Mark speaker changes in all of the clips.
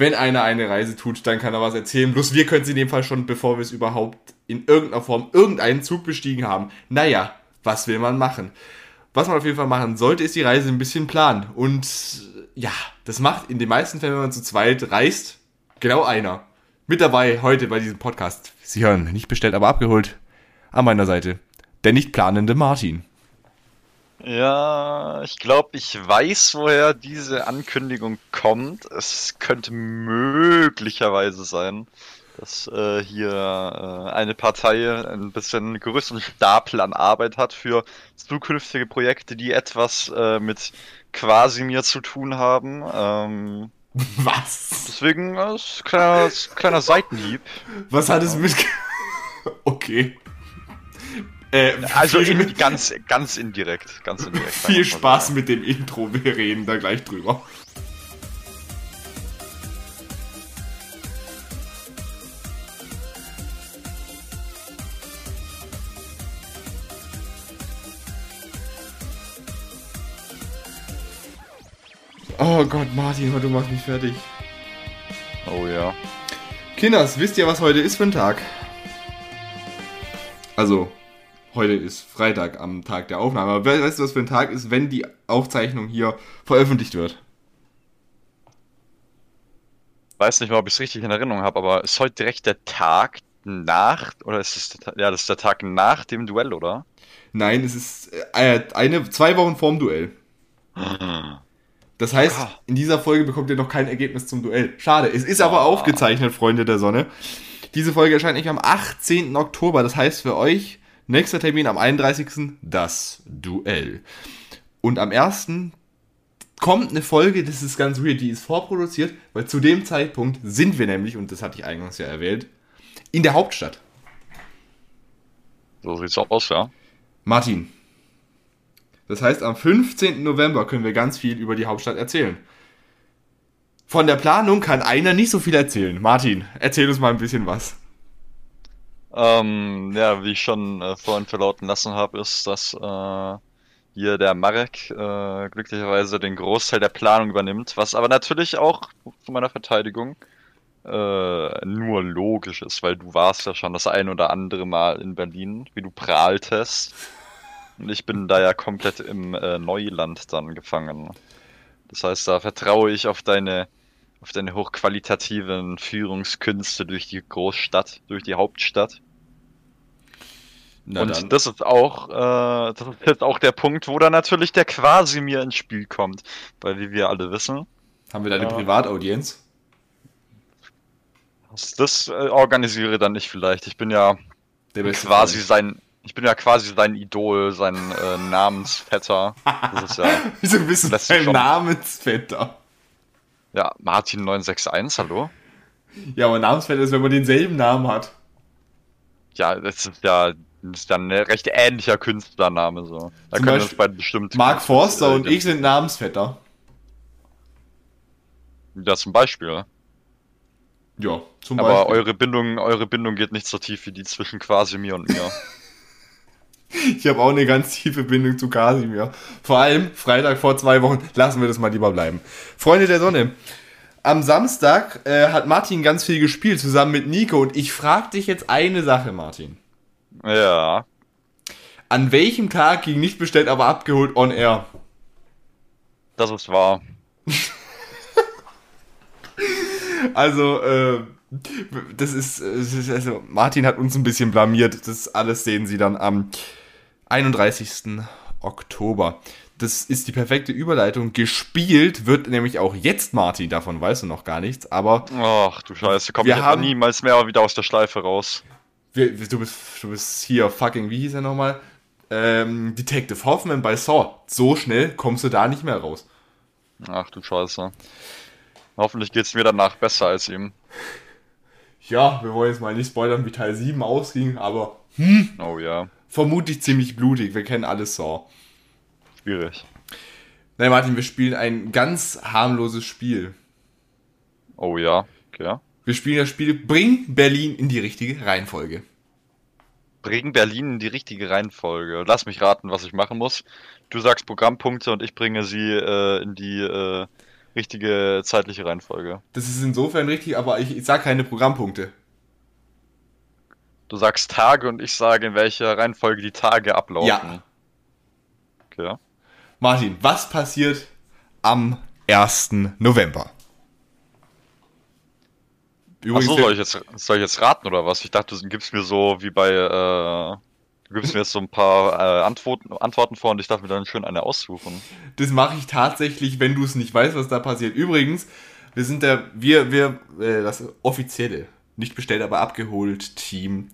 Speaker 1: Wenn einer eine Reise tut, dann kann er was erzählen. Bloß wir können es in dem Fall schon, bevor wir es überhaupt in irgendeiner Form irgendeinen Zug bestiegen haben. Naja, was will man machen? Was man auf jeden Fall machen sollte, ist die Reise ein bisschen planen. Und ja, das macht in den meisten Fällen, wenn man zu zweit reist, genau einer. Mit dabei heute bei diesem Podcast. Sie hören, nicht bestellt, aber abgeholt. An meiner Seite. Der nicht planende Martin.
Speaker 2: Ja, ich glaube, ich weiß, woher diese Ankündigung kommt. Es könnte möglicherweise sein, dass äh, hier äh, eine Partei ein bisschen größeren Stapel an Arbeit hat für zukünftige Projekte, die etwas äh, mit Quasimir zu tun haben. Ähm,
Speaker 1: Was?
Speaker 2: deswegen äh, kleiner, kleiner Seitenhieb.
Speaker 1: Was hat es mit... okay. Äh,
Speaker 2: Also in, ganz, ganz indirekt, ganz indirekt.
Speaker 1: viel. Spaß mit dem Intro. Wir reden da gleich drüber. Oh Gott, Martin, du machst mich fertig.
Speaker 2: Oh ja.
Speaker 1: Kinders, wisst ihr, was heute ist für ein Tag? Also, heute ist Freitag am Tag der Aufnahme. Aber we- weißt du, was für ein Tag ist, wenn die Aufzeichnung hier veröffentlicht wird?
Speaker 2: Weiß nicht mal, ob ich es richtig in Erinnerung habe, aber ist heute direkt der Tag nach, oder ist es, ja, das ist der Tag nach dem Duell, oder?
Speaker 1: Nein, es ist äh, eine, zwei Wochen vorm Duell. Das heißt,
Speaker 2: Ah.
Speaker 1: in dieser Folge bekommt ihr noch kein Ergebnis zum Duell. Schade. Es ist aber aufgezeichnet, Freunde der Sonne. Diese Folge erscheint nicht am 18. Oktober. Das heißt für euch, nächster Termin am 31. das Duell. Und am 1. kommt eine Folge, das ist ganz weird, die ist vorproduziert, weil zu dem Zeitpunkt sind wir nämlich, und das hatte ich eingangs ja erwähnt, in der Hauptstadt.
Speaker 2: So sieht's aus, ja.
Speaker 1: Martin. Das heißt, am 15. November können wir ganz viel über die Hauptstadt erzählen. Von der Planung kann einer nicht so viel erzählen. Martin, erzähl uns mal ein bisschen was.
Speaker 2: Ähm, ja, wie ich schon äh, vorhin verlauten lassen habe, ist, dass äh, hier der Marek äh, glücklicherweise den Großteil der Planung übernimmt, was aber natürlich auch zu meiner Verteidigung äh, nur logisch ist, weil du warst ja schon das ein oder andere Mal in Berlin, wie du prahltest. Und ich bin da ja komplett im äh, Neuland dann gefangen. Das heißt, da vertraue ich auf deine, auf deine hochqualitativen Führungskünste durch die Großstadt, durch die Hauptstadt.
Speaker 1: Na
Speaker 2: Und
Speaker 1: dann.
Speaker 2: das ist auch, äh, das ist jetzt auch der Punkt, wo dann natürlich der Quasimir ins Spiel kommt. Weil wie wir alle wissen,
Speaker 1: haben wir da eine
Speaker 2: Ja.
Speaker 1: Privataudienz?
Speaker 2: das, das äh, organisiere dann ich vielleicht. Ich bin ja quasi
Speaker 1: Freund.
Speaker 2: sein, ich bin ja quasi sein Idol, sein äh, Namensvetter. Das ist ja,
Speaker 1: Wieso bist du
Speaker 2: schon-
Speaker 1: Namensvetter?
Speaker 2: Ja, Martin 961, hallo?
Speaker 1: Ja, aber Namensvetter ist, wenn man denselben Namen hat.
Speaker 2: Ja, das ist ja, das ist ja ein recht ähnlicher Künstlername, so. Da
Speaker 1: Zum
Speaker 2: können wir
Speaker 1: Beispiel
Speaker 2: uns beide bestimmt.
Speaker 1: Mark Forster und ich sind Namensvetter.
Speaker 2: Ja, zum Beispiel.
Speaker 1: Ja, zum
Speaker 2: Aber
Speaker 1: Beispiel.
Speaker 2: eure Bindung, eure Bindung geht nicht so tief wie die zwischen Quasimir und mir.
Speaker 1: Ich habe auch eine ganz tiefe Bindung zu Kasimir. Vor allem Freitag vor zwei Wochen. Lassen wir das mal lieber bleiben. Freunde der Sonne. Am Samstag äh, hat Martin ganz viel gespielt, zusammen mit Nico. Und ich frage dich jetzt eine Sache, Martin.
Speaker 2: ja.
Speaker 1: An welchem Tag ging nicht bestellt, aber abgeholt on air?
Speaker 2: Das ist wahr.
Speaker 1: Also, äh, das ist, äh, das ist also, Martin hat uns ein bisschen blamiert. Das alles sehen Sie dann am 31. Oktober. Das ist die perfekte Überleitung. Gespielt wird nämlich auch jetzt Martin, davon weißt du noch gar nichts, aber
Speaker 2: Ach du Scheiße, komm
Speaker 1: Wir
Speaker 2: ich
Speaker 1: haben-
Speaker 2: niemals mehr wieder aus der Schleife raus.
Speaker 1: wir, du, bist, du bist hier fucking, wie hieß er nochmal? Ähm, Detective Hoffman bei Saw. So schnell kommst du da nicht mehr raus.
Speaker 2: Ach du Scheiße. Hoffentlich geht's mir danach besser als ihm.
Speaker 1: Ja, wir wollen jetzt mal nicht spoilern, wie Teil 7 ausging, aber
Speaker 2: Oh ja,
Speaker 1: vermutlich ziemlich blutig. Wir kennen alle Saw.
Speaker 2: schwierig.
Speaker 1: Nein, Martin, wir spielen ein ganz harmloses Spiel.
Speaker 2: Oh ja, okay.
Speaker 1: Wir spielen das Spiel Bring Berlin in die richtige Reihenfolge.
Speaker 2: Bring Berlin in die richtige Reihenfolge. Lass mich raten, was ich machen muss. Du sagst Programmpunkte und ich bringe sie äh, in die äh, richtige zeitliche Reihenfolge.
Speaker 1: Das ist insofern richtig, aber ich, ich sage keine Programmpunkte.
Speaker 2: Du sagst Tage und ich sage, in welcher Reihenfolge die Tage ablaufen.
Speaker 1: Ja.
Speaker 2: Okay.
Speaker 1: Martin, was passiert am 1. November?
Speaker 2: Achso, soll ich, jetzt, soll ich jetzt raten oder was? Ich dachte, du gibst mir so wie bei, äh, du gibst mir jetzt so ein paar äh, Antworten, Antworten vor und ich darf mir dann schön eine aussuchen.
Speaker 1: Das mache ich tatsächlich, wenn du es nicht weißt, was da passiert. Übrigens, wir sind der, wir, wir, äh, das offizielle, nicht bestellt, aber abgeholt Team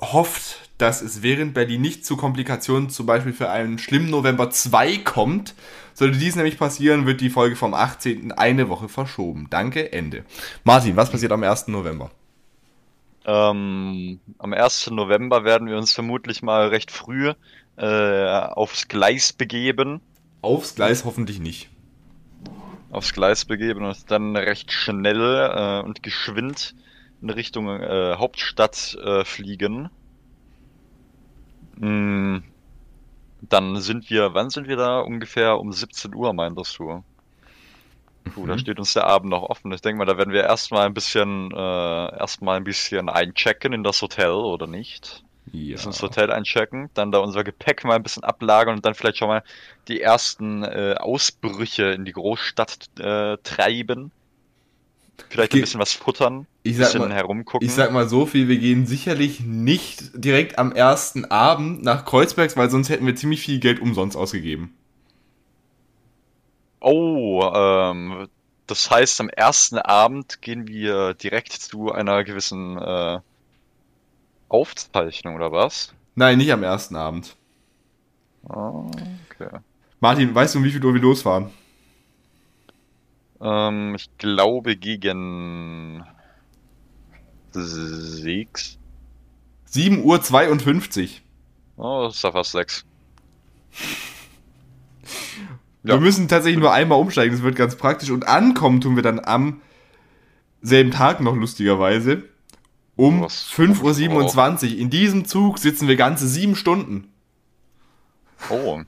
Speaker 1: hofft, dass es während Berlin nicht zu Komplikationen zum Beispiel für einen schlimmen November 2 kommt. Sollte dies nämlich passieren, wird die Folge vom 18. eine Woche verschoben. Danke, Ende. Martin, was passiert am 1. November?
Speaker 2: Ähm, am 1. November werden wir uns vermutlich mal recht früh äh, aufs Gleis begeben.
Speaker 1: Aufs Gleis hoffentlich nicht.
Speaker 2: Aufs Gleis begeben und dann recht schnell äh, und geschwind in Richtung äh, Hauptstadt äh, fliegen. Mm, dann sind wir, wann sind wir da? Ungefähr um 17 Uhr, meintest du? Puh, mhm. da steht uns der Abend noch offen. Ich denke mal, da werden wir erstmal ein bisschen, äh, erstmal ein bisschen einchecken in das Hotel, oder nicht? Ja. ins Hotel einchecken, dann da unser Gepäck mal ein bisschen ablagern und dann vielleicht schon mal die ersten äh, Ausbrüche in die Großstadt äh, treiben. Vielleicht ein bisschen was futtern,
Speaker 1: ich sag bisschen mal, herumgucken. Ich sag mal so viel, wir gehen sicherlich nicht direkt am ersten Abend nach Kreuzbergs, weil sonst hätten wir ziemlich viel Geld umsonst ausgegeben.
Speaker 2: Oh, ähm, das heißt, am ersten Abend gehen wir direkt zu einer gewissen äh, Aufzeichnung, oder was?
Speaker 1: Nein, nicht am ersten Abend.
Speaker 2: Oh, okay.
Speaker 1: Martin, weißt du, um wie viel Uhr wir losfahren?
Speaker 2: Ähm, ich glaube gegen 6.
Speaker 1: 7 Uhr 52.
Speaker 2: Oh, das ist ja fast 6.
Speaker 1: Wir ja. müssen tatsächlich nur einmal umsteigen, das wird ganz praktisch. Und ankommen tun wir dann am selben Tag noch lustigerweise um 5.27 Uhr. In diesem Zug sitzen wir ganze sieben Stunden.
Speaker 2: Oh.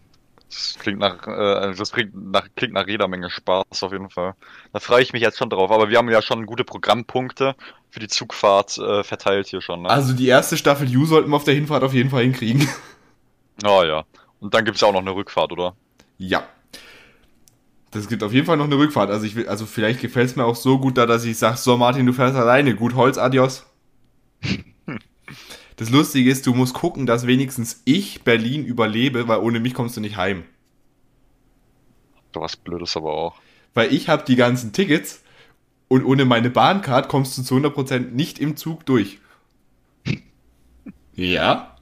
Speaker 2: Das klingt nach, äh, das klingt nach, klingt nach jeder Menge Spaß auf jeden Fall. Da freue ich mich jetzt schon drauf. Aber wir haben ja schon gute Programmpunkte für die Zugfahrt äh, verteilt hier schon. Ne?
Speaker 1: Also die erste Staffel U sollten wir auf der Hinfahrt auf jeden Fall hinkriegen.
Speaker 2: Oh ja. Und dann gibt es ja auch noch eine Rückfahrt, oder?
Speaker 1: Ja. Das gibt auf jeden Fall noch eine Rückfahrt. Also ich will, also vielleicht gefällt es mir auch so gut da, dass ich sage, so Martin, du fährst alleine. Gut Holz, adios. Das Lustige ist, du musst gucken, dass wenigstens ich Berlin überlebe, weil ohne mich kommst du nicht heim.
Speaker 2: Du was Blödes aber auch.
Speaker 1: Weil ich habe die ganzen Tickets und ohne meine Bahncard kommst du zu 100% nicht im Zug durch. ja?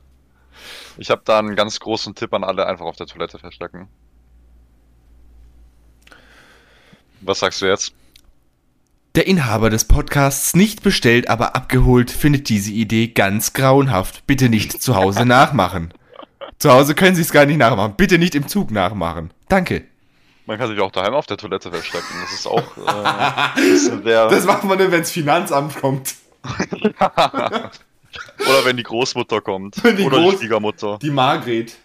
Speaker 2: Ich habe da einen ganz großen Tipp an alle, einfach auf der Toilette verstecken. Was sagst du jetzt?
Speaker 1: Der Inhaber des Podcasts nicht bestellt, aber abgeholt findet diese Idee ganz grauenhaft. Bitte nicht zu Hause nachmachen. Zu Hause können Sie es gar nicht nachmachen. Bitte nicht im Zug nachmachen. Danke.
Speaker 2: Man kann sich auch daheim auf der Toilette verstecken. Das ist auch. Äh,
Speaker 1: das macht man dann, wenn das Finanzamt kommt.
Speaker 2: Oder wenn die Großmutter kommt. Die Oder Groß die Schwiegermutter.
Speaker 1: Die Margret.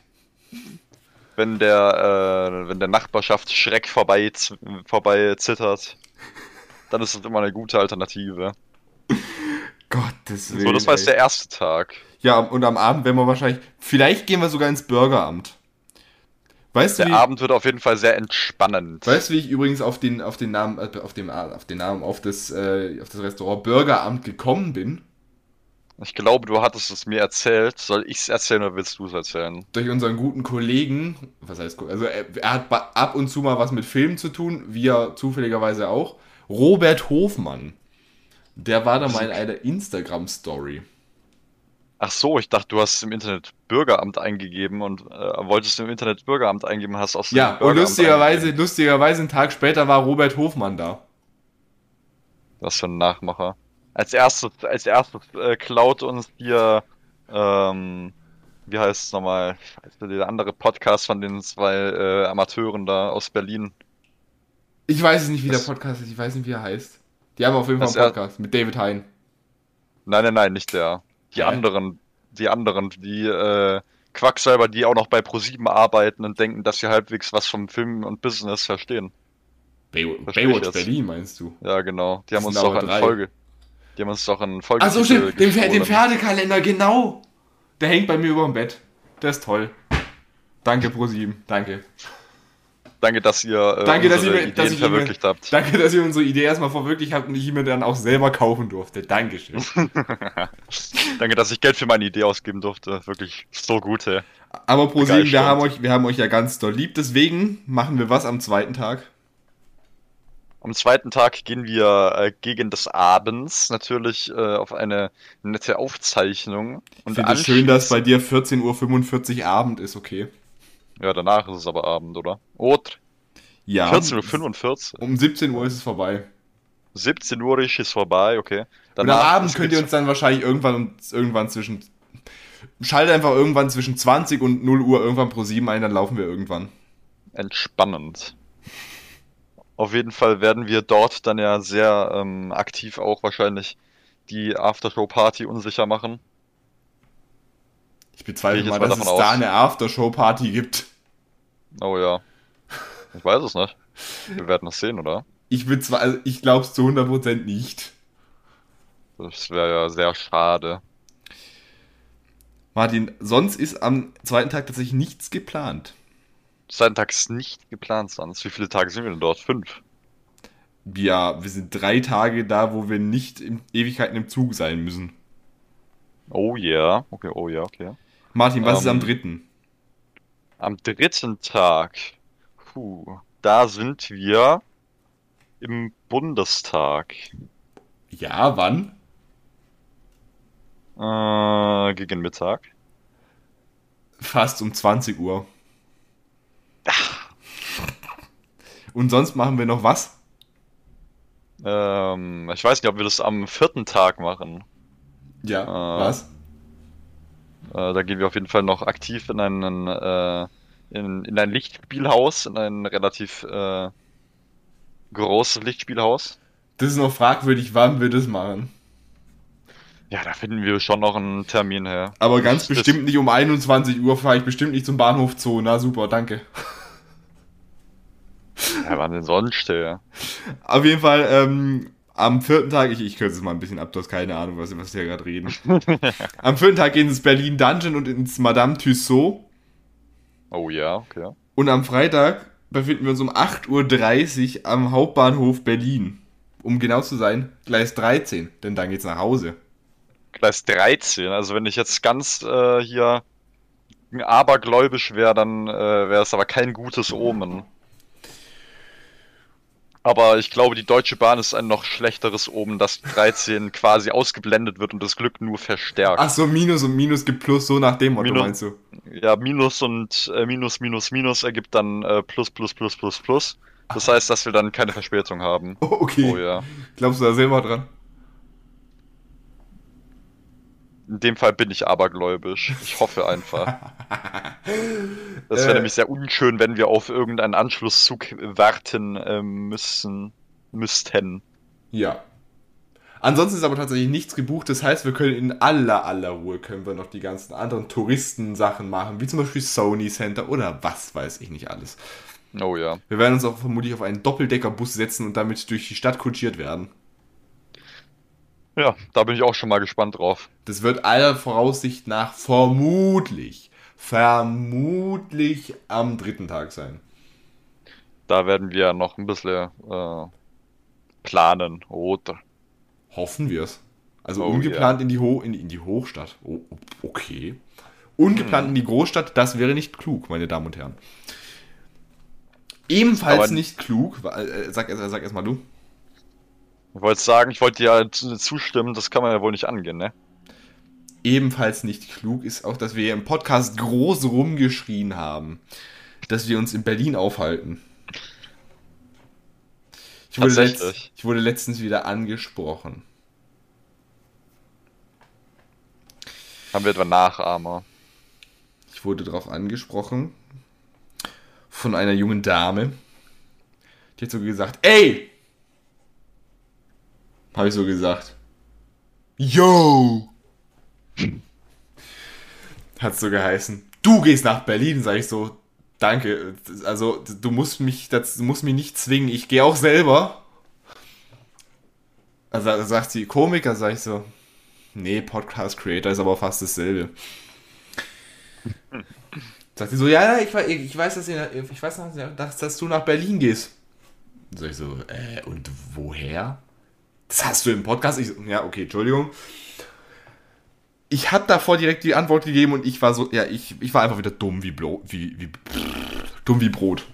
Speaker 2: Wenn der, äh, wenn der Nachbarschaft Schreck vorbei, vorbei zittert dann ist das immer eine gute Alternative.
Speaker 1: Gottes
Speaker 2: Willen. So, das war jetzt der erste Tag.
Speaker 1: Ja, und am Abend werden wir wahrscheinlich. Vielleicht gehen wir sogar ins Burgeramt.
Speaker 2: Weißt der du, wie, Abend wird auf jeden Fall sehr entspannend.
Speaker 1: Weißt du, wie ich übrigens auf den, auf den Namen, äh, auf dem, auf den Namen, auf das, äh, auf das Restaurant Burgeramt gekommen bin?
Speaker 2: Ich glaube, du hattest es mir erzählt. Soll ich es erzählen oder willst du es erzählen?
Speaker 1: Durch unseren guten Kollegen, was heißt, also er, er, hat ab und zu mal was mit Filmen zu tun, wir zufälligerweise auch. Robert Hofmann. Der war da mal in einer Instagram-Story.
Speaker 2: Ach so, ich dachte, du hast im Internet Bürgeramt eingegeben und äh, wolltest im Internet Bürgeramt eingeben, hast aus
Speaker 1: Ja, und lustigerweise, lustigerweise einen Tag später war Robert Hofmann da.
Speaker 2: Was für ein Nachmacher. Als erstes, als erstes äh, klaut uns hier, ähm, wie heißt es nochmal, der andere Podcast von den zwei äh, Amateuren da aus Berlin.
Speaker 1: Ich weiß es nicht, wie das der Podcast ist. Ich weiß nicht, wie er heißt. Die haben auf jeden Fall einen Podcast mit David Hein.
Speaker 2: Nein, nein, nein, nicht der. Die ja. anderen, die anderen, die äh, Quacksalber, die auch noch bei ProSieben arbeiten und denken, dass sie halbwegs was vom Film und Business verstehen.
Speaker 1: Bay
Speaker 2: Verstehe ich
Speaker 1: Baywatch. Berlin meinst du?
Speaker 2: Ja, genau. Die haben
Speaker 1: Das
Speaker 2: uns
Speaker 1: sind
Speaker 2: doch in. Folge. Die haben uns doch in Folge.
Speaker 1: Ach so, stimmt. Den, den Pferdekalender, genau. Der hängt bei mir über dem Bett. Der ist toll. Danke, Pro7. Danke.
Speaker 2: Danke, dass ihr äh,
Speaker 1: Danke, dass
Speaker 2: unsere
Speaker 1: ihr mir- dass ich mir-
Speaker 2: verwirklicht habt.
Speaker 1: Danke, dass ihr unsere Idee erstmal verwirklicht habt und ich mir dann auch selber kaufen durfte. Dankeschön.
Speaker 2: Danke, dass ich Geld für meine Idee ausgeben durfte. Wirklich so gut, ey.
Speaker 1: Aber Pro7, wir haben, euch, wir haben euch ja ganz doll lieb. Deswegen machen wir was am zweiten Tag.
Speaker 2: Am zweiten Tag gehen wir äh, gegen des Abends natürlich äh, auf eine nette Aufzeichnung.
Speaker 1: Ich finde es schön, dass bei dir 14.45 Uhr Abend ist, okay.
Speaker 2: Ja, danach ist es aber Abend, oder? Oder?
Speaker 1: Ja.
Speaker 2: 14.45 Uhr.
Speaker 1: Um 17 Uhr ist es vorbei.
Speaker 2: 17 Uhr ist es vorbei, okay.
Speaker 1: Und am Abend könnt ihr uns dann wahrscheinlich irgendwann, irgendwann zwischen. Schaltet einfach irgendwann zwischen 20 und 0 Uhr irgendwann pro 7 ein, dann laufen wir irgendwann.
Speaker 2: entspannend. Auf jeden Fall werden wir dort dann ja sehr ähm, aktiv auch wahrscheinlich die Aftershow-Party unsicher machen.
Speaker 1: Ich bezweifle
Speaker 2: ich
Speaker 1: mal, dass es
Speaker 2: davon
Speaker 1: da
Speaker 2: aus.
Speaker 1: eine Aftershow-Party gibt.
Speaker 2: Oh ja. Ich weiß es nicht. Wir werden es sehen, oder?
Speaker 1: Ich, also ich glaube es zu 100% nicht.
Speaker 2: Das wäre ja sehr schade.
Speaker 1: Martin, sonst ist am zweiten Tag tatsächlich nichts geplant.
Speaker 2: Sein Tag ist nicht geplant sonst. Wie viele Tage sind wir denn dort? Fünf.
Speaker 1: Ja, wir sind drei Tage da, wo wir nicht in Ewigkeiten im Zug sein müssen.
Speaker 2: Oh yeah. Okay, oh ja, okay.
Speaker 1: Martin, was ist am
Speaker 2: Ähm,
Speaker 1: dritten?
Speaker 2: Am dritten Tag. Puh, da sind wir im Bundestag.
Speaker 1: Ja, wann?
Speaker 2: Äh, gegen Mittag.
Speaker 1: Fast um 20 Uhr. Und sonst machen wir noch was?
Speaker 2: Ähm, ich weiß nicht, ob wir das am vierten Tag machen.
Speaker 1: Ja,
Speaker 2: Äh,
Speaker 1: was?
Speaker 2: Äh, da gehen wir auf jeden Fall noch aktiv in einen, äh, in, in ein Lichtspielhaus, in ein relativ äh, großes Lichtspielhaus.
Speaker 1: Das ist noch fragwürdig, wann wir das machen.
Speaker 2: Ja, da finden wir schon noch einen Termin her.
Speaker 1: Aber ganz
Speaker 2: Das-
Speaker 1: bestimmt nicht um 21 Uhr fahre ich bestimmt nicht zum Bahnhof Zoo. Na super, danke.
Speaker 2: Ja, wann denn sonst, ey?
Speaker 1: Auf jeden Fall, ähm, am vierten Tag, ich, ich kürze es mal ein bisschen ab, du hast keine Ahnung, was, was wir gerade reden. am vierten Tag gehen ins Berlin Dungeon und ins Madame Tussauds.
Speaker 2: Oh ja, okay.
Speaker 1: Und am Freitag befinden wir uns um 8.30 Uhr am Hauptbahnhof Berlin. Um genau zu sein, Gleis 13, denn dann geht's nach Hause.
Speaker 2: Gleis 13, also wenn ich jetzt ganz äh, hier abergläubisch wäre, dann äh, wäre es aber kein gutes Omen. Aber ich glaube, die Deutsche Bahn ist ein noch schlechteres Omen, dass 13 quasi ausgeblendet wird und das Glück nur verstärkt.
Speaker 1: Ach so, Minus und Minus gibt Plus, so nach dem Motto
Speaker 2: Minus-
Speaker 1: meinst du?
Speaker 2: Ja, Minus und äh, Minus, Minus, Minus ergibt dann äh, Plus, Plus, Plus, Plus, Plus. Das heißt, dass wir dann keine Verspätung haben.
Speaker 1: Oh, okay.
Speaker 2: Oh ja.
Speaker 1: Glaubst du da selber dran?
Speaker 2: In dem Fall bin ich abergläubisch. Ich hoffe einfach. Das wäre
Speaker 1: Äh.
Speaker 2: nämlich sehr unschön, wenn wir auf irgendeinen Anschlusszug warten ähm, müssen. Müssten.
Speaker 1: Ja. Ansonsten ist aber tatsächlich nichts gebucht. Das heißt, wir können in aller, aller Ruhe können wir noch die ganzen anderen Touristensachen machen, wie zum Beispiel Sony Center oder was weiß ich nicht alles.
Speaker 2: Oh ja.
Speaker 1: Wir werden uns auch vermutlich auf einen Doppeldeckerbus setzen und damit durch die Stadt kutschiert werden.
Speaker 2: Ja, da bin ich auch schon mal gespannt drauf.
Speaker 1: Das wird aller Voraussicht nach vermutlich, vermutlich am dritten Tag sein.
Speaker 2: Da werden wir noch ein bisschen äh, planen. Oder?
Speaker 1: Hoffen wir es. Also
Speaker 2: Oh,
Speaker 1: ungeplant in, die Ho in, in die Hochstadt. Oh, okay. Ungeplant
Speaker 2: Hm.
Speaker 1: in die Großstadt, das wäre nicht klug, meine Damen und Herren. Ebenfalls
Speaker 2: Aber-
Speaker 1: nicht klug, äh, sag, sag erst mal du.
Speaker 2: Ich wollte sagen, ich wollte ja zu- zustimmen, das kann man ja wohl nicht angehen, ne?
Speaker 1: Ebenfalls nicht klug ist auch, dass wir hier im Podcast groß rumgeschrien haben, dass wir uns in Berlin aufhalten. Ich wurde, letzt, ich wurde letztens wieder angesprochen.
Speaker 2: Haben wir etwa Nachahmer?
Speaker 1: Ich wurde darauf angesprochen von einer jungen Dame. Die hat so gesagt, ey! Habe ich so gesagt. Yo! Hat so geheißen. Du gehst nach Berlin, sag ich so. Danke. Also, du musst mich, das, du musst mich nicht zwingen. Ich gehe auch selber. Also sagt sie Komiker, sag ich so. Nee, Podcast Creator ist aber fast dasselbe. Sagt sie so, ja, ja, ich, ich weiß, dass, ich weiß, dass, dass du nach Berlin gehst. Sag ich so, äh, und woher? Das hast du im Podcast? Ich ja, okay, Entschuldigung. Ich habe davor direkt die Antwort gegeben und ich war so, ja, ich, ich war einfach wieder dumm wie, Blo wie, wie pff, dumm wie Brot.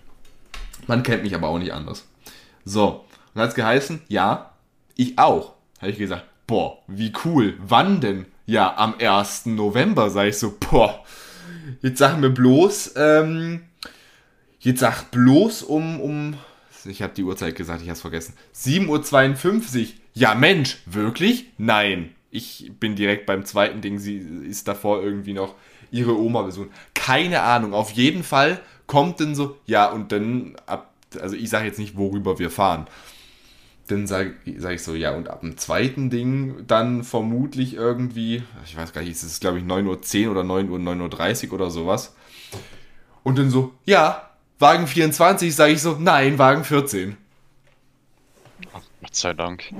Speaker 1: Man kennt mich aber auch nicht anders. So, und hat es geheißen, ja, ich auch. Habe ich gesagt, boah, wie cool. Wann denn? Ja, am 1. November, sag ich so, boah. Jetzt sag mir bloß, ähm, jetzt sag bloß um, um, ich habe die Uhrzeit gesagt, ich habe es vergessen. 7.52 Uhr. Ja, Mensch, wirklich? Nein. Ich bin direkt beim zweiten Ding, sie ist davor irgendwie noch ihre Oma besuchen. Keine Ahnung, auf jeden Fall kommt dann so, ja, und dann ab, also ich sage jetzt nicht, worüber wir fahren dann sage sag ich so, ja, und ab dem zweiten Ding dann vermutlich irgendwie, ich weiß gar nicht, ist es glaube ich 9.10 Uhr oder 9 Uhr, 9.30 Uhr oder sowas. Und dann so, ja, Wagen 24, sage ich so, nein, Wagen 14.
Speaker 2: Gott sei Dank.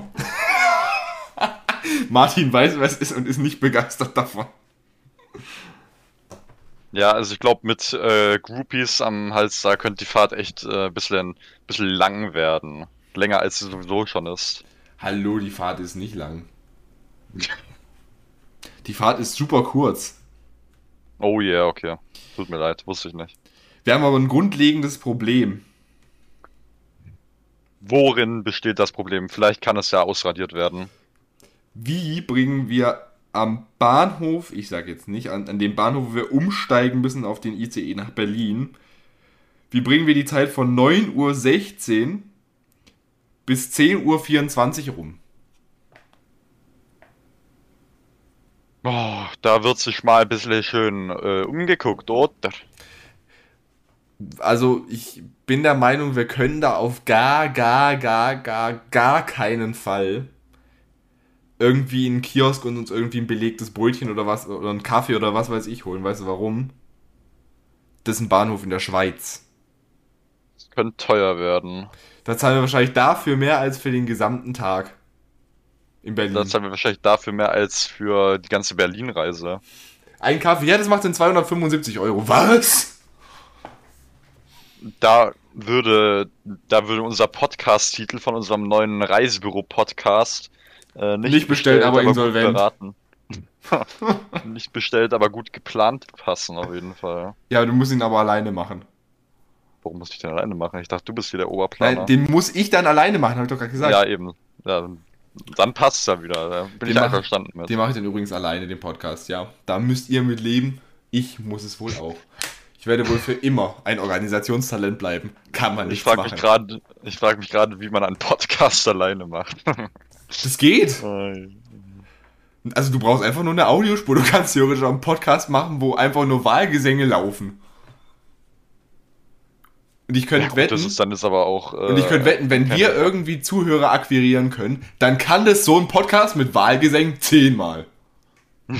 Speaker 1: Martin weiß, was es ist und ist nicht begeistert davon.
Speaker 2: Ja, also ich glaube, mit äh, Groupies am Hals, da könnte die Fahrt echt äh, ein bisschen, bisschen lang werden. Länger als sie sowieso schon ist.
Speaker 1: Hallo, die Fahrt ist nicht lang. Die Fahrt ist super kurz.
Speaker 2: Oh yeah, okay. Tut mir leid, wusste ich nicht.
Speaker 1: Wir haben aber ein grundlegendes Problem.
Speaker 2: Worin besteht das Problem? Vielleicht kann es ja ausradiert werden.
Speaker 1: Wie bringen wir am Bahnhof, ich sage jetzt nicht, an, an dem Bahnhof, wo wir umsteigen müssen auf den ICE nach Berlin, wie bringen wir die Zeit von 9.16 Uhr bis 10.24 Uhr rum.
Speaker 2: Oh, da wird sich mal ein bisschen schön äh, umgeguckt, oder?
Speaker 1: Also, ich bin der Meinung, wir können da auf gar, gar, gar, gar, gar keinen Fall irgendwie in einen Kiosk und uns irgendwie ein belegtes Brötchen oder was, oder einen Kaffee oder was weiß ich holen. Weißt du warum? Das ist ein Bahnhof in der Schweiz.
Speaker 2: Das könnte teuer werden.
Speaker 1: Da zahlen wir wahrscheinlich dafür mehr als für den gesamten Tag.
Speaker 2: In Berlin. Da zahlen wir wahrscheinlich dafür mehr als für die ganze Berlin-Reise.
Speaker 1: Ein Kaffee, ja, das macht dann 275 Euro. Was?
Speaker 2: Da würde, da würde unser Podcast-Titel von unserem neuen Reisebüro-Podcast
Speaker 1: äh, nicht, nicht, bestellt, bestellt aber, aber insolvent.
Speaker 2: nicht bestellt, aber gut geplant passen, auf jeden Fall.
Speaker 1: Ja, du musst ihn aber alleine machen.
Speaker 2: Warum muss ich den alleine machen? Ich dachte, du bist hier der Oberplaner.
Speaker 1: Nein, den muss ich dann alleine machen, habe ich doch gerade gesagt.
Speaker 2: Ja, eben. Ja, dann passt es ja wieder. Da bin den ich einverstanden
Speaker 1: mit. Den mache ich dann übrigens alleine, den Podcast, ja. Da müsst ihr mit leben. Ich muss es wohl auch. Ich werde wohl für immer ein Organisationstalent bleiben. Kann man nicht
Speaker 2: machen. Mich grad, ich frage mich gerade, wie man einen Podcast alleine macht.
Speaker 1: das geht. Also du brauchst einfach nur eine Audiospur. Du kannst theoretisch auch einen Podcast machen, wo einfach nur Wahlgesänge laufen. Und ich könnte ja, wetten.
Speaker 2: Ist dann ist aber auch.
Speaker 1: Äh, und ich könnte wetten, wenn wir irgendwie Zuhörer akquirieren können, dann kann das so ein Podcast mit Wahlgesängen zehnmal.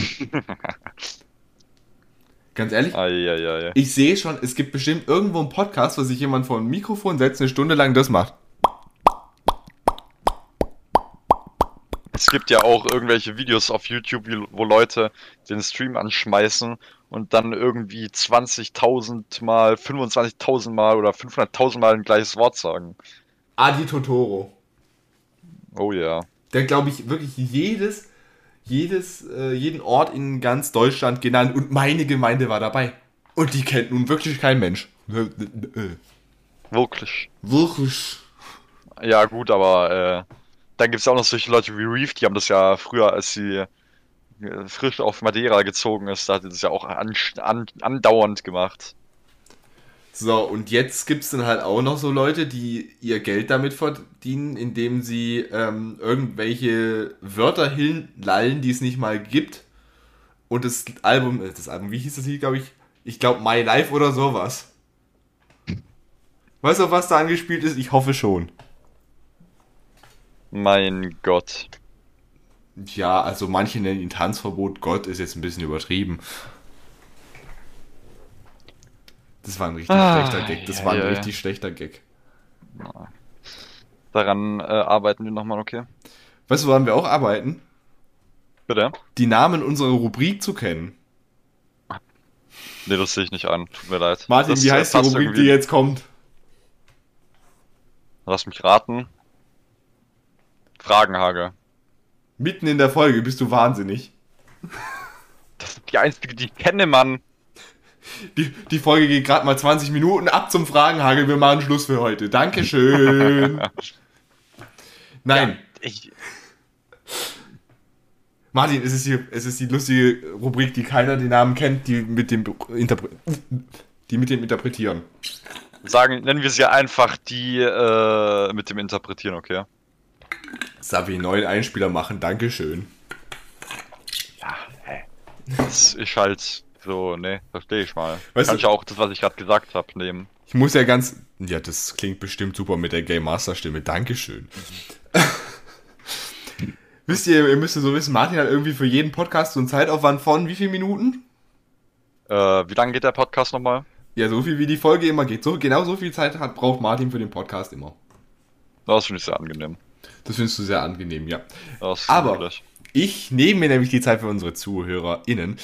Speaker 1: Ganz ehrlich?
Speaker 2: Ja, ja, ja.
Speaker 1: Ich sehe schon, es gibt bestimmt irgendwo einen Podcast, wo sich jemand vor ein Mikrofon setzt, eine Stunde lang das macht.
Speaker 2: Es gibt ja auch irgendwelche Videos auf YouTube, wo Leute den Stream anschmeißen und dann irgendwie 20.000 mal, 25.000 mal oder 500.000 mal ein gleiches Wort sagen.
Speaker 1: Adi Totoro.
Speaker 2: Oh ja.
Speaker 1: Der, glaube ich, wirklich jedes, jedes, äh, jeden Ort in ganz Deutschland genannt und meine Gemeinde war dabei. Und die kennt nun wirklich kein Mensch.
Speaker 2: Wirklich.
Speaker 1: Wirklich.
Speaker 2: Ja, gut, aber äh, dann gibt es auch noch solche Leute wie Reef, die haben das ja früher, als sie frisch auf Madeira gezogen ist, da hat er das ja auch an, an, andauernd gemacht.
Speaker 1: So, und jetzt gibt es dann halt auch noch so Leute, die ihr Geld damit verdienen, indem sie ähm, irgendwelche Wörter hinlallen, die es nicht mal gibt. Und das Album, äh, das Album, wie hieß das hier, glaube ich? Ich glaube My Life oder sowas. Weißt du, was da angespielt ist? Ich hoffe schon.
Speaker 2: Mein Gott.
Speaker 1: Ja, also manche nennen ihn Tanzverbot. Gott ist jetzt ein bisschen übertrieben. Das war ein richtig
Speaker 2: Ah,
Speaker 1: schlechter Gag. Das
Speaker 2: ja,
Speaker 1: war ein
Speaker 2: ja, ja.
Speaker 1: richtig schlechter Gag.
Speaker 2: Daran äh, arbeiten wir nochmal, okay?
Speaker 1: Weißt du, woran wir auch arbeiten?
Speaker 2: Bitte?
Speaker 1: Die Namen unserer Rubrik zu kennen.
Speaker 2: Nee, das sehe ich nicht an. Tut mir leid.
Speaker 1: Martin,
Speaker 2: das,
Speaker 1: wie heißt die Rubrik,
Speaker 2: irgendwie-
Speaker 1: die jetzt kommt?
Speaker 2: Lass mich raten. Fragenhage.
Speaker 1: Mitten in der Folge, bist du wahnsinnig.
Speaker 2: Das ist die einzige, die ich kenne, Mann.
Speaker 1: Die, die Folge geht gerade mal 20 Minuten ab zum Fragenhagel. Wir machen Schluss für heute. Dankeschön. Nein,
Speaker 2: Ich,
Speaker 1: Martin, es ist, hier, es ist die lustige Rubrik, die keiner den Namen kennt, die mit dem, Interpre die mit dem Interpretieren.
Speaker 2: sagen, nennen wir sie einfach die äh, mit dem Interpretieren, okay?
Speaker 1: Savi, neuen Einspieler machen. Dankeschön.
Speaker 2: Ja, hä. Das ist halt so, ne, verstehe ich mal.
Speaker 1: Weißt
Speaker 2: Kann
Speaker 1: du-
Speaker 2: ich auch das, was ich gerade gesagt habe, nehmen.
Speaker 1: Ich muss ja ganz. Ja, das klingt bestimmt super mit der Game Master Stimme. Dankeschön. Wisst ihr, ihr müsst so wissen, Martin hat irgendwie für jeden Podcast so einen Zeitaufwand von wie viel Minuten?
Speaker 2: Äh, wie lange geht der Podcast nochmal?
Speaker 1: Ja, so viel wie die Folge immer geht. So, genau so viel Zeit hat, braucht Martin für den Podcast immer.
Speaker 2: Das finde ich sehr angenehm.
Speaker 1: Das findest du sehr angenehm, ja.
Speaker 2: Das
Speaker 1: Aber-. Ich nehme mir nämlich die Zeit für unsere ZuhörerInnen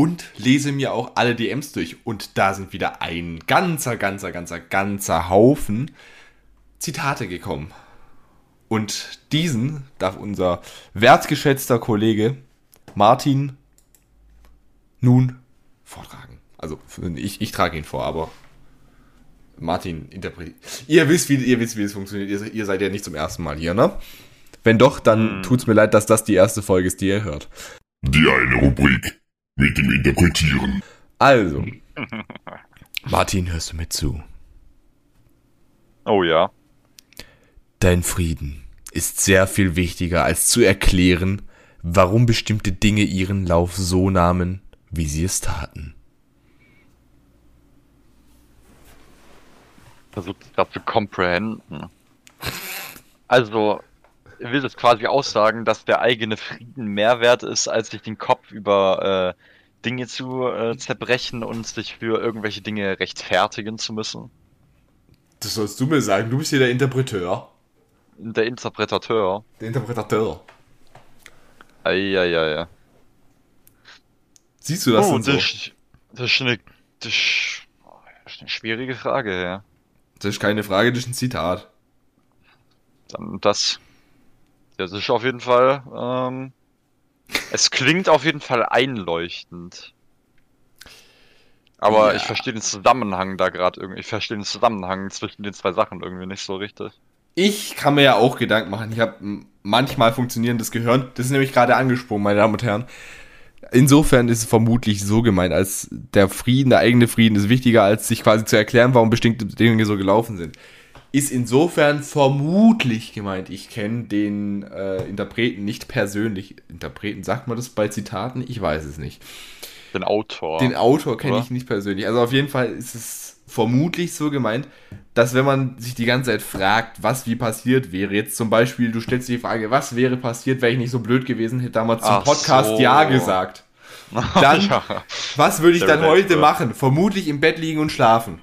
Speaker 1: und lese mir auch alle DMs durch. Und da sind wieder ein ganzer, ganzer, ganzer, ganzer Haufen Zitate gekommen. Und diesen darf unser wertgeschätzter Kollege Martin nun vortragen. Also ich, ich trage ihn vor, aber Martin interpretiert. Ihr wisst, wie, ihr wisst, wie es funktioniert. Ihr, ihr seid ja nicht zum ersten Mal hier, ne? Wenn doch, dann tut's mir leid, dass das die erste Folge ist, die ihr hört.
Speaker 3: Die eine Rubrik mit dem Interpretieren.
Speaker 1: Also, Martin, hörst du mir zu?
Speaker 2: Oh ja.
Speaker 1: Dein Frieden ist sehr viel wichtiger, als zu erklären, warum bestimmte Dinge ihren Lauf so nahmen, wie sie es taten.
Speaker 2: Versucht es gerade zu comprehenden. Also, will das quasi aussagen, dass der eigene Frieden mehr wert ist, als sich den Kopf über äh, Dinge zu äh, zerbrechen und sich für irgendwelche Dinge rechtfertigen zu müssen.
Speaker 1: Das sollst du mir sagen. Du bist hier der Interpreteur.
Speaker 2: Der Interpretateur.
Speaker 1: Der Interpretateur.
Speaker 2: Eieiei.
Speaker 1: Siehst du das
Speaker 2: Oh,
Speaker 1: denn so?
Speaker 2: das, das ist eine, das ist das ist eine schwierige Frage, ja.
Speaker 1: Das ist keine Frage, das ist ein Zitat.
Speaker 2: Dann das. Das ist auf jeden Fall. Ähm, es klingt auf jeden Fall einleuchtend. Aber
Speaker 1: Ja.
Speaker 2: ich verstehe den Zusammenhang da gerade irgendwie. Ich verstehe den Zusammenhang zwischen den zwei Sachen irgendwie nicht so richtig.
Speaker 1: Ich kann mir ja auch Gedanken machen. Ich habe manchmal funktionierendes Gehirn. Das ist nämlich gerade angesprungen, meine Damen und Herren. Insofern ist es vermutlich so gemeint, als der Frieden, der eigene Frieden ist wichtiger, als sich quasi zu erklären, warum bestimmte Dinge so gelaufen sind. Ist insofern vermutlich gemeint. Ich kenne den äh, Interpreten nicht persönlich. Interpreten, sagt man das bei Zitaten? Ich weiß es nicht.
Speaker 2: Den Autor.
Speaker 1: Den Autor kenne ich nicht persönlich. Also auf jeden Fall ist es vermutlich so gemeint, dass wenn man sich die ganze Zeit fragt, was wie passiert wäre, jetzt zum Beispiel, du stellst dir die Frage, was wäre passiert, wäre ich nicht so blöd gewesen, hätte damals zum
Speaker 2: Ach
Speaker 1: Podcast
Speaker 2: so.
Speaker 1: Ja gesagt. Dann,
Speaker 2: ja.
Speaker 1: was würde ich
Speaker 2: Sehr
Speaker 1: dann heute machen? Vermutlich im Bett liegen und schlafen.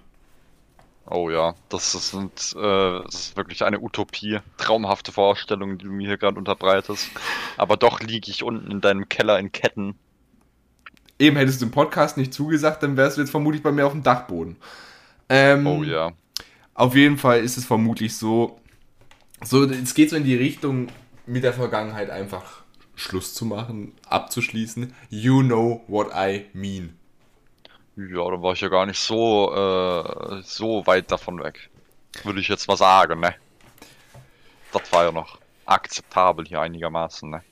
Speaker 2: Oh ja, das ist, sind, äh, das ist wirklich eine Utopie. Traumhafte Vorstellung, die du mir hier gerade unterbreitest. Aber doch liege ich unten in deinem Keller in Ketten.
Speaker 1: Eben hättest du im Podcast nicht zugesagt, dann wärst du jetzt vermutlich bei mir auf dem Dachboden. Ähm,
Speaker 2: Oh ja.
Speaker 1: Auf jeden Fall ist es vermutlich so, so, es geht so in die Richtung, mit der Vergangenheit einfach Schluss zu machen, abzuschließen. You know what I mean.
Speaker 2: Ja, da war ich ja gar nicht so, äh, so weit davon weg. Würde ich jetzt mal sagen, ne? Das war ja noch akzeptabel hier einigermaßen, ne?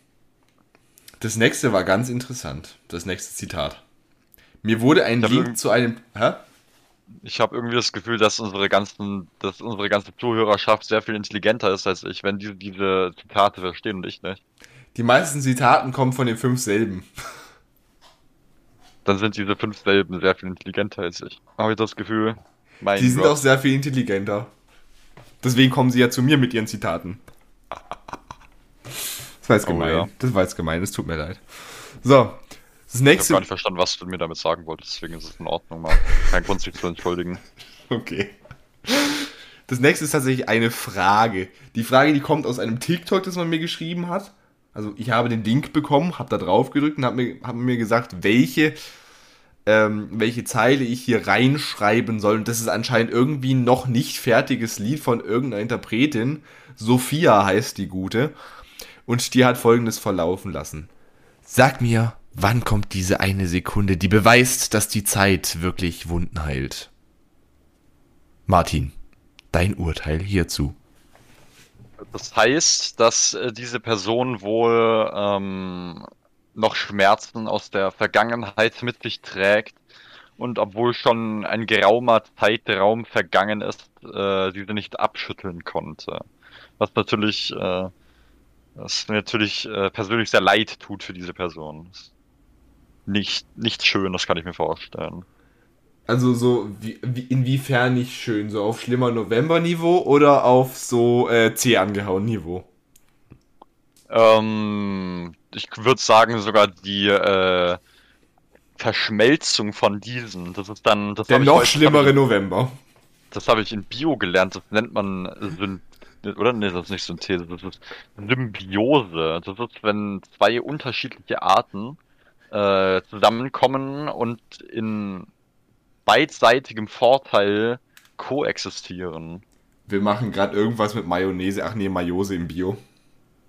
Speaker 1: Das nächste war ganz interessant. Das nächste Zitat. Mir wurde ein Link zu einem. Hä?
Speaker 2: Ich habe irgendwie das Gefühl, dass unsere ganzen, dass unsere ganze Zuhörerschaft sehr viel intelligenter ist als ich, wenn die diese Zitate verstehen und ich nicht.
Speaker 1: Die meisten Zitaten kommen von den fünf selben.
Speaker 2: Dann sind diese fünf selben sehr viel intelligenter als ich. Habe ich das Gefühl? Mein
Speaker 1: Die sind
Speaker 2: Gott.
Speaker 1: auch sehr viel intelligenter. Deswegen kommen sie ja zu mir mit ihren Zitaten. Das war jetzt
Speaker 2: Oh,
Speaker 1: gemein.
Speaker 2: ja.
Speaker 1: Das war jetzt gemein, es tut mir leid. So. Das
Speaker 2: Ich habe
Speaker 1: nächste.
Speaker 2: gar nicht verstanden, was du mir damit sagen wolltest, deswegen ist es in Ordnung, mal kein Grund, sich zu entschuldigen.
Speaker 1: Okay. Das nächste ist tatsächlich eine Frage. Die Frage, die kommt aus einem TikTok, das man mir geschrieben hat. Also ich habe den Link bekommen, habe da drauf gedrückt und habe mir, hab mir gesagt, welche, ähm, welche Zeile ich hier reinschreiben soll. Und das ist anscheinend irgendwie ein noch nicht fertiges Lied von irgendeiner Interpretin. Sophia heißt die gute. Und die hat folgendes verlaufen lassen. Sag mir, wann kommt diese eine Sekunde, die beweist, dass die Zeit wirklich Wunden heilt? Martin, dein Urteil hierzu.
Speaker 2: Das heißt, dass äh, diese Person wohl ähm, noch Schmerzen aus der Vergangenheit mit sich trägt und obwohl schon ein geraumer Zeitraum vergangen ist, äh, diese nicht abschütteln konnte. Was natürlich, äh, was natürlich äh, persönlich sehr leid tut für diese Person. Nicht, nicht schön, das kann ich mir vorstellen.
Speaker 1: Also so, wie, wie, inwiefern nicht schön? So auf schlimmer November-Niveau oder auf so äh, C angehauen Niveau?
Speaker 2: Ähm, ich würde sagen, sogar die äh, Verschmelzung von diesen. Das ist dann. Das
Speaker 1: Der
Speaker 2: hab
Speaker 1: noch schlimmere November.
Speaker 2: Das habe ich in Bio gelernt. Das nennt man Syn oder nee, das ist nicht Synthese, das ist Symbiose. Das ist, wenn zwei unterschiedliche Arten äh, zusammenkommen und in beidseitigem Vorteil koexistieren.
Speaker 1: Wir machen gerade irgendwas mit Mayonnaise. Ach nee, Mayose im Bio.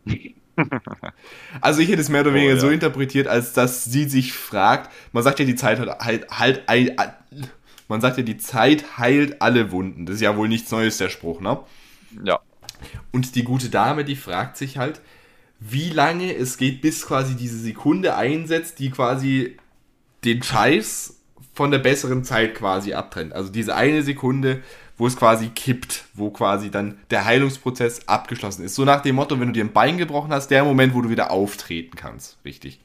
Speaker 1: also ich hätte es mehr oder
Speaker 2: Oh,
Speaker 1: weniger
Speaker 2: ja.
Speaker 1: so interpretiert, als dass sie sich fragt, man sagt ja, die Zeit hat halt, halt, ein- man sagt ja, die Zeit heilt alle Wunden. Das ist ja wohl nichts Neues, der Spruch, ne?
Speaker 2: Ja.
Speaker 1: Und die gute Dame, die fragt sich halt, wie lange es geht, bis quasi diese Sekunde einsetzt, die quasi den Scheiß von der besseren Zeit quasi abtrennt. Also diese eine Sekunde, wo es quasi kippt, wo quasi dann der Heilungsprozess abgeschlossen ist. So nach dem Motto, wenn du dir ein Bein gebrochen hast, der Moment, wo du wieder auftreten kannst. Richtig.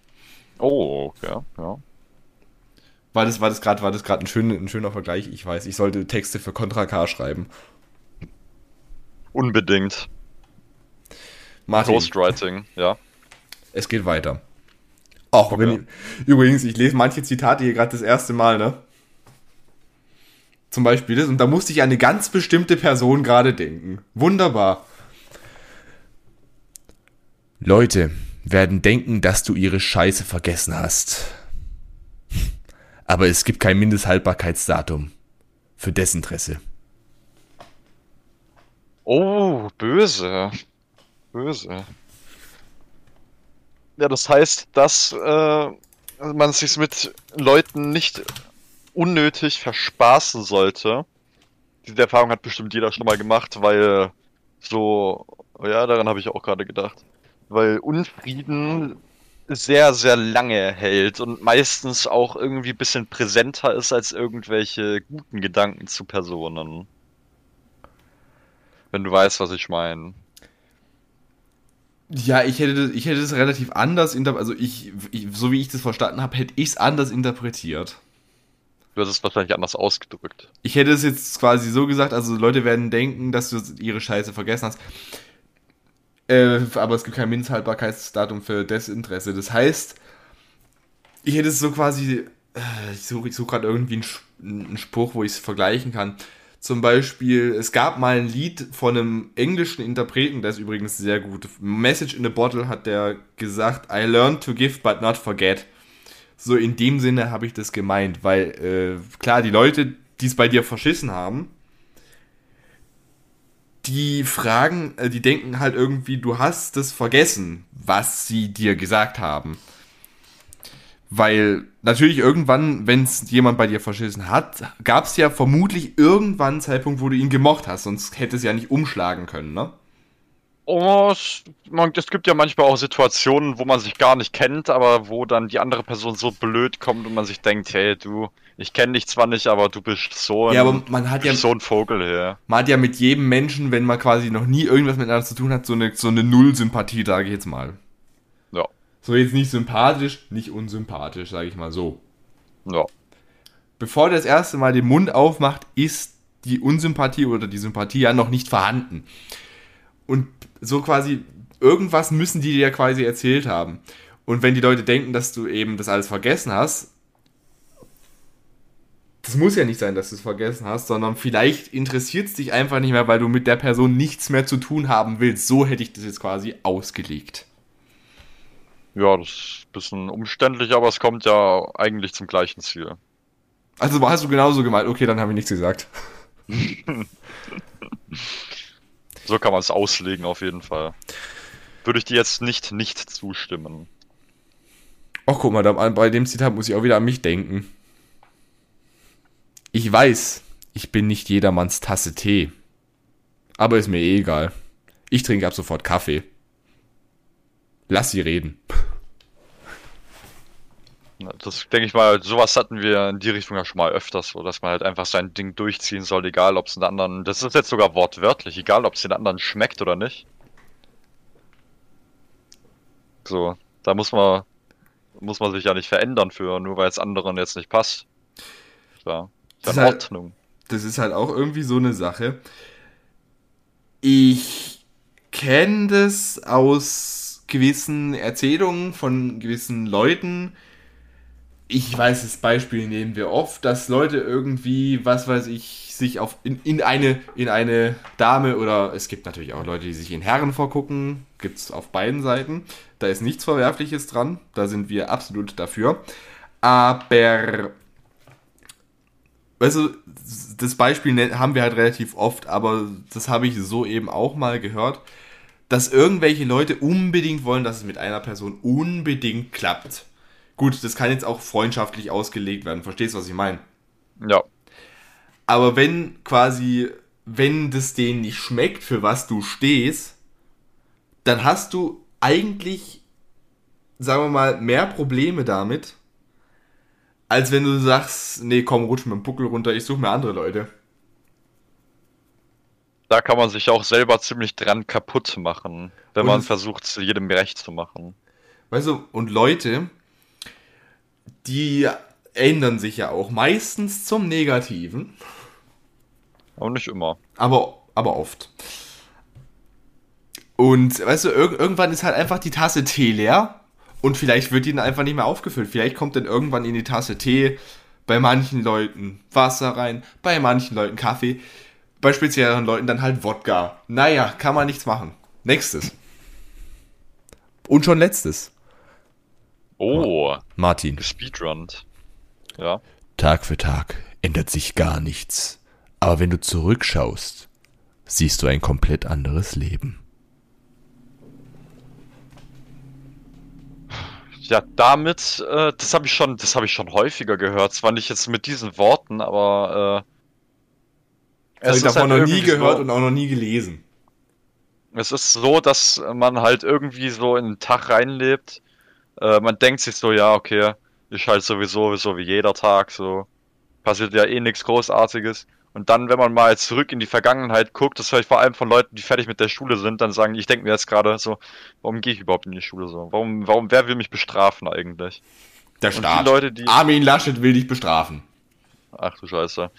Speaker 2: Oh, ja, ja.
Speaker 1: War das, war das gerade, war das gerade ein, schön, ein schöner Vergleich? Ich weiß, ich sollte Texte für Contra K schreiben.
Speaker 2: Unbedingt.
Speaker 1: Martin,
Speaker 2: Ghostwriting, ja.
Speaker 1: es geht weiter. Auch wenn
Speaker 2: Okay.
Speaker 1: ich, übrigens, ich lese manche Zitate hier gerade das erste Mal, ne? Zum Beispiel das, und da musste ich an eine ganz bestimmte Person gerade denken. Wunderbar. Leute werden denken, dass du ihre Scheiße vergessen hast. Aber es gibt kein Mindesthaltbarkeitsdatum für Desinteresse.
Speaker 2: Oh, böse. Böse. Ja, das heißt, dass äh, man sich mit Leuten nicht unnötig verspaßen sollte. Diese Erfahrung hat bestimmt jeder schon mal gemacht, weil so, ja, daran habe ich auch gerade gedacht. Weil Unfrieden sehr, sehr lange hält und meistens auch irgendwie ein bisschen präsenter ist als irgendwelche guten Gedanken zu Personen. Wenn du weißt, was ich meine.
Speaker 1: Ja, ich hätte das, ich hätte das relativ anders interpretiert. Also ich, ich, so wie ich das verstanden habe, hätte ich es anders interpretiert.
Speaker 2: Du hast es wahrscheinlich anders ausgedrückt.
Speaker 1: Ich hätte es jetzt quasi so gesagt, also Leute werden denken, dass du ihre Scheiße vergessen hast. Äh, aber es gibt kein Mindesthaltbarkeitsdatum für Desinteresse. Das heißt, ich hätte es so quasi, äh, ich suche ich such gerade irgendwie einen, einen Spruch, wo ich es vergleichen kann. Zum Beispiel, es gab mal ein Lied von einem englischen Interpreten, der ist übrigens sehr gut. Message in a Bottle hat der gesagt, I learned to give but not forget. So in dem Sinne habe ich das gemeint, weil äh, klar, die Leute, die es bei dir verschissen haben, die fragen, äh, die denken halt irgendwie, du hast das vergessen, was sie dir gesagt haben. Weil natürlich irgendwann, wenn es jemand bei dir verschissen hat, gab es ja vermutlich irgendwann einen Zeitpunkt, wo du ihn gemocht hast, sonst hätte es ja nicht umschlagen können, ne?
Speaker 2: Oh, es, gibt ja manchmal auch Situationen, wo man sich gar nicht kennt, aber wo dann die andere Person so blöd kommt und man sich denkt, hey du, ich kenne dich zwar nicht, aber du bist so ein,
Speaker 1: Ja, aber man hat ja,
Speaker 2: so ein Vogel hier.
Speaker 1: man hat ja mit jedem Menschen, wenn man quasi noch nie irgendwas miteinander zu tun hat, so eine, so eine Null-Sympathie, sage ich jetzt mal. So jetzt nicht sympathisch, nicht unsympathisch, sage ich mal so.
Speaker 2: ja.
Speaker 1: bevor der das erste Mal den Mund aufmacht, ist die Unsympathie oder die Sympathie ja noch nicht vorhanden. Und so quasi, irgendwas müssen die dir ja quasi erzählt haben. Und wenn die Leute denken, dass du eben das alles vergessen hast, das muss ja nicht sein, dass du es vergessen hast, sondern vielleicht interessiert es dich einfach nicht mehr, weil du mit der Person nichts mehr zu tun haben willst. So hätte ich das jetzt quasi ausgelegt.
Speaker 2: Ja, das ist ein bisschen umständlich, aber es kommt ja eigentlich zum gleichen Ziel.
Speaker 1: Also hast du genauso gemeint, okay, dann habe ich nichts gesagt.
Speaker 2: So kann man es auslegen, auf jeden Fall. Würde ich dir jetzt nicht nicht zustimmen.
Speaker 1: Ach, guck mal, bei dem Zitat muss ich auch wieder an mich denken. Ich weiß, ich bin nicht jedermanns Tasse Tee. Aber ist mir eh egal. Ich trinke ab sofort Kaffee. Lass sie reden.
Speaker 2: Das denke ich mal, sowas hatten wir in die Richtung ja schon mal öfters, so dass man halt einfach sein Ding durchziehen soll, egal ob es den anderen, das ist jetzt sogar wortwörtlich, egal ob es den anderen schmeckt oder nicht. So, da muss man, muss man sich ja nicht verändern für, nur weil es anderen jetzt nicht passt. Ja,
Speaker 1: Das ist
Speaker 2: in
Speaker 1: halt-
Speaker 2: Ordnung.
Speaker 1: Das ist halt auch irgendwie so eine Sache. Ich kenne das aus gewissen Erzählungen von gewissen Leuten. Ich weiß, das Beispiel nehmen wir oft, dass Leute irgendwie, was weiß ich, sich auf in, in eine in eine Dame oder es gibt natürlich auch Leute, die sich in Herren vorgucken, gibt es auf beiden Seiten. Da ist nichts Verwerfliches dran, da sind wir absolut dafür. Aber weißt du, das Beispiel nen- haben wir halt relativ oft, aber das habe ich so eben auch mal gehört, dass irgendwelche Leute unbedingt wollen, dass es mit einer Person unbedingt klappt. Gut, das kann jetzt auch freundschaftlich ausgelegt werden, verstehst du, was ich meine?
Speaker 2: Ja,
Speaker 1: Aber wenn quasi, wenn das denen nicht schmeckt, für was du stehst, dann hast du eigentlich, sagen wir mal, mehr Probleme damit, als wenn du sagst, nee, komm, rutsch mit dem Buckel runter, ich suche mir andere Leute.
Speaker 2: Da kann man sich auch selber ziemlich dran kaputt machen, wenn
Speaker 1: Und
Speaker 2: man versucht, es jedem recht zu machen.
Speaker 1: Weißt du, und Leute, die ändern sich ja auch meistens zum Negativen,
Speaker 2: Aber nicht immer.
Speaker 1: aber, aber oft. Und weißt du, irg irgendwann ist halt einfach die Tasse Tee leer und vielleicht wird die dann einfach nicht mehr aufgefüllt. Vielleicht kommt dann irgendwann in die Tasse Tee bei manchen Leuten Wasser rein, bei manchen Leuten Kaffee, bei spezielleren Leuten dann halt Wodka. Naja, kann man nichts machen. Nächstes. Und schon letztes.
Speaker 2: Oh,
Speaker 1: Martin.
Speaker 2: gespeedrunnt. Ja.
Speaker 1: Tag für Tag ändert sich gar nichts. Aber wenn du zurückschaust, siehst du ein komplett anderes Leben.
Speaker 2: Ja, damit, äh, das habe ich schon, das habe ich schon häufiger gehört. Zwar nicht jetzt mit diesen Worten, aber äh,
Speaker 1: habe ich
Speaker 2: ist
Speaker 1: davon
Speaker 2: halt
Speaker 1: noch nie gehört
Speaker 2: so,
Speaker 1: und auch noch nie gelesen.
Speaker 2: es ist so, dass man halt irgendwie so in den Tag reinlebt. Äh, man denkt sich so, ja, okay, ist halt sowieso so wie jeder Tag, so passiert ja eh nichts Großartiges. Und dann, wenn man mal zurück in die Vergangenheit guckt, das höre ich vor allem von Leuten, die fertig mit der Schule sind, dann sagen, ich denke mir jetzt gerade so, warum gehe ich überhaupt in die Schule so? Warum, warum, wer will mich bestrafen eigentlich?
Speaker 1: Der Staat.
Speaker 2: die Leute, die,
Speaker 1: Armin Laschet will dich bestrafen.
Speaker 2: ach du Scheiße.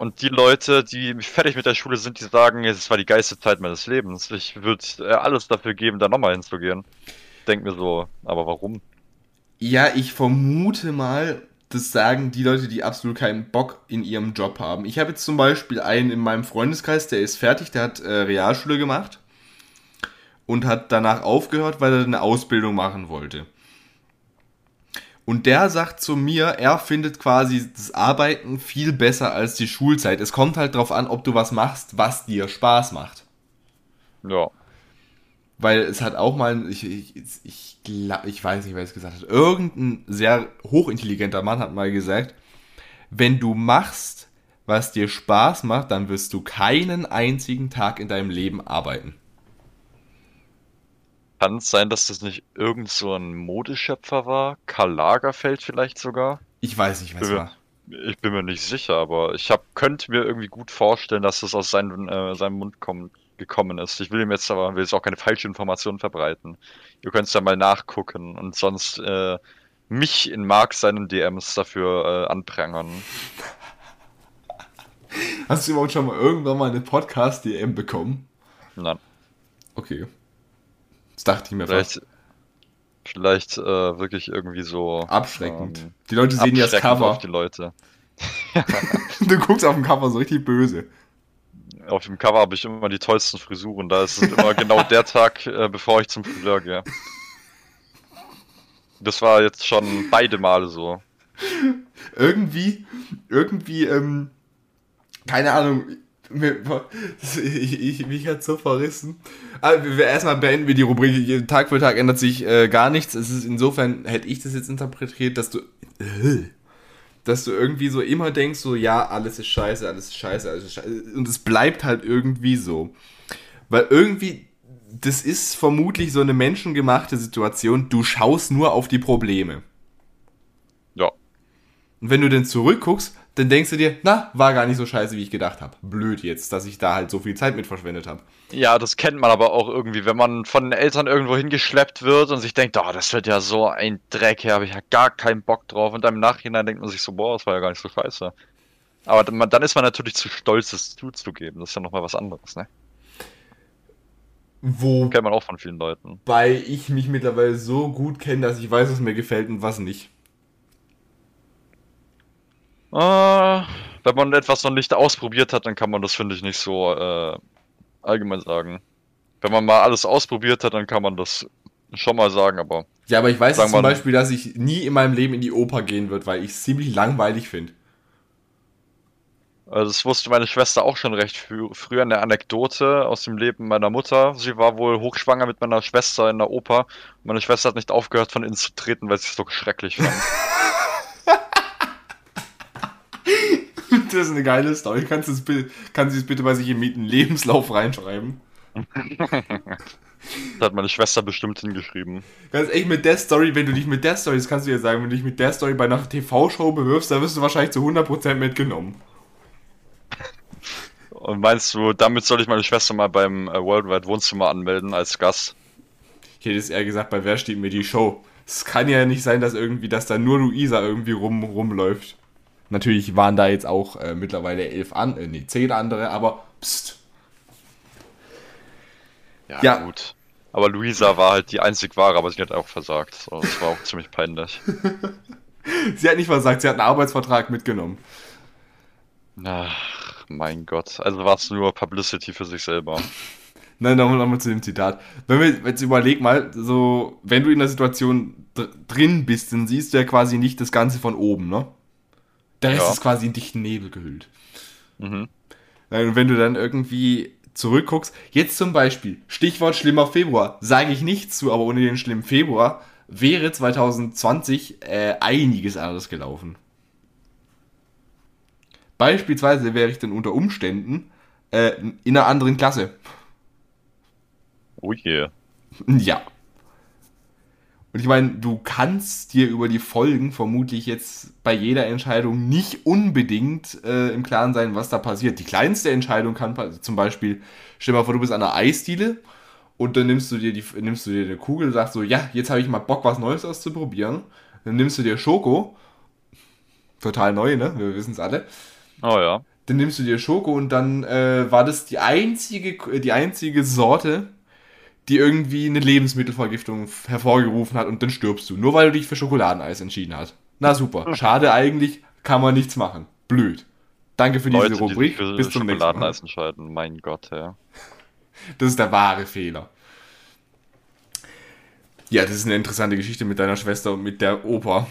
Speaker 2: Und die Leute, die fertig mit der Schule sind, die sagen, es war die geilste Zeit meines Lebens. Ich würde äh, alles dafür geben, da nochmal hinzugehen. Denk mir so, aber warum?
Speaker 1: Ja, ich vermute mal, das sagen die Leute, die absolut keinen Bock in ihrem Job haben. Ich habe jetzt zum Beispiel einen in meinem Freundeskreis, der ist fertig, der hat äh, Realschule gemacht und hat danach aufgehört, weil er eine Ausbildung machen wollte. Und der sagt zu mir, er findet quasi das Arbeiten viel besser als die Schulzeit. Es kommt halt drauf an, ob du was machst, was dir Spaß macht.
Speaker 2: Ja.
Speaker 1: Weil es hat auch mal, ich, ich, ich, glaub, ich weiß nicht, wer es gesagt hat, irgendein sehr hochintelligenter Mann hat mal gesagt, wenn du machst, was dir Spaß macht, dann wirst du keinen einzigen Tag in deinem Leben arbeiten.
Speaker 2: Kann es sein, dass das nicht irgend so ein Modeschöpfer war? Karl Lagerfeld vielleicht sogar?
Speaker 1: Ich weiß nicht, was
Speaker 2: Ja.
Speaker 1: war.
Speaker 2: Ich bin mir nicht sicher, aber ich hab, könnte mir irgendwie gut vorstellen, dass das aus seinem, äh, seinem Mund kommt, gekommen ist. Ich will ihm jetzt aber will jetzt auch keine falsche Information verbreiten. Ihr könnt es ja mal nachgucken und sonst äh, mich in Mark seinen DMs dafür äh, anprangern.
Speaker 1: Hast du überhaupt schon mal irgendwann mal eine Podcast-DM bekommen?
Speaker 2: Nein,
Speaker 1: Okay. Das dachte ich mir fast.
Speaker 2: vielleicht, vielleicht äh, wirklich irgendwie so
Speaker 1: Abschreckend.
Speaker 2: ähm,
Speaker 1: die Leute sehen ja das Cover.
Speaker 2: auf die Leute.
Speaker 1: Du guckst auf dem Cover so richtig böse.
Speaker 2: Auf dem Cover habe ich immer die tollsten Frisuren. Da ist es immer genau der Tag, äh, bevor ich zum Friseur gehe. Das war jetzt schon beide Male so.
Speaker 1: irgendwie, irgendwie, ähm, keine Ahnung, ich, ich, mich hat so verrissen. Aber wir, wir erstmal beenden wir die Rubrik. Tag für Tag ändert sich äh, gar nichts. Es ist insofern, hätte ich das jetzt interpretiert, dass du, äh, dass du irgendwie so immer denkst, so, ja, alles ist scheiße, alles ist scheiße, alles ist scheiße. Und es bleibt halt irgendwie so. Weil irgendwie, das ist vermutlich so eine menschengemachte Situation. Du schaust nur auf die Probleme.
Speaker 2: Ja.
Speaker 1: Und wenn du dann zurückguckst, dann denkst du dir, na, war gar nicht so scheiße, wie ich gedacht habe. Blöd jetzt, dass ich da halt so viel Zeit mit verschwendet habe.
Speaker 2: Ja, das kennt man aber auch irgendwie, wenn man von den Eltern irgendwo hingeschleppt wird und sich denkt, oh, das wird ja so ein Dreck, hier habe ich ja gar keinen Bock drauf. Und dann im Nachhinein denkt man sich so, boah, das war ja gar nicht so scheiße. Aber dann, dann ist man natürlich zu stolz, das zuzugeben. Das ist ja nochmal was anderes, ne?
Speaker 1: Wobei
Speaker 2: Kennt man auch von vielen Leuten.
Speaker 1: ich mich mittlerweile so gut kenne, dass ich weiß, was mir gefällt und was nicht.
Speaker 2: Äh, wenn man etwas noch nicht ausprobiert hat, dann kann man das, finde ich, nicht so äh, allgemein sagen. Wenn man mal alles ausprobiert hat, dann kann man das schon mal sagen, aber
Speaker 1: Ja, aber ich weiß jetzt zum Beispiel, dass ich nie in meinem Leben in die Oper gehen wird, weil ich es ziemlich langweilig finde.
Speaker 2: äh, das wusste meine Schwester auch schon recht früh, früher eine Anekdote aus dem Leben meiner Mutter. Sie war wohl hochschwanger mit meiner Schwester in der Oper. Meine Schwester hat nicht aufgehört, von innen zu treten, weil sie es so schrecklich fand.
Speaker 1: Das ist eine geile Story. Kannst du es es bitte bei sich im einen Lebenslauf reinschreiben?
Speaker 2: Das hat meine Schwester bestimmt hingeschrieben.
Speaker 1: Ganz echt mit der Story, wenn du dich mit der Story, das kannst du ja sagen, wenn du dich mit der Story bei einer TV-Show bewirbst, dann wirst du wahrschechlich zu 100% mitgenommen.
Speaker 2: Und meinst du, damit soll ich meine Schwester mal beim äh, Worldwide Wohnzimmer anmelden als Gast?
Speaker 1: Ich hätte es eher gesagt, bei Wer steht mir die Show? Es kann ja nicht sein, dass irgendwie, dass da nur Luisa irgendwie rum, rumläuft. Natürlich waren da jetzt auch äh, mittlerweile elf an, äh, nee, zehn andere, aber pst. Ja.
Speaker 2: gut. Aber Luisa war halt die einzig wahre, aber sie hat auch versagt. So, das war auch ziemlich peinlich.
Speaker 1: Sie hat nicht versagt, sie hat einen Arbeitsvertrag mitgenommen.
Speaker 2: Ach, mein Gott. Also war es nur Publicity für sich selber.
Speaker 1: Nein, nochmal noch mal zu dem Zitat. Wenn wir jetzt überleg mal, so, wenn du in der Situation dr drin bist, dann siehst du ja quasi nicht das Ganze von oben, ne? Der Rest
Speaker 2: Ja.
Speaker 1: ist quasi in dichten Nebel gehüllt.
Speaker 2: Mhm.
Speaker 1: Nein, Und wenn du dann irgendwie zurückguckst, jetzt zum Beispiel, Stichwort schlimmer Februar, sage ich nichts zu, aber ohne den schlimmen Februar wäre 2020 äh, einiges anders gelaufen. Beispielsweise wäre ich dann unter Umständen äh, in einer anderen Klasse.
Speaker 2: Oh je.
Speaker 1: Ja. Und ich meine, du kannst dir über die Folgen vermutlich jetzt bei jeder Entscheidung nicht unbedingt äh, im Klaren sein, was da passiert. Die kleinste Entscheidung kann zum Beispiel, stell dir mal vor, du bist an einer Eisdiele und dann nimmst du dir die, nimmst du dir eine Kugel und sagst so, ja, jetzt habe ich mal Bock, was Neues auszuprobieren. Dann nimmst du dir Schoko. Total neu, ne? Wir wissen es alle.
Speaker 2: Oh ja.
Speaker 1: Dann nimmst du dir Schoko und dann äh, war das die einzige, die einzige Sorte, die irgendwie eine Lebensmittelvergiftung hervorgerufen hat und dann stirbst du. Nur weil du dich für Schokoladeneis entschieden hast. Na super. Schade eigentlich, kann man nichts machen. Blöd. Danke für diese
Speaker 2: Leute, die sich
Speaker 1: Rubrik.
Speaker 2: für
Speaker 1: Bis zum nächsten Mal.
Speaker 2: Schokoladeneis entscheiden. Mein Gott, ja.
Speaker 1: Das ist der wahre Fehler. Ja, das ist eine interessante Geschichte mit deiner Schwester und mit der Oper.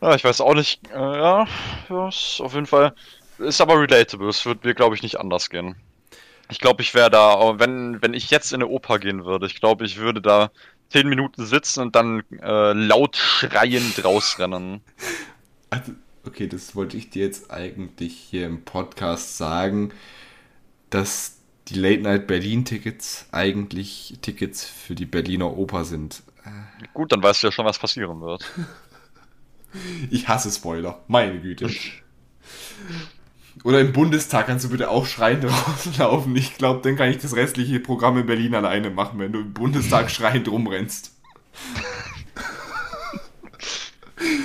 Speaker 2: Ja, ich weiß auch nicht. Äh, ja, ja, auf jeden Fall. Ist aber relatable. Es wird mir, glaube ich, nicht anders gehen. Ich glaube, ich wäre da, aber wenn, wenn ich jetzt in eine Oper gehen würde, ich glaube, ich würde da zehn Minuten sitzen und dann äh, laut schreiend rausrennen.
Speaker 1: Also, okay, das wollte ich dir jetzt eigentlich hier im Podcast sagen, dass die Late Night Berlin Tickets eigentlich Tickets für die Berliner Oper sind.
Speaker 2: Gut, dann weißt du ja schon, was passieren wird.
Speaker 1: Ich hasse Spoiler, meine Güte. Oder im Bundestag kannst du bitte auch schreiend rauslaufen. Ich glaube, dann kann ich das restliche Programm in Berlin alleine machen, wenn du im Bundestag schreiend rumrennst.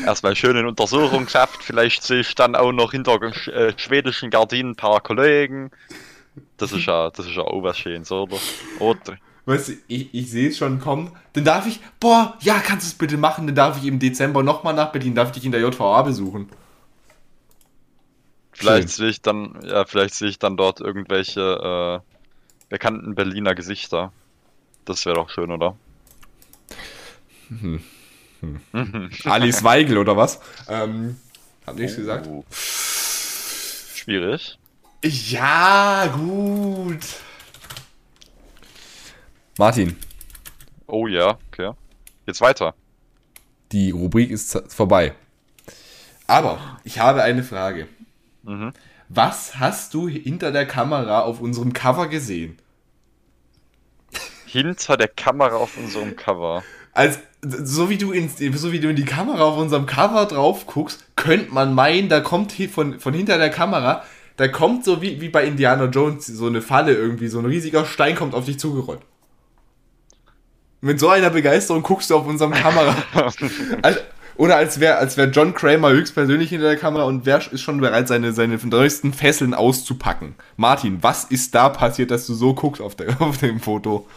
Speaker 2: Erstmal schön in Untersuchungshaft, vielleicht sehe ich dann auch noch hinter äh, schwedischen Gardinen ein paar Kollegen. Das ist ja, das ist ja auch was Schönes, oder? Oder?
Speaker 1: Weißt du, ich, ich sehe es schon kommen. Dann darf ich, boah, ja, kannst du es bitte machen. Dann darf ich im Dezember nochmal nach Berlin, darf ich dich in der JVA besuchen.
Speaker 2: Vielleicht sehe ich dann, ja, vielleicht sehe ich dann dort irgendwelche äh, bekannten Berliner Gesichter. Das wäre doch schön, oder?
Speaker 1: Alice Weigel oder was? Ähm, hab nichts gesagt.
Speaker 2: Oh. Schwierig.
Speaker 1: Ja, gut. Martin,
Speaker 2: Oh ja, okay. Jetzt weiter.
Speaker 1: die Rubrik ist vorbei. Aber ich habe eine Frage.
Speaker 2: Mhm.
Speaker 1: Was hast du hinter der Kamera auf unserem Cover gesehen?
Speaker 2: Hinter der Kamera auf unserem Cover.
Speaker 1: Als, so, wie du in, so wie du in die Kamera auf unserem Cover drauf guckst, könnte man meinen, da kommt hier von, von hinter der Kamera, da kommt so wie, wie bei Indiana Jones so eine Falle irgendwie, so ein riesiger Stein kommt auf dich zugerollt. Mit so einer Begeisterung guckst du auf unserem Kamera. Als, oder als wäre als wär John Kramer höchstpersönlich hinter der Kamera und wer ist schon bereit, seine, seine neuesten Fesseln auszupacken. Martin, was ist da passiert, dass du so guckst auf, der, auf dem Foto?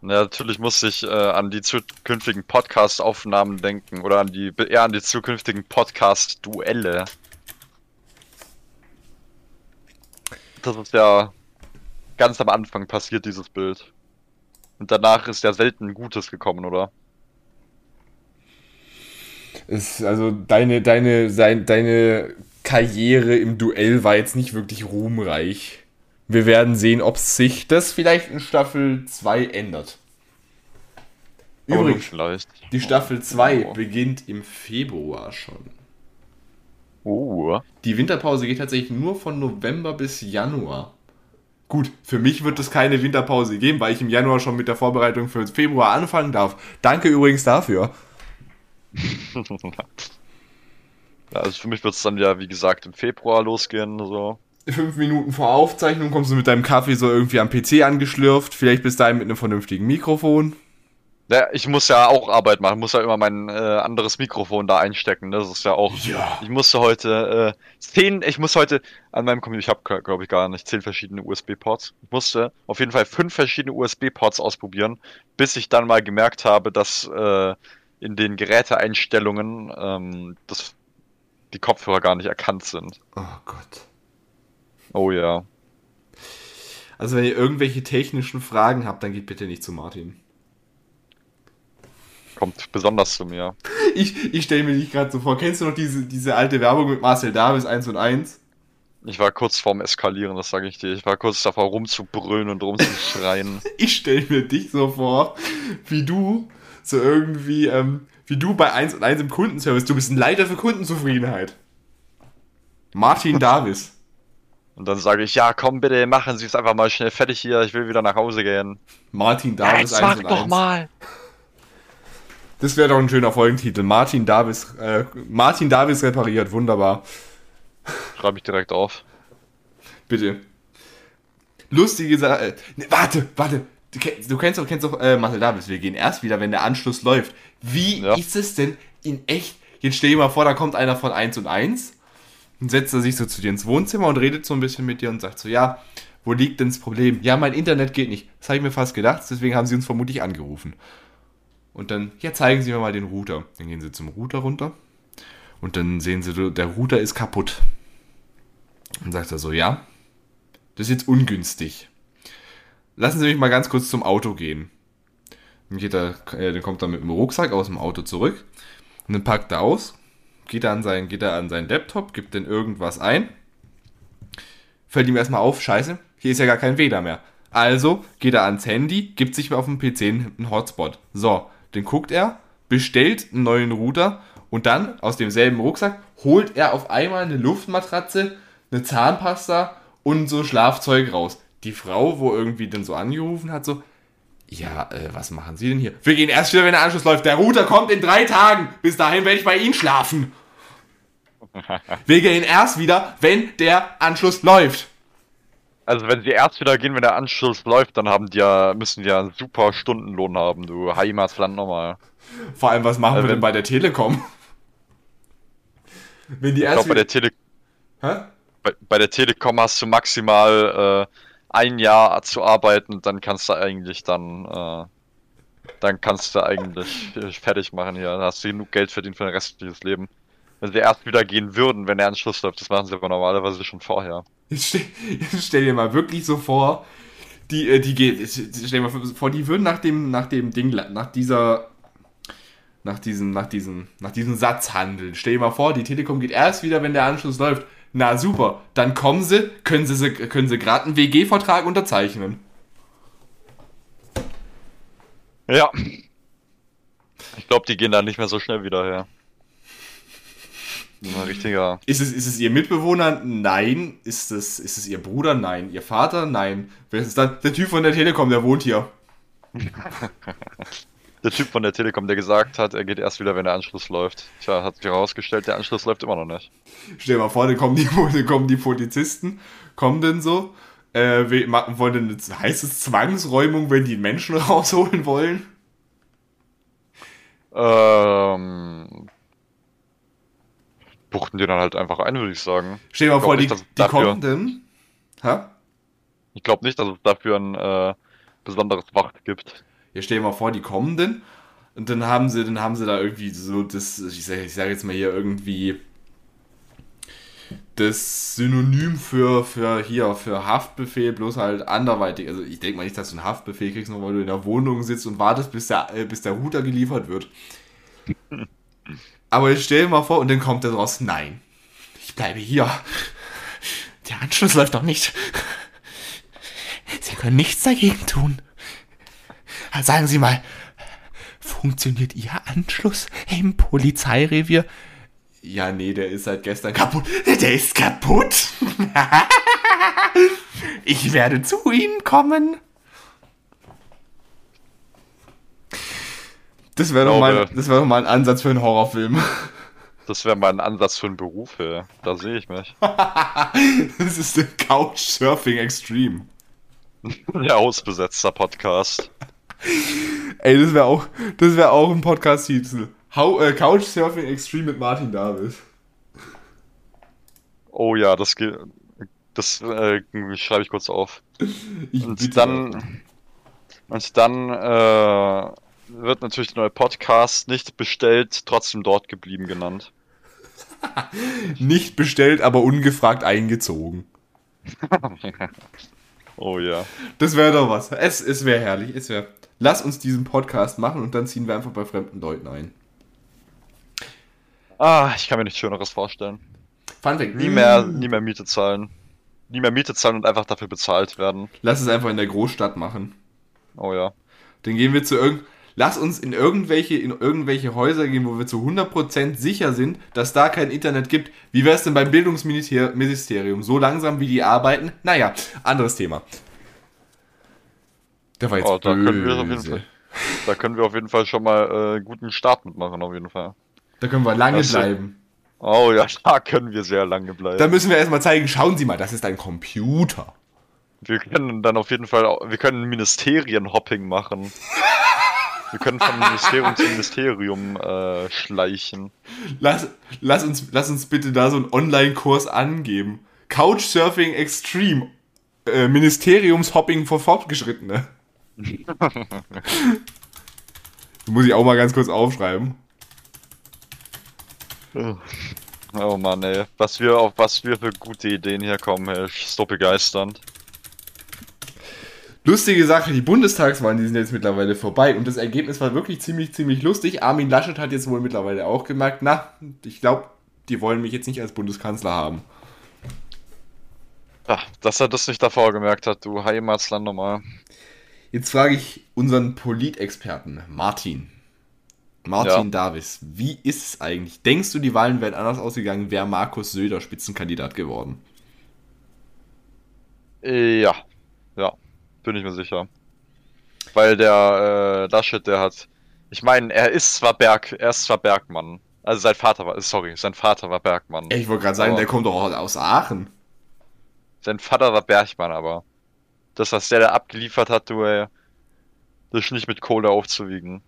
Speaker 2: Ja, natürlich musste ich äh, an die zukünftigen Podcast-Aufnahmen denken oder an die eher an die zukünftigen Podcast-Duelle. Das ist ja ganz am Anfang passiert, dieses Bild. Und danach ist ja selten Gutes gekommen, oder?
Speaker 1: Ist, also deine, deine, sein, deine Karriere im Duell war jetzt nicht wirklich ruhmreich. Wir werden sehen, ob sich das vielleicht in Staffel 2 ändert. Übrigens, die Staffel 2
Speaker 2: Oh.
Speaker 1: beginnt im Februar schon.
Speaker 2: Oh.
Speaker 1: Die Winterpause geht tatsächlich nur von November bis Januar. Gut, für mich wird es keine Winterpause geben, weil ich im Januar schon mit der Vorbereitung für Februar anfangen darf. Danke übrigens dafür.
Speaker 2: Ja, also für mich wird es dann ja, wie gesagt, im Februar losgehen. So.
Speaker 1: fünf Minuten vor Aufzeichnung kommst du mit deinem Kaffee so irgendwie am PC angeschlürft, vielleicht bis dahin mit einem vernünftigen Mikrofon.
Speaker 2: Ja, ich muss ja auch Arbeit machen, muss ja immer mein äh, anderes Mikrofon da einstecken. ne? Das ist ja auch.
Speaker 1: Ja.
Speaker 2: Ich musste heute äh, zehn, ich muss heute an meinem Computer, ich habe glaube ich gar nicht zehn verschiedene USB-Ports. Ich musste auf jeden Fall fünf verschiedene USB-Ports ausprobieren, bis ich dann mal gemerkt habe, dass äh, in den Geräteeinstellungen ähm, das, die Kopfhörer gar nicht erkannt sind.
Speaker 1: Oh Gott.
Speaker 2: Oh ja.
Speaker 1: Also wenn ihr irgendwelche technischen Fragen habt, dann geht bitte nicht zu Martin.
Speaker 2: Kommt besonders zu mir.
Speaker 1: Ich, ich stelle mir dich gerade so vor, kennst du noch diese, diese alte Werbung mit Marcel Davis 1 und 1?
Speaker 2: Ich war kurz vorm Eskalieren, das sage ich dir. Ich war kurz davor rumzubrüllen und rumzuschreien.
Speaker 1: Ich stelle mir dich so vor, wie du so irgendwie, ähm, wie du bei 1 und 1 im Kundenservice, du bist ein Leiter für Kundenzufriedenheit. Martin Davis.
Speaker 2: Und dann sage ich, ja, komm bitte, machen Sie es einfach mal schnell fertig hier, ich will wieder nach Hause gehen.
Speaker 1: Martin Davis 1 und 1.
Speaker 2: mal.
Speaker 1: Das wäre doch ein schöner Folgentitel. Martin Davis, äh, Martin Davis repariert, wunderbar.
Speaker 2: Schreibe ich direkt auf.
Speaker 1: Bitte. Lustige Sache. Äh, ne, warte, warte. Du, du kennst doch, kennst doch äh, Marcel Davis. Wir gehen erst wieder, wenn der Anschluss läuft. Wie
Speaker 2: Ja.
Speaker 1: ist es denn in echt? Jetzt stell dir mal vor, da kommt einer von 1 und 1 und setzt er sich so zu dir ins Wohnzimmer und redet so ein bisschen mit dir und sagt so, ja, wo liegt denn das Problem? Ja, mein Internet geht nicht. Das habe ich mir fast gedacht, deswegen haben sie uns vermutlich angerufen. Und dann, ja, zeigen Sie mir mal den Router. Dann gehen sie zum Router runter und dann sehen sie, der Router ist kaputt. Dann sagt er so, ja, das ist jetzt ungünstig. Lassen Sie mich mal ganz kurz zum Auto gehen. Dann, geht er, äh, dann kommt er mit dem Rucksack aus dem Auto zurück und dann packt er aus, geht er an seinen, geht er an seinen Laptop, gibt dann irgendwas ein. Fällt ihm erstmal auf, scheiße, hier ist ja gar kein WLAN mehr. Also geht er ans Handy, gibt sich auf dem PC einen Hotspot. So, dann guckt er, bestellt einen neuen Router und dann aus demselben Rucksack holt er auf einmal eine Luftmatratze, eine Zahnpasta und so Schlafzeug raus. Die Frau, wo irgendwie dann so angerufen hat, so, ja, äh, was machen Sie denn hier? Wir gehen erst wieder, wenn der Anschluss läuft. Der Router kommt in drei Tagen. Bis dahin werde ich bei Ihnen schlafen. Wir gehen erst wieder, wenn der Anschluss läuft.
Speaker 2: Also wenn sie erst wieder gehen, wenn der Anschluss läuft, dann haben die ja, müssen die ja einen super Stundenlohn haben, du Heimatland nochmal.
Speaker 1: Vor allem, was machen
Speaker 2: Also
Speaker 1: wir denn bei der Telekom? Wenn die
Speaker 2: Ich
Speaker 1: erst
Speaker 2: glaube, bei, der
Speaker 1: wieder,
Speaker 2: Tele
Speaker 1: Hä?
Speaker 2: bei, bei der Telekom hast du maximal äh, ein Jahr zu arbeiten, dann kannst du eigentlich dann, äh, dann kannst du eigentlich fertig machen hier. Dann hast du genug Geld verdient für dein restliches Leben. Wenn sie erst wieder gehen würden, wenn der Anschluss läuft, das machen sie aber normalerweise schon vorher.
Speaker 1: Jetzt stell, jetzt stell dir mal wirklich so vor, die, äh, die geht, stell dir mal vor, die würden nach dem, nach dem Ding, nach dieser, nach diesem, nach diesem, nach diesem Satz handeln. Stell dir mal vor, die Telekom geht erst wieder, wenn der Anschluss läuft. Na super, dann kommen sie, können sie, können sie gerade einen WG-Vertrag unterzeichnen.
Speaker 2: Ja. Ich glaube, die gehen da nicht mehr so schnell wieder her. Ein richtiger.
Speaker 1: Ist es, ist es ihr Mitbewohner? Nein. Ist es, ist es ihr Bruder? Nein. Ihr Vater? Nein. Wer ist es dann? Der Typ von der Telekom, der wohnt hier.
Speaker 2: Der Typ von der Telekom, der gesagt hat, er geht erst wieder, wenn der Anschluss läuft. Tja, hat sich herausgestellt, der Anschluss läuft immer noch nicht.
Speaker 1: Stell dir mal vor, dann kommen die, dann kommen die Polizisten, kommen denn so, äh, wollen denn, jetzt- heißt es Zwangsräumung, wenn die Menschen rausholen wollen?
Speaker 2: Ähm. Buchten die dann halt einfach ein, würde ich sagen.
Speaker 1: Stell dir mal vor, die,
Speaker 2: nicht,
Speaker 1: die
Speaker 2: dafür-
Speaker 1: kommen denn, ha?
Speaker 2: Ich glaube nicht, dass es dafür ein äh, besonderes Wacht gibt.
Speaker 1: Ja, stell dir mal vor, die kommen denn und dann haben sie, dann haben sie da irgendwie so das, ich sage sag jetzt mal hier irgendwie das Synonym für, für hier, für Haftbefehl, bloß halt anderweitig. Also ich denke mal nicht, dass du einen Haftbefehl kriegst, nur weil du in der Wohnung sitzt und wartest, bis der, äh, bis der Router geliefert wird. Aber ich stell dir mal vor, und dann kommt der raus, nein, ich bleibe hier. Der Anschluss läuft doch nicht. Sie können nichts dagegen tun. Sagen Sie mal, funktioniert Ihr Anschluss im Polizeirevier? Ja, nee, der ist seit gestern kaputt. Der ist kaputt. ich werde zu Ihnen kommen. Das wäre doch, mal- das wär doch mal ein Ansatz für einen Horrorfilm.
Speaker 2: Das wäre mal ein Ansatz für einen Beruf, ey. Da sehe ich mich.
Speaker 1: Das ist der Couchsurfing Extreme.
Speaker 2: Der ausbesetzter Podcast.
Speaker 1: Ey, das wäre auch, das wär auch ein Podcast-Titel. Äh, Couchsurfing Extreme mit Martin Davis.
Speaker 2: Oh ja, das geht. Das äh, schreibe ich kurz auf.
Speaker 1: Ich
Speaker 2: Und dann, und dann äh, wird natürlich der neue Podcast nicht bestellt, trotzdem dort geblieben genannt.
Speaker 1: Nicht bestellt, aber ungefragt eingezogen.
Speaker 2: Oh ja.
Speaker 1: Das wäre doch was. Es, es wäre herrlich. Es wäre. Lass uns diesen Podcast machen und dann ziehen wir einfach bei fremden Leuten ein.
Speaker 2: Ah, ich kann mir nichts Schöneres vorstellen.
Speaker 1: Fun Fact.
Speaker 2: Nie mehr, nie mehr Miete zahlen. Nie mehr Miete zahlen und einfach dafür bezahlt werden.
Speaker 1: Lass es einfach in der Großstadt machen.
Speaker 2: Oh ja.
Speaker 1: Dann gehen wir zu irgend. Lass uns in irgendwelche, in irgendwelche Häuser gehen, wo wir zu 100% sicher sind, dass da kein Internet gibt. Wie wäre es denn beim Bildungsministerium? So langsam wie die arbeiten? Naja, anderes Thema. Der war jetzt
Speaker 2: Oh, da können wir auf jeden Fall. Da können wir auf jeden Fall schon mal äh, guten Start mitmachen, auf jeden Fall.
Speaker 1: Da können wir lange
Speaker 2: Das
Speaker 1: bleiben.
Speaker 2: Oh ja, da können wir sehr lange bleiben.
Speaker 1: Da müssen wir erstmal zeigen, schauen Sie mal, das ist ein Computer.
Speaker 2: Wir können dann auf jeden Fall, wir können Ministerienhopping machen. Wir können von Ministerium zu Ministerium äh, schleichen.
Speaker 1: Lass, lass, uns, lass uns bitte da so einen Online-Kurs angeben. Couchsurfing Extreme. Äh, Ministeriumshopping für Fortgeschrittene. Muss ich auch mal ganz kurz aufschreiben.
Speaker 2: Oh Mann, ey. Was wir, auf was wir für gute Ideen hier kommen, ey. Ist so begeisternd.
Speaker 1: Lustige Sache, die Bundestagswahlen, die sind jetzt mittlerweile vorbei und das Ergebnis war wirklich ziemlich, ziemlich lustig. Armin Laschet hat jetzt wohl mittlerweile auch gemerkt, na, ich glaube, die wollen mich jetzt nicht als Bundeskanzler haben.
Speaker 2: Ach, dass er das nicht davor gemerkt hat, du Heimatsland nochmal.
Speaker 1: Jetzt frage ich unseren Politexperten, Martin. Martin Davis, wie ist es eigentlich? Denkst du, die Wahlen wären anders ausgegangen, wäre Markus Söder Spitzenkandidat geworden?
Speaker 2: Ja. Ja. Bin ich mir sicher. Weil der äh, Laschet, der hat. Ich meine, er ist zwar Berg, er ist zwar Bergmann. Also sein Vater war, sorry, sein Vater war Bergmann.
Speaker 1: Ich wollte gerade sagen,
Speaker 2: Aber-
Speaker 1: der kommt doch aus Aachen.
Speaker 2: Sein Vater war Bergmann, aber das, was der da abgeliefert hat, du, ey, das ist nicht mit Kohle aufzuwiegen.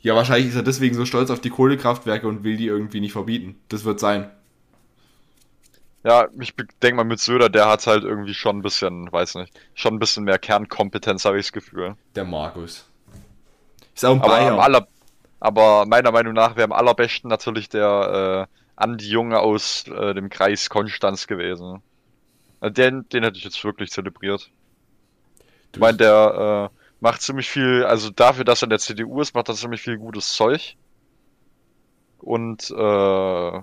Speaker 1: Ja, wahrscheinlich ist er deswegen so stolz auf die Kohlekraftwerke und will die irgendwie nicht verbieten. Das wird sein.
Speaker 2: Ja, ich denke mal mit Söder, der hat halt irgendwie schon ein bisschen, weiß nicht, schon ein bisschen mehr Kernkompetenz, habe ich das Gefühl.
Speaker 1: Der Markus. Ist auch ein
Speaker 2: Aber,
Speaker 1: Bayer.
Speaker 2: aller, aber meiner Meinung nach wäre am allerbesten natürlich der äh, Andi Junge aus äh, dem Kreis Konstanz gewesen. Äh, Den, den hätte ich jetzt wirklich zelebriert. Ich meine, der äh, macht ziemlich viel, also dafür, dass er in der CDU ist, macht er ziemlich viel gutes Zeug. Und äh,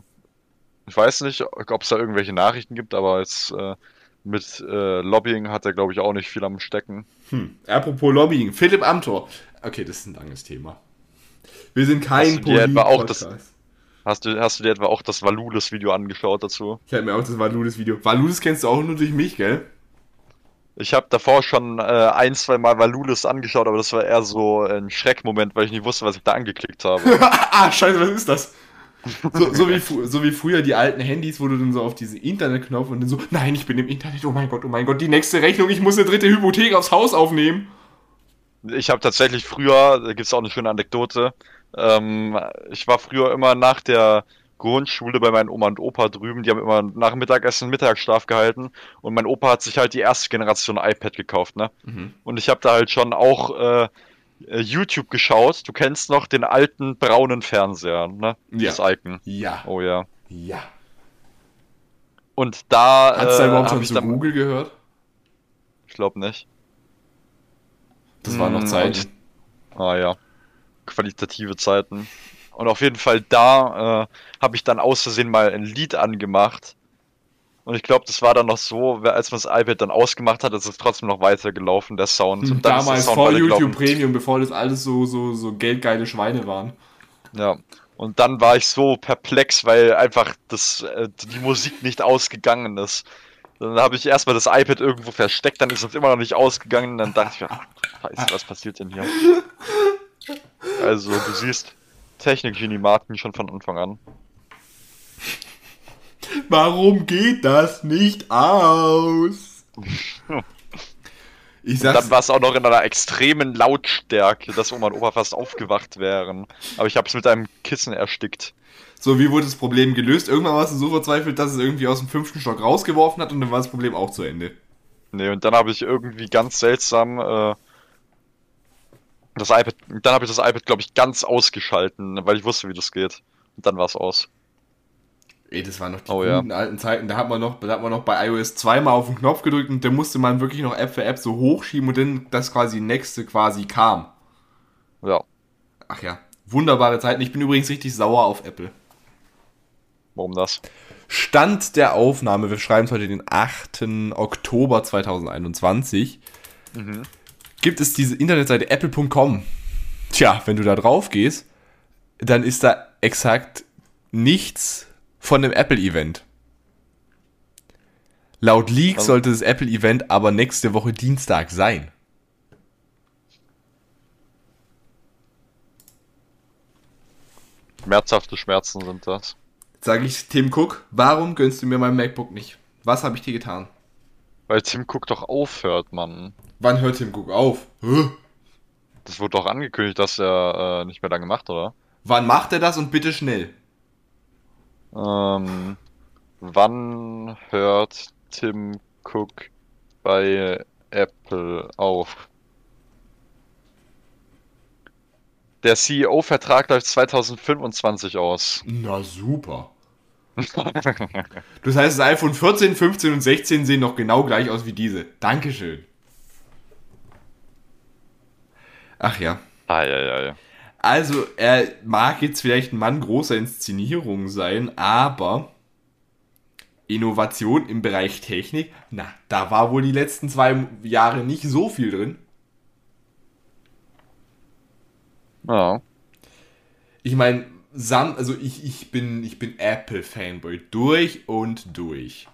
Speaker 2: ich weiß nicht, ob es da irgendwelche Nachrichten gibt, aber jetzt äh, mit äh, Lobbying hat er, glaube ich, auch nicht viel am Stecken.
Speaker 1: Hm. Apropos Lobbying. Philipp Amthor. Okay, das ist ein langes Thema. Wir sind kein
Speaker 2: du
Speaker 1: Polit-Podcast.
Speaker 2: Hast du, hast du dir etwa auch das Valulis-Video angeschaut dazu?
Speaker 1: Ich habe mir auch das Valudes-Video. Valudes kennst du auch nur durch mich, gell?
Speaker 2: Ich habe davor schon äh, ein, zwei Mal Valulis angeschaut, aber das war eher so ein Schreckmoment, weil ich nicht wusste, was ich da angeklickt habe.
Speaker 1: ah, scheiße, was ist das? So, so, wie, so wie früher die alten Handys, wo du dann so auf diesen Internetknopf und dann so, nein, ich bin im Internet, oh mein Gott, oh mein Gott, die nächste Rechnung, ich muss eine dritte Hypothek aufs Haus aufnehmen.
Speaker 2: Ich habe tatsächlich früher, da gibt's auch eine schöne Anekdote, ähm, ich war früher immer nach der Grundschule bei meinen Oma und Opa drüben, die haben immer nach dem Mittagessen Mittagsschlaf gehalten und mein Opa hat sich halt die erste Generation iPad gekauft, ne? Und ich habe da halt schon auch äh, äh, YouTube geschaut. Du kennst noch den alten braunen Fernseher, ne?
Speaker 1: Ja.
Speaker 2: Das Icon.
Speaker 1: Ja,
Speaker 2: Oh ja.
Speaker 1: ja.
Speaker 2: Und da
Speaker 1: Hat's da
Speaker 2: äh,
Speaker 1: überhaupt schon zu
Speaker 2: dann,
Speaker 1: Google gehört?
Speaker 2: ich glaube nicht.
Speaker 1: Das waren noch
Speaker 2: Hm,
Speaker 1: Zeiten.
Speaker 2: Ah ja, qualitative Zeiten. Und auf jeden Fall da äh, habe ich dann aus Versehen mal ein Lied angemacht. Und ich glaube, das war dann noch so, als man das iPad dann ausgemacht hat, ist es trotzdem noch weitergelaufen, der Sound. Und ist der
Speaker 1: Damals
Speaker 2: Sound
Speaker 1: vor. YouTube Premium, bevor das alles so, so, so geldgeile Schweine waren.
Speaker 2: Ja. Und dann war ich so perplex, weil einfach das, äh, die Musik nicht ausgegangen ist. Dann habe ich erstmal das iPad irgendwo versteckt, dann ist es immer noch nicht ausgegangen. Dann dachte ich mir, ach, Scheiße, was passiert denn hier? Also, du siehst, Technik-Genie mich schon von Anfang an.
Speaker 1: Warum geht das nicht aus? Ich
Speaker 2: Und dann
Speaker 1: sag's,
Speaker 2: war es auch noch in einer extremen Lautstärke, dass Oma und Opa fast aufgewacht wären. Aber ich habe es mit einem Kissen erstickt.
Speaker 1: so wie wurde das Problem gelöst? Irgendwann warst du so verzweifelt, dass es irgendwie aus dem fünften Stock rausgeworfen hat und dann war das Problem auch zu Ende.
Speaker 2: Nee, und dann habe ich irgendwie ganz seltsam äh, das iPad, dann habe ich das iPad, glaube ich, ganz ausgeschalten, weil ich wusste, wie das geht. Und dann war es aus.
Speaker 1: Ey, das waren noch die
Speaker 2: Oh, ja.
Speaker 1: guten alten Zeiten. Da hat man noch, da hat man noch bei iOS zweimal auf den Knopf gedrückt und da musste man wirklich noch App für App so hochschieben und dann das quasi nächste quasi kam.
Speaker 2: Ja,
Speaker 1: Ach ja, wunderbare Zeiten. Ich bin übrigens richtig sauer auf Apple.
Speaker 2: warum das?
Speaker 1: Stand der Aufnahme, wir schreiben es heute den 8. Oktober 2021, gibt es diese Internetseite apple.com. Tja, wenn du da drauf gehst, dann ist da exakt nichts von dem Apple-Event. Laut Leak
Speaker 2: Also-
Speaker 1: sollte das Apple-Event aber nächste Woche Dienstag sein.
Speaker 2: Schmerzhafte Schmerzen sind das.
Speaker 1: Sag ich Tim Cook, warum gönnst du mir mein MacBook nicht? Was habe ich dir getan?
Speaker 2: Weil Tim Cook doch aufhört, Mann.
Speaker 1: Wann hört Tim Cook auf? Hä?
Speaker 2: Das wurde doch angekündigt, dass er äh, nicht mehr lange macht, oder?
Speaker 1: Wann macht er das und bitte schnell?
Speaker 2: Ähm, wann hört Tim Cook bei Apple auf? Der CEO-Vertrag läuft 2025 aus.
Speaker 1: Na super. Das heißt, das iPhone 14, 15 und 16 sehen noch genau gleich aus wie diese. Dankeschön. Ach ja.
Speaker 2: Eieiei.
Speaker 1: Also, er mag jetzt vielleicht ein Mann großer Inszenierung sein, aber Innovation im Bereich Technik, na, da war wohl die letzten zwei Jahre nicht so viel drin.
Speaker 2: Ja.
Speaker 1: Ich meine, Sam, also ich, ich bin, ich bin Apple-Fanboy durch und durch.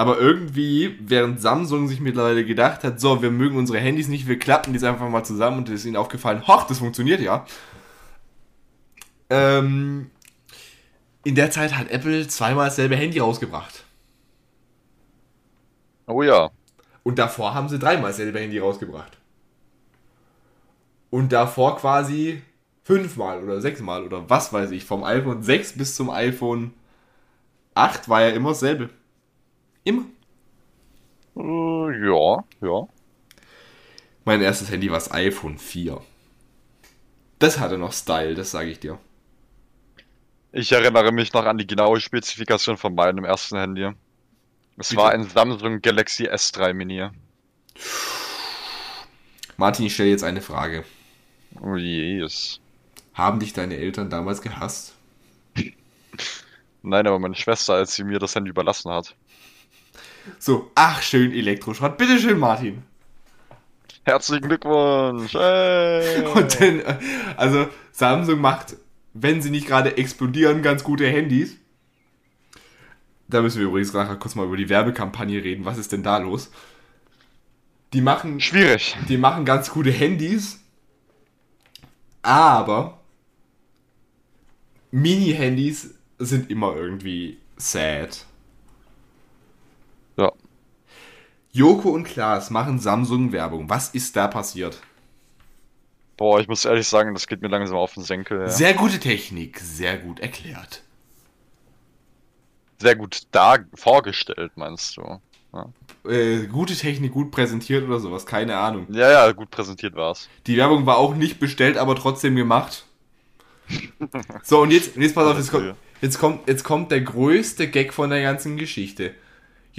Speaker 1: Aber irgendwie, während Samsung sich mittlerweile gedacht hat, so, wir mögen unsere Handys nicht, wir klappen die einfach mal zusammen und es ist ihnen aufgefallen, hoch, das funktioniert ja. Ähm, in der Zeit hat Apple zweimal dasselbe Handy rausgebracht.
Speaker 2: Oh ja.
Speaker 1: Und davor haben sie dreimal dasselbe Handy rausgebracht. Und davor quasi fünfmal oder sechsmal oder was weiß ich. Vom iPhone 6 bis zum iPhone 8 war ja immer dasselbe. Immer.
Speaker 2: Äh, ja, ja.
Speaker 1: Mein erstes Handy war das iPhone 4. Das hatte noch Style, das sage ich dir.
Speaker 2: Ich erinnere mich noch an die genaue Spezifikation von meinem ersten Handy. Es
Speaker 1: Bitte?
Speaker 2: war ein Samsung Galaxy S3 Mini.
Speaker 1: Martin, ich stelle jetzt eine Frage.
Speaker 2: Oh yes.
Speaker 1: Haben dich deine Eltern damals gehasst?
Speaker 2: Nein, aber meine Schwester, als sie mir das Handy überlassen hat.
Speaker 1: So, ach, schön Elektroschrott. Bitteschön, Martin.
Speaker 2: Herzlichen Glückwunsch! Hey.
Speaker 1: Und dann, äh, also Samsung macht, wenn sie nicht gerade explodieren, ganz gute Handys. Da müssen wir übrigens nachher kurz mal über die Werbekampagne reden. Was ist denn da los? Die machen,
Speaker 2: Schwierig.
Speaker 1: die machen ganz gute Handys, aber Mini-Handys sind immer irgendwie sad.
Speaker 2: Ja.
Speaker 1: Joko und Klaas machen Samsung-Werbung. Was ist da passiert?
Speaker 2: Boah, ich muss ehrlich sagen, das geht mir langsam auf den Senkel. Ja. Sehr,
Speaker 1: Sehr gute Technik, sehr gut erklärt.
Speaker 2: gut da vorgestellt, meinst du?
Speaker 1: Äh, gute Technik, gut präsentiert oder sowas, keine Ahnung.
Speaker 2: Ja, ja, gut präsentiert war's.
Speaker 1: Die Werbung war auch nicht bestellt, aber trotzdem gemacht. So, und jetzt, und jetzt pass auf, jetzt kommt, jetzt, kommt, jetzt kommt der größte Gag von der ganzen Geschichte.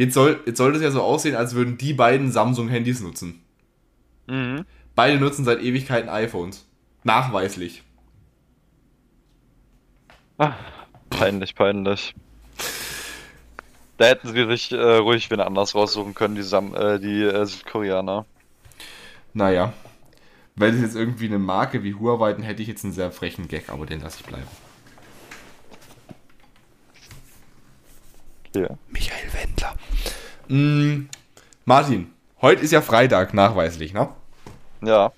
Speaker 1: Jetzt soll, jetzt soll das ja so aussehen, als würden die beiden Samsung-Handys nutzen.
Speaker 2: Mhm.
Speaker 1: Beide nutzen seit Ewigkeiten iPhones. Nachweislich.
Speaker 2: Peinlich, peinlich. Da hätten sie sich äh, ruhig wen anders raussuchen können, die, Sam äh, die äh, Südkoreaner.
Speaker 1: Naja. Wäre das jetzt irgendwie eine Marke wie Huawei, dann hätte ich jetzt einen sehr frechen Gag, aber den lasse ich bleiben.
Speaker 2: Okay.
Speaker 1: Michael Wendler. Mm, Martin, heute ist ja Freitag, nachweislich, ne?
Speaker 2: Ja.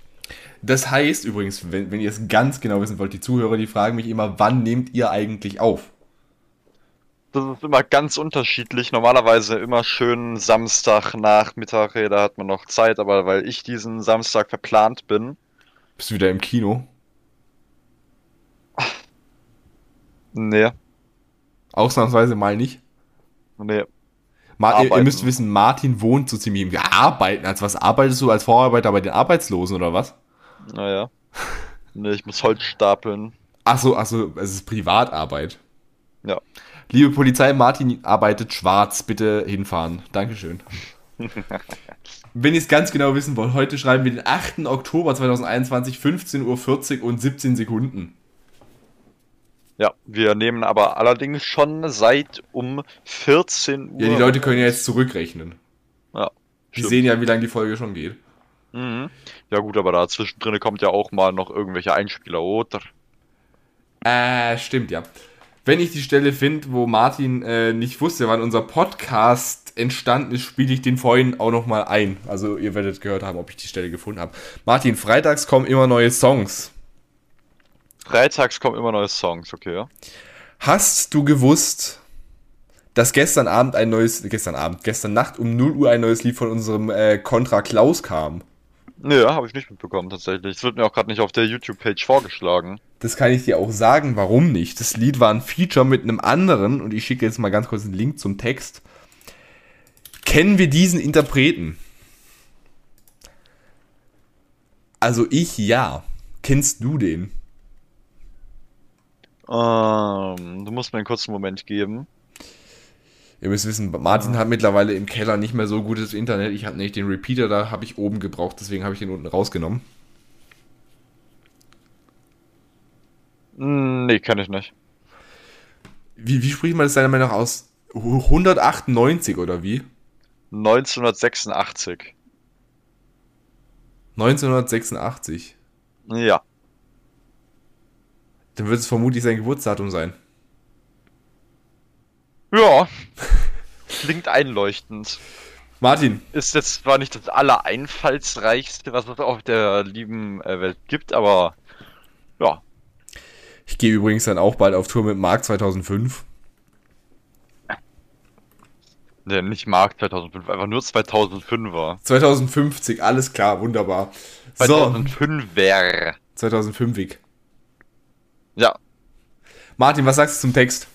Speaker 1: Das heißt übrigens, wenn, wenn ihr es ganz genau wissen wollt, die Zuhörer, die fragen mich immer, wann nehmt ihr eigentlich auf?
Speaker 2: Das ist immer ganz unterschiedlich. Normalerweise immer schön Samstag Nachmittag, da hat man noch Zeit, aber weil ich diesen Samstag verplant bin,
Speaker 1: Bist du wieder im Kino?
Speaker 2: nee,
Speaker 1: Ausnahmsweise mal nicht.
Speaker 2: Nee.
Speaker 1: Ma ihr, ihr müsst wissen, Martin wohnt so ziemlich im ja, Arbeiten. Als was arbeitest du als Vorarbeiter bei den Arbeitslosen oder was?
Speaker 2: Naja. Nee, ich muss Holz stapeln.
Speaker 1: Achso, achso, es ist Privatarbeit.
Speaker 2: Ja.
Speaker 1: Liebe Polizei, Martin arbeitet schwarz. Bitte hinfahren. Dankeschön. Wenn ihr es ganz genau wissen wollt, heute schreiben wir den 8. Oktober 2021, 15.40 Uhr und 17 Sekunden.
Speaker 2: Ja, wir nehmen aber allerdings schon seit um 14 Uhr.
Speaker 1: Ja, die Leute können ja jetzt zurückrechnen.
Speaker 2: Ja,
Speaker 1: Die
Speaker 2: stimmt.
Speaker 1: sehen ja, wie lange die Folge schon geht.
Speaker 2: Mhm. Ja gut, aber da zwischendrin kommt ja auch mal noch irgendwelche Einspieler, oder?
Speaker 1: Äh, stimmt, ja. Wenn ich die Stelle finde, wo Martin äh, nicht wusste, wann unser Podcast entstanden ist, spiele ich den vorhin auch nochmal ein. Also ihr werdet gehört haben, ob ich die Stelle gefunden habe. Martin, freitags kommen immer neue Songs.
Speaker 2: Freitags kommen immer neue Songs, okay, ja?
Speaker 1: Hast du gewusst, dass gestern Abend ein neues, gestern Abend, gestern Nacht um 0 Uhr ein neues Lied von unserem äh, Contra Klaus kam?
Speaker 2: Nö, habe ich nicht mitbekommen tatsächlich. Es wird mir auch gerade nicht auf der YouTube-Page vorgeschlagen.
Speaker 1: Das kann ich dir auch sagen, warum nicht. Das Lied war ein Feature mit einem anderen und ich schicke jetzt mal ganz kurz einen Link zum Text. Kennen wir diesen Interpreten? Also ich ja. Kennst du den?
Speaker 2: Ähm, du musst mir einen kurzen Moment geben.
Speaker 1: Ihr müsst wissen, Martin hat mittlerweile im Keller nicht mehr so gutes Internet. Ich habe nämlich den Repeater da, habe ich oben gebraucht, deswegen habe ich den unten rausgenommen.
Speaker 2: Hm, Nee, kann ich nicht.
Speaker 1: Wie, wie spricht man das deiner Meinung nach aus? 198 oder wie?
Speaker 2: 1986.
Speaker 1: 1986.
Speaker 2: Ja.
Speaker 1: Dann wird es vermutlich sein Geburtsdatum sein.
Speaker 2: Ja. Klingt einleuchtend.
Speaker 1: Martin,
Speaker 2: Ist jetzt zwar nicht das allereinfallsreichste, was es auf der lieben äh, Welt gibt, aber ja.
Speaker 1: ich gehe übrigens dann auch bald auf Tour mit Mark 2005.
Speaker 2: Nee, nicht Mark 2005, einfach nur 2005er.
Speaker 1: 2050, alles klar, wunderbar. So,
Speaker 2: 2005er.
Speaker 1: 2005
Speaker 2: Ja.
Speaker 1: Martin, was sagst du zum Text?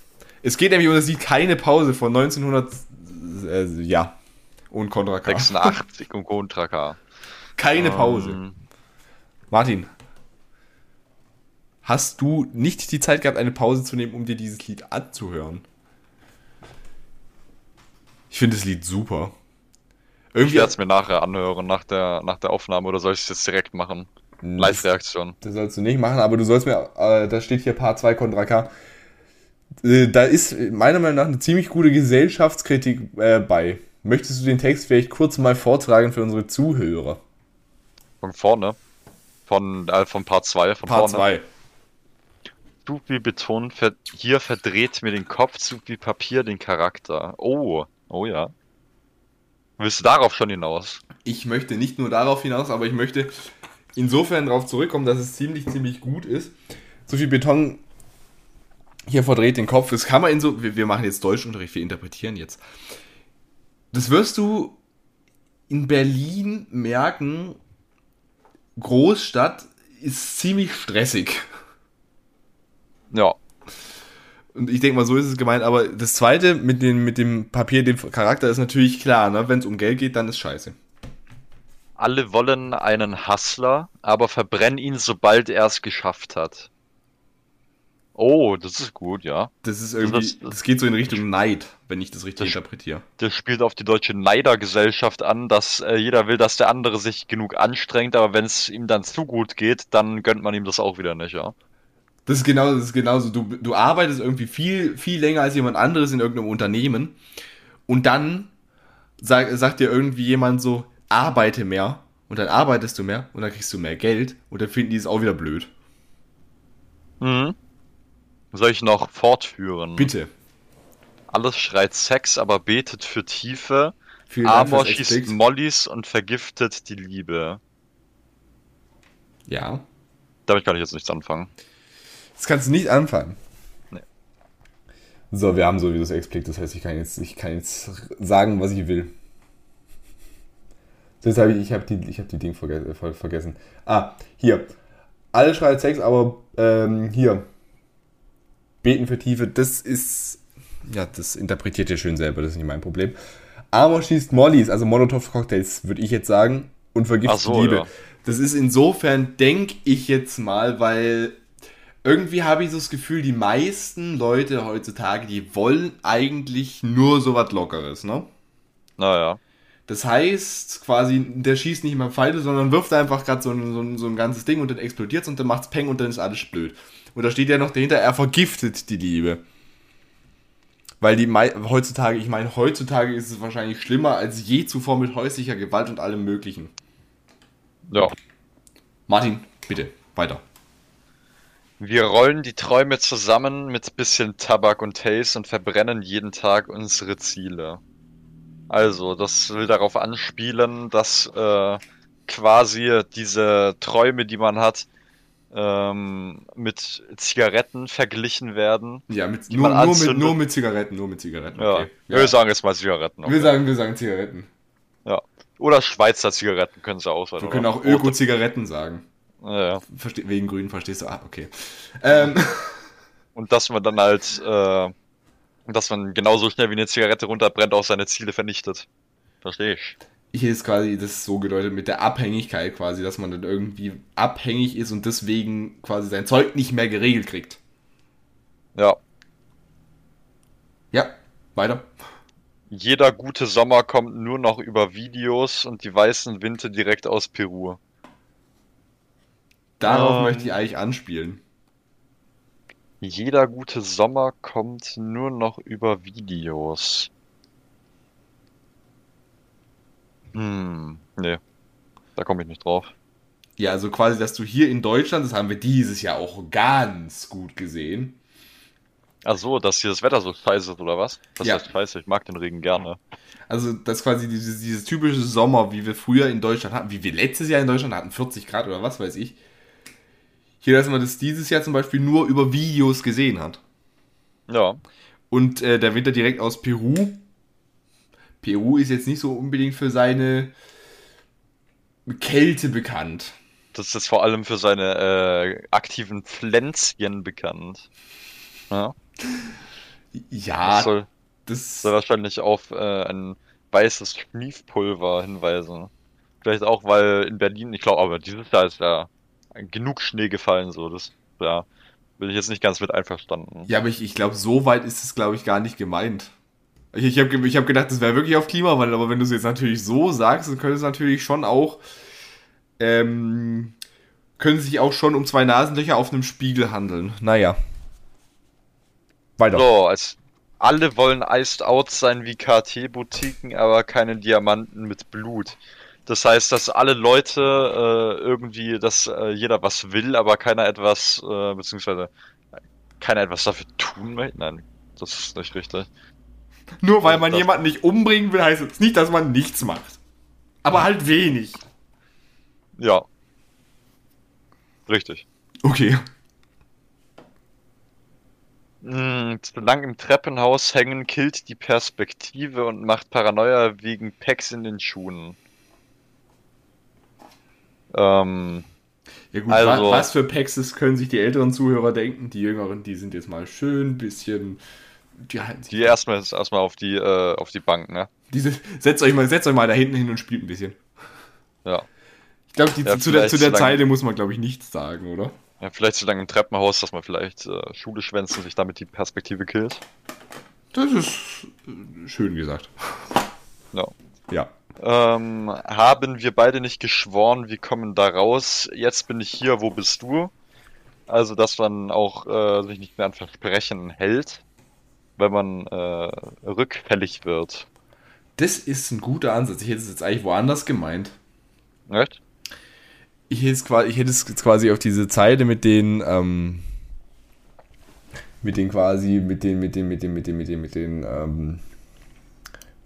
Speaker 1: Es geht nämlich um das Lied Keine Pause von 1986. äh, ja. Und Contra K.
Speaker 2: 86 und Contra K.
Speaker 1: Keine Pause.
Speaker 2: Ähm,
Speaker 1: Martin, hast du nicht die Zeit gehabt, eine Pause zu nehmen, um dir dieses Lied anzuhören? Ich finde das Lied super.
Speaker 2: ich
Speaker 1: Irgendwie,
Speaker 2: werde es mir nachher anhören, nach der, nach der Aufnahme, oder soll ich es jetzt direkt machen? Live-Reaktion.
Speaker 1: Das sollst du nicht machen, aber du sollst mir, äh, da steht hier Part 2 Contra K. Äh, da ist meiner Meinung nach eine ziemlich gute Gesellschaftskritik äh, bei. Möchtest du den Text vielleicht kurz mal vortragen für unsere Zuhörer?
Speaker 2: Von vorne. Von, äh, von Part 2. Von
Speaker 1: Part
Speaker 2: vorne.
Speaker 1: 2.
Speaker 2: Zug wie Beton, ver hier verdreht mir den Kopf, wie Papier den Charakter. Oh, oh ja. Willst du darauf schon hinaus?
Speaker 1: Ich möchte nicht nur darauf hinaus, aber ich möchte insofern darauf zurückkommen, dass es ziemlich, ziemlich gut ist. So viel Beton hier verdreht den Kopf. Das kann man in so. Wir, wir machen jetzt Deutschunterricht, wir interpretieren jetzt. Das wirst du in Berlin merken. Großstadt ist ziemlich stressig.
Speaker 2: Ja.
Speaker 1: Und ich denke mal, so ist es gemeint. Aber das zweite mit, den, mit dem Papier, dem Charakter, ist natürlich klar. Ne? Wenn es um Geld geht, dann ist scheiße.
Speaker 2: Alle wollen einen Hustler, aber verbrennen ihn, sobald er es geschafft hat. Oh, das ist gut, ja.
Speaker 1: Das ist irgendwie.
Speaker 2: Das-
Speaker 1: Das geht so in Richtung Neid, wenn ich das richtig
Speaker 2: Das-
Speaker 1: interpretiere.
Speaker 2: Das spielt auf die deutsche Neidergesellschaft an, dass äh, jeder will, dass der andere sich genug anstrengt, aber wenn es ihm dann zu gut geht, dann gönnt man ihm das auch wieder nicht, ja.
Speaker 1: Das ist genau, das ist genauso. Du, du arbeitest irgendwie viel, viel länger als jemand anderes in irgendeinem Unternehmen und dann sag, sagt dir irgendwie jemand so, arbeite mehr und dann arbeitest du mehr und dann kriegst du mehr Geld und dann finden die es auch wieder blöd.
Speaker 2: Mhm. Soll ich noch fortführen?
Speaker 1: Bitte.
Speaker 2: Alles schreit Sex, aber betet für Tiefe.
Speaker 1: Vielen Dank
Speaker 2: Amor
Speaker 1: fürs
Speaker 2: schießt. Mollys und vergiftet die Liebe.
Speaker 1: Ja.
Speaker 2: Damit kann ich jetzt nichts anfangen.
Speaker 1: Das kannst du nicht anfangen.
Speaker 2: Nee.
Speaker 1: So, wir haben sowieso das Explikt, das heißt, ich kann jetzt, ich kann jetzt sagen, was ich will. Jetzt habe ich, ich habe die, ich habe die Ding verge ver vergessen. Ah, hier. Alle schreit Sex, aber ähm, hier. Beten für Tiefe, das ist, ja, das interpretiert ihr schön selber, das ist nicht mein Problem. Amor schießt Mollys, also Molotov-Cocktails, würde ich jetzt sagen, und vergiftet
Speaker 2: so,
Speaker 1: die Liebe.
Speaker 2: ja.
Speaker 1: Das ist insofern, denke ich jetzt mal, weil irgendwie habe ich so das Gefühl, die meisten Leute heutzutage, die wollen eigentlich nur so was Lockeres, ne?
Speaker 2: Naja.
Speaker 1: Das heißt, quasi, der schießt nicht mal Pfeile, sondern wirft einfach gerade so, ein- so, so ein ganzes Ding und dann explodiert's und dann macht's Peng und dann ist alles blöd. Und da steht ja noch dahinter, er vergiftet die Liebe. Weil die heutzutage, ich meine, heutzutage ist es wahrscheinlich schlimmer als je zuvor mit häuslicher Gewalt und allem Möglichen.
Speaker 2: Ja.
Speaker 1: Martin, bitte, weiter.
Speaker 2: Wir rollen die Träume zusammen mit bisschen Tabak und Haze und verbrennen jeden Tag unsere Ziele. Also, das will darauf anspielen, dass äh, quasi diese Träume, die man hat, ähm, mit Zigaretten verglichen werden.
Speaker 1: Ja, mit, nur, nur, mit, nur mit Zigaretten, nur mit Zigaretten.
Speaker 2: Ja,
Speaker 1: Okay.
Speaker 2: wir sagen jetzt mal Zigaretten.
Speaker 1: Wir
Speaker 2: Okay.
Speaker 1: sagen, wir sagen Zigaretten.
Speaker 2: Ja. Oder Schweizer Zigaretten können sie auch sein.
Speaker 1: Wir
Speaker 2: oder?
Speaker 1: können auch Öko-Zigaretten sagen.
Speaker 2: Ja, ja.
Speaker 1: Verste wegen Grün, verstehst du? Ah, okay. Ähm,
Speaker 2: Und dass man dann halt, äh, dass man genauso schnell wie eine Zigarette runterbrennt, auch seine Ziele vernichtet. Verstehe ich.
Speaker 1: hier ist quasi das so gedeutet mit der Abhängigkeit quasi, dass man dann irgendwie abhängig ist und deswegen quasi sein Zeug nicht mehr geregelt kriegt.
Speaker 2: Ja.
Speaker 1: Ja, weiter.
Speaker 2: Jeder gute Sommer kommt nur noch über Videos und die weißen Winde direkt aus Peru.
Speaker 1: Darauf
Speaker 2: Ähm.
Speaker 1: möchte ich eigentlich anspielen.
Speaker 2: Jeder gute Sommer kommt nur noch über Videos. Hm, nee. Da komme ich nicht drauf.
Speaker 1: Ja, also quasi, dass du hier in Deutschland, das haben wir dieses Jahr auch ganz gut gesehen.
Speaker 2: Ach so, dass hier das Wetter so scheiße ist, oder was? Das
Speaker 1: Ja.
Speaker 2: heißt scheiße, ich mag den Regen gerne.
Speaker 1: Also, das quasi dieses, dieses typische Sommer, wie wir früher in Deutschland hatten, wie wir letztes Jahr in Deutschland hatten, 40 Grad oder was weiß ich. Hier, dass man das dieses Jahr zum Beispiel nur über Videos gesehen hat.
Speaker 2: Ja.
Speaker 1: Und äh, der Winter direkt aus Peru. Peru ist jetzt nicht so unbedingt für seine Kälte bekannt.
Speaker 2: Das ist vor allem für seine äh, aktiven Pflänzchen bekannt. Ja,
Speaker 1: Ja,
Speaker 2: das soll,
Speaker 1: Das
Speaker 2: soll wahrscheinlich auf äh, ein weißes Schmiefpulver hinweisen. Vielleicht auch, weil in Berlin, ich glaube, aber dieses Jahr ist ja genug Schnee gefallen, so. Das, ja, bin ich jetzt nicht ganz mit einverstanden.
Speaker 1: Ja, aber ich, ich glaube, so weit ist es, glaube ich, gar nicht gemeint. Ich, ich habe ich hab gedacht, das wäre wirklich auf Klimawandel, aber wenn du es jetzt natürlich so sagst, dann könnte es natürlich schon auch, ähm, können sich auch schon um zwei Nasenlöcher auf einem Spiegel handeln. Naja.
Speaker 2: Weiter. So, als alle wollen iced out sein wie KT-Boutiquen, aber keine Diamanten mit Blut. Das heißt, dass alle Leute äh, irgendwie, dass äh, jeder was will, aber keiner etwas, äh, beziehungsweise keiner etwas dafür tun möchte. Nein, das ist nicht richtig.
Speaker 1: Nur weil man jemanden nicht umbringen will, heißt es nicht, dass man nichts macht. Aber halt wenig.
Speaker 2: Ja. Richtig.
Speaker 1: Okay.
Speaker 2: Hm, zu lang im Treppenhaus hängen killt die Perspektive und macht Paranoia wegen Packs in den Schuhen.
Speaker 1: Ähm, ja gut, also, was für Packs können sich die älteren Zuhörer denken? Die jüngeren, die sind jetzt mal schön bisschen.
Speaker 2: Die, die erstmal erstmal auf die äh, auf die Bank, ne?
Speaker 1: Diese, setzt euch mal, setzt euch mal da hinten hin und spielt ein bisschen.
Speaker 2: Ja.
Speaker 1: Ich glaube, ja, zu der, zu der Zeile muss man, glaube ich, nichts sagen, oder?
Speaker 2: Ja, vielleicht so lange im Treppenhaus, dass man vielleicht äh, Schule schwänzt und sich damit die Perspektive killt.
Speaker 1: Das ist äh, schön gesagt.
Speaker 2: Ja.
Speaker 1: Ja.
Speaker 2: Ähm, haben wir beide nicht geschworen, wir kommen da raus. Jetzt bin ich hier, wo bist du? Also, dass man auch äh, sich nicht mehr an Versprechen hält, wenn man äh, rückfällig wird.
Speaker 1: Das ist ein guter Ansatz. Ich hätte es jetzt eigentlich woanders gemeint.
Speaker 2: Echt?
Speaker 1: Ich hätte es quasi, ich hätte es quasi auf diese Zeile mit den, ähm, mit den quasi, mit den, mit den, mit den, mit den, mit den, mit den, ähm,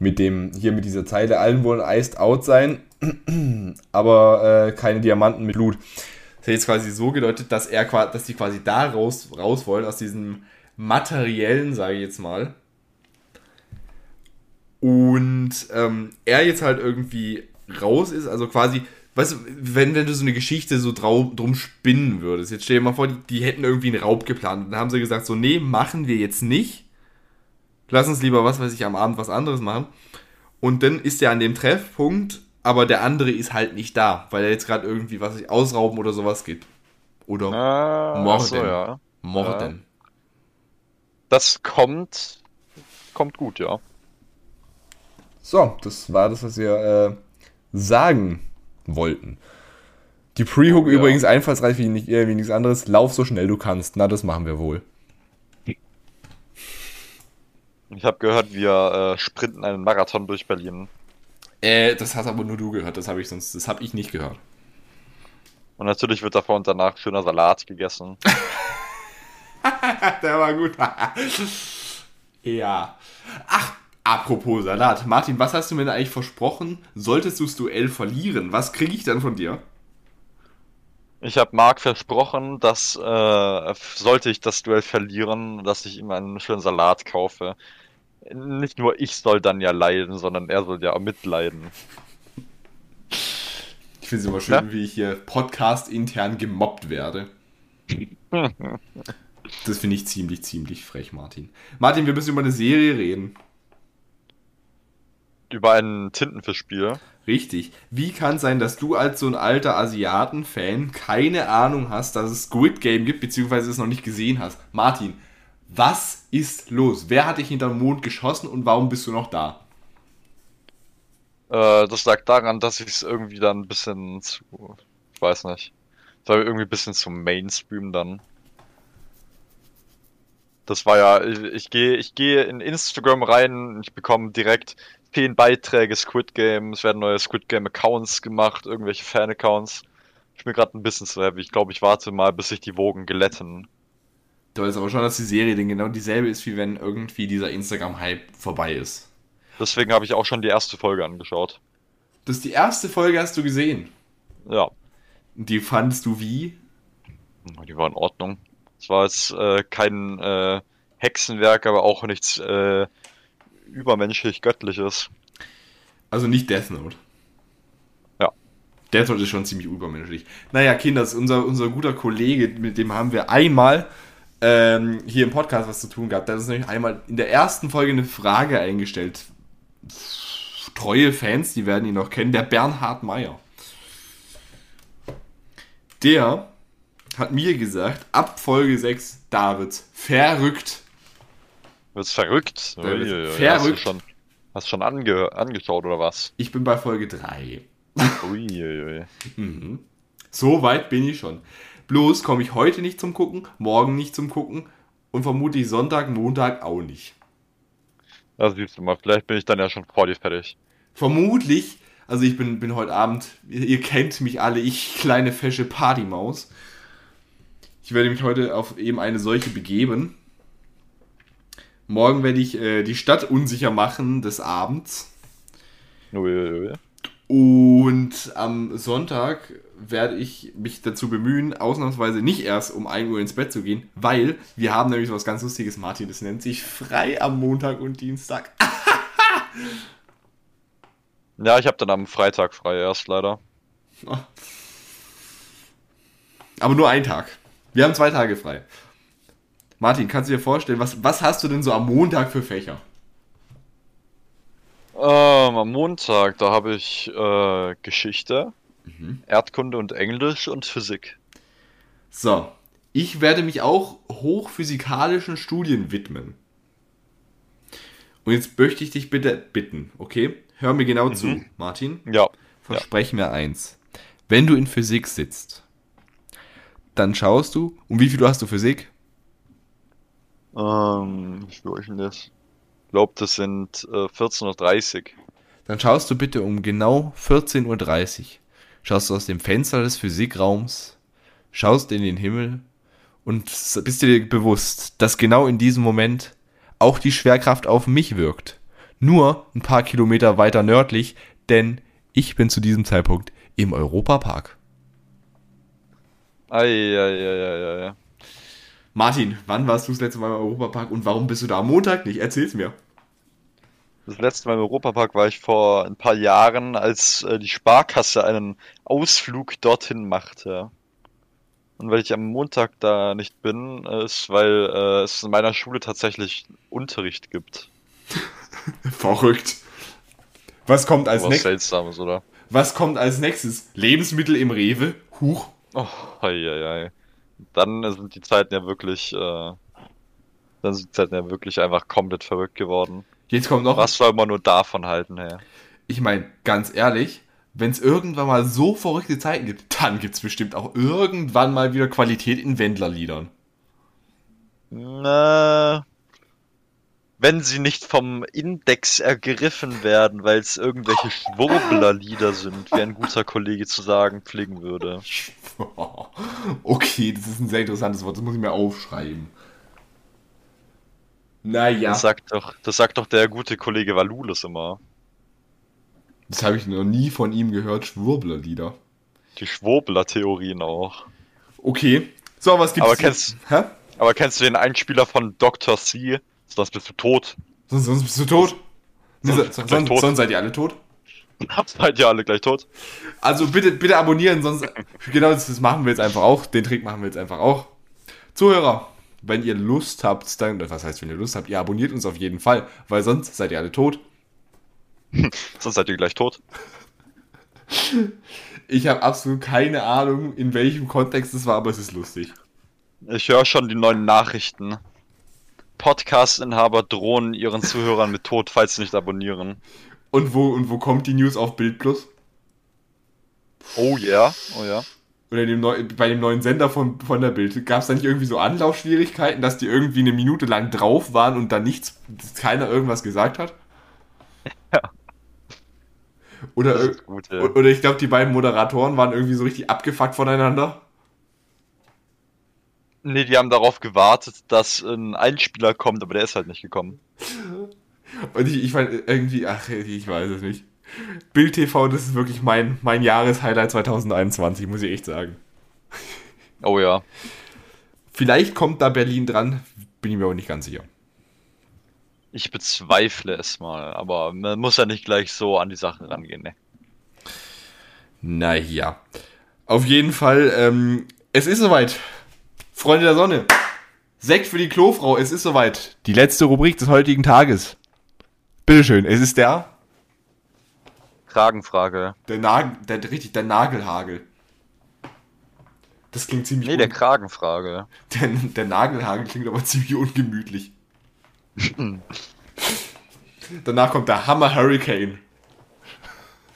Speaker 1: mit dem, hier mit dieser Zeile, allen wollen iced out sein, aber äh, keine Diamanten mit Blut. Das hätte jetzt quasi so gedeutet, dass er dass die quasi da raus, raus wollen, aus diesem materiellen, sage ich jetzt mal. Und ähm, er jetzt halt irgendwie raus ist, also quasi weißt du, wenn, wenn du so eine Geschichte so drum spinnen würdest, jetzt stell dir mal vor, die, die hätten irgendwie einen Raub geplant. Und dann haben sie gesagt, so, nee, machen wir jetzt nicht. Lass uns lieber, was weiß ich, am Abend was anderes machen. Und dann ist er an dem Treffpunkt, aber der andere ist halt nicht da, weil er jetzt gerade irgendwie, was ich, ausrauben oder sowas geht. Oder
Speaker 2: ah, Morden. So, ja.
Speaker 1: Morden. Ja.
Speaker 2: Das kommt, kommt gut, ja.
Speaker 1: So, das war das, was wir äh, sagen wollten. Die Pre-Hook oh, ja. übrigens einfallsreich wie, nicht, äh, wie nichts anderes. Lauf so schnell du kannst. Na, das machen wir wohl.
Speaker 2: Ich habe gehört, wir äh, sprinten einen Marathon durch Berlin.
Speaker 1: Äh, das hast aber nur du gehört. Das habe ich sonst, das habe ich nicht gehört.
Speaker 2: Und natürlich wird davor und danach schöner Salat gegessen.
Speaker 1: Der war gut. ja. Ach, Apropos Salat. Martin, was hast du mir denn eigentlich versprochen? Solltest du das Duell verlieren, was kriege ich dann von dir?
Speaker 2: Ich habe Marc versprochen, dass äh, sollte ich das Duell verlieren, dass ich ihm einen schönen Salat kaufe. Nicht nur ich soll dann ja leiden, sondern er soll ja auch mitleiden.
Speaker 1: Ich finde es immer schön, ja? wie ich hier Podcast intern gemobbt werde. das finde ich ziemlich, ziemlich frech, Martin. Martin, wir müssen über eine Serie reden
Speaker 2: über ein Tintenfischspiel.
Speaker 1: Richtig. Wie kann es sein, dass du als so ein alter Asiaten-Fan keine Ahnung hast, dass es Squid Game gibt, beziehungsweise es noch nicht gesehen hast? Martin, was ist los? Wer hat dich hinterm Mond geschossen und warum bist du noch da?
Speaker 2: Äh, das lag daran, dass ich es irgendwie dann ein bisschen zu. Ich weiß nicht. Es war irgendwie ein bisschen zum Mainstream dann. Das war ja, ich, ich gehe ich geh in Instagram rein, ich bekomme direkt zehn Beiträge Squid Game, es werden neue Squid Game Accounts gemacht, irgendwelche Fan-Accounts. Ich bin gerade ein bisschen zu heavy. Ich glaube, ich warte mal, bis sich die Wogen glätten.
Speaker 1: Du weißt aber schon, dass die Serie denn genau dieselbe ist, wie wenn irgendwie dieser Instagram-Hype vorbei ist.
Speaker 2: Deswegen habe ich auch schon die erste Folge angeschaut.
Speaker 1: Das ist die erste Folge hast du gesehen?
Speaker 2: Ja.
Speaker 1: Die fandest du wie?
Speaker 2: Die war in Ordnung. Es war jetzt äh, kein äh, Hexenwerk, aber auch nichts äh, übermenschlich göttliches.
Speaker 1: Also nicht Death Note.
Speaker 2: Ja.
Speaker 1: Death Note ist schon ziemlich übermenschlich. Naja, Kinder, unser, unser guter Kollege, mit dem haben wir einmal ähm, hier im Podcast was zu tun gehabt. Da uns nämlich einmal in der ersten Folge eine Frage eingestellt. Treue Fans, die werden ihn noch kennen, der Bernhard Meyer. Der hat mir gesagt, ab Folge 6, David, verrückt.
Speaker 2: Wird's verrückt?
Speaker 1: Da wird's
Speaker 2: Uiuiui, Hast du
Speaker 1: verrückt.
Speaker 2: schon, hast du schon ange, angeschaut oder was?
Speaker 1: Ich bin bei Folge 3.
Speaker 2: Uiuiui.
Speaker 1: Mhm. So weit bin ich schon. Bloß komme ich heute nicht zum Gucken, morgen nicht zum Gucken und vermutlich Sonntag, Montag auch nicht.
Speaker 2: Da siehst du mal, vielleicht bin ich dann ja schon vor dir fertig.
Speaker 1: Vermutlich, also ich bin, bin heute Abend, ihr, ihr kennt mich alle, ich kleine fesche Partymaus. Ich werde mich heute auf eben eine solche begeben. Morgen werde ich äh, die Stadt unsicher machen des Abends.
Speaker 2: Uiuiui.
Speaker 1: Und am Sonntag werde ich mich dazu bemühen, ausnahmsweise nicht erst um 1 Uhr ins Bett zu gehen, weil wir haben nämlich so was ganz Lustiges, Martin, das nennt sich frei am Montag und Dienstag.
Speaker 2: Ja, ich habe dann am Freitag frei erst leider.
Speaker 1: Aber nur einen Tag. Wir haben zwei Tage frei. Martin, kannst du dir vorstellen, was, was hast du denn so am Montag für Fächer?
Speaker 2: Ähm, am Montag, da habe ich äh, Geschichte, Erdkunde und Englisch und Physik.
Speaker 1: So, ich werde mich auch hochphysikalischen Studien widmen. Und jetzt möchte ich dich bitte bitten, okay? Hör mir genau zu, Martin.
Speaker 2: Ja.
Speaker 1: Versprech mir eins. Wenn du in Physik sitzt, dann schaust du, um wie viel hast du Physik?
Speaker 2: Ähm, ich denn das? Ich glaube, das sind äh, 14.30 Uhr.
Speaker 1: Dann schaust du bitte um genau 14.30 Uhr. Schaust du aus dem Fenster des Physikraums, schaust in den Himmel und bist dir bewusst, dass genau in diesem Moment auch die Schwerkraft auf mich wirkt. Nur ein paar Kilometer weiter nördlich, denn ich bin zu diesem Zeitpunkt im Europapark.
Speaker 2: Eieieiei.
Speaker 1: Martin, wann warst du das letzte Mal im Europapark und warum bist du da am Montag nicht? Erzähl's mir.
Speaker 2: Das letzte Mal im Europapark war ich vor ein paar Jahren, als äh, die Sparkasse einen Ausflug dorthin machte. Und weil ich am Montag da nicht bin, ist, weil äh, es in meiner Schule tatsächlich Unterricht gibt.
Speaker 1: Verrückt. Was kommt als
Speaker 2: Was
Speaker 1: nächstes?
Speaker 2: Seltsames, oder?
Speaker 1: Was kommt als nächstes? Lebensmittel im Rewe? Huch.
Speaker 2: Oh, eieiei. Dann sind die Zeiten ja wirklich, äh, dann sind die Zeiten ja wirklich einfach komplett verrückt geworden.
Speaker 1: Jetzt kommt noch
Speaker 2: Was soll man nur davon halten, hey?
Speaker 1: Ich meine, ganz ehrlich, wenn es irgendwann mal so verrückte Zeiten gibt, dann gibt es bestimmt auch irgendwann mal wieder Qualität in Wendlerliedern.
Speaker 2: Na, wenn sie nicht vom Index ergriffen werden, weil es irgendwelche Schwurblerlieder sind, wie ein guter Kollege zu sagen pflegen würde.
Speaker 1: Okay, das ist ein sehr interessantes Wort, das muss ich mir aufschreiben. Naja,
Speaker 2: Das sagt doch, das sagt doch der gute Kollege Valulis immer.
Speaker 1: das habe ich noch nie von ihm gehört, Schwurblerlieder.
Speaker 2: Die Schwurbler-Theorien auch.
Speaker 1: Okay, so, was gibt's?
Speaker 2: Aber kennst-
Speaker 1: Hä?
Speaker 2: Aber kennst du den Einspieler von Dr. C? Sonst bist du tot.
Speaker 1: Sonst, sonst bist du tot.
Speaker 2: Sonst
Speaker 1: sonst,
Speaker 2: gleich
Speaker 1: sonst,
Speaker 2: tot.
Speaker 1: sonst seid ihr alle tot.
Speaker 2: Habt seid ihr alle gleich tot.
Speaker 1: Also bitte, bitte abonnieren, sonst. Genau, das, das machen wir jetzt einfach auch. Den Trick machen wir jetzt einfach auch. Zuhörer, wenn ihr Lust habt, dann. Was heißt, wenn ihr Lust habt? Ihr abonniert uns auf jeden Fall, weil sonst seid ihr alle tot.
Speaker 2: Sonst seid ihr gleich tot.
Speaker 1: Ich habe absolut keine Ahnung, in welchem Kontext es war, aber es ist lustig.
Speaker 2: Ich höre schon die neuen Nachrichten. Podcast-Inhaber drohen ihren Zuhörern mit Tod, falls sie nicht abonnieren.
Speaker 1: Und wo, und wo kommt die News auf Bild Plus?
Speaker 2: Oh ja, oh ja.
Speaker 1: Oder dem neu, bei dem neuen Sender von, von der Bild. Gab es da nicht irgendwie so Anlaufschwierigkeiten, dass die irgendwie eine Minute lang drauf waren und dann nichts, keiner irgendwas gesagt hat?
Speaker 2: Ja.
Speaker 1: Oder,
Speaker 2: gut, ja.
Speaker 1: oder ich glaube, die beiden Moderatoren waren irgendwie so richtig abgefuckt voneinander.
Speaker 2: Nee, die haben darauf gewartet, dass ein Einspieler kommt, aber der ist halt nicht gekommen.
Speaker 1: Und ich, ich meine, irgendwie, ach, ich weiß es nicht. Bild TV, das ist wirklich mein, mein Jahreshighlight 2021, muss ich echt sagen.
Speaker 2: Oh ja.
Speaker 1: Vielleicht kommt da Berlin dran, bin ich mir aber nicht ganz sicher.
Speaker 2: Ich bezweifle es mal, aber man muss ja nicht gleich so an die Sache rangehen, ne?
Speaker 1: Naja. Auf jeden Fall, ähm, es ist soweit. Freunde der Sonne. Sekt für die Klofrau, es ist soweit. Die letzte Rubrik des heutigen Tages. Bitteschön, es ist der,
Speaker 2: Kragenfrage.
Speaker 1: der Nagel, der, richtig, der Nagelhagel. Das klingt ziemlich
Speaker 2: Nee, der Kragenfrage.
Speaker 1: der, der Nagelhagel klingt aber ziemlich ungemütlich. Danach kommt der Hammer Hurricane.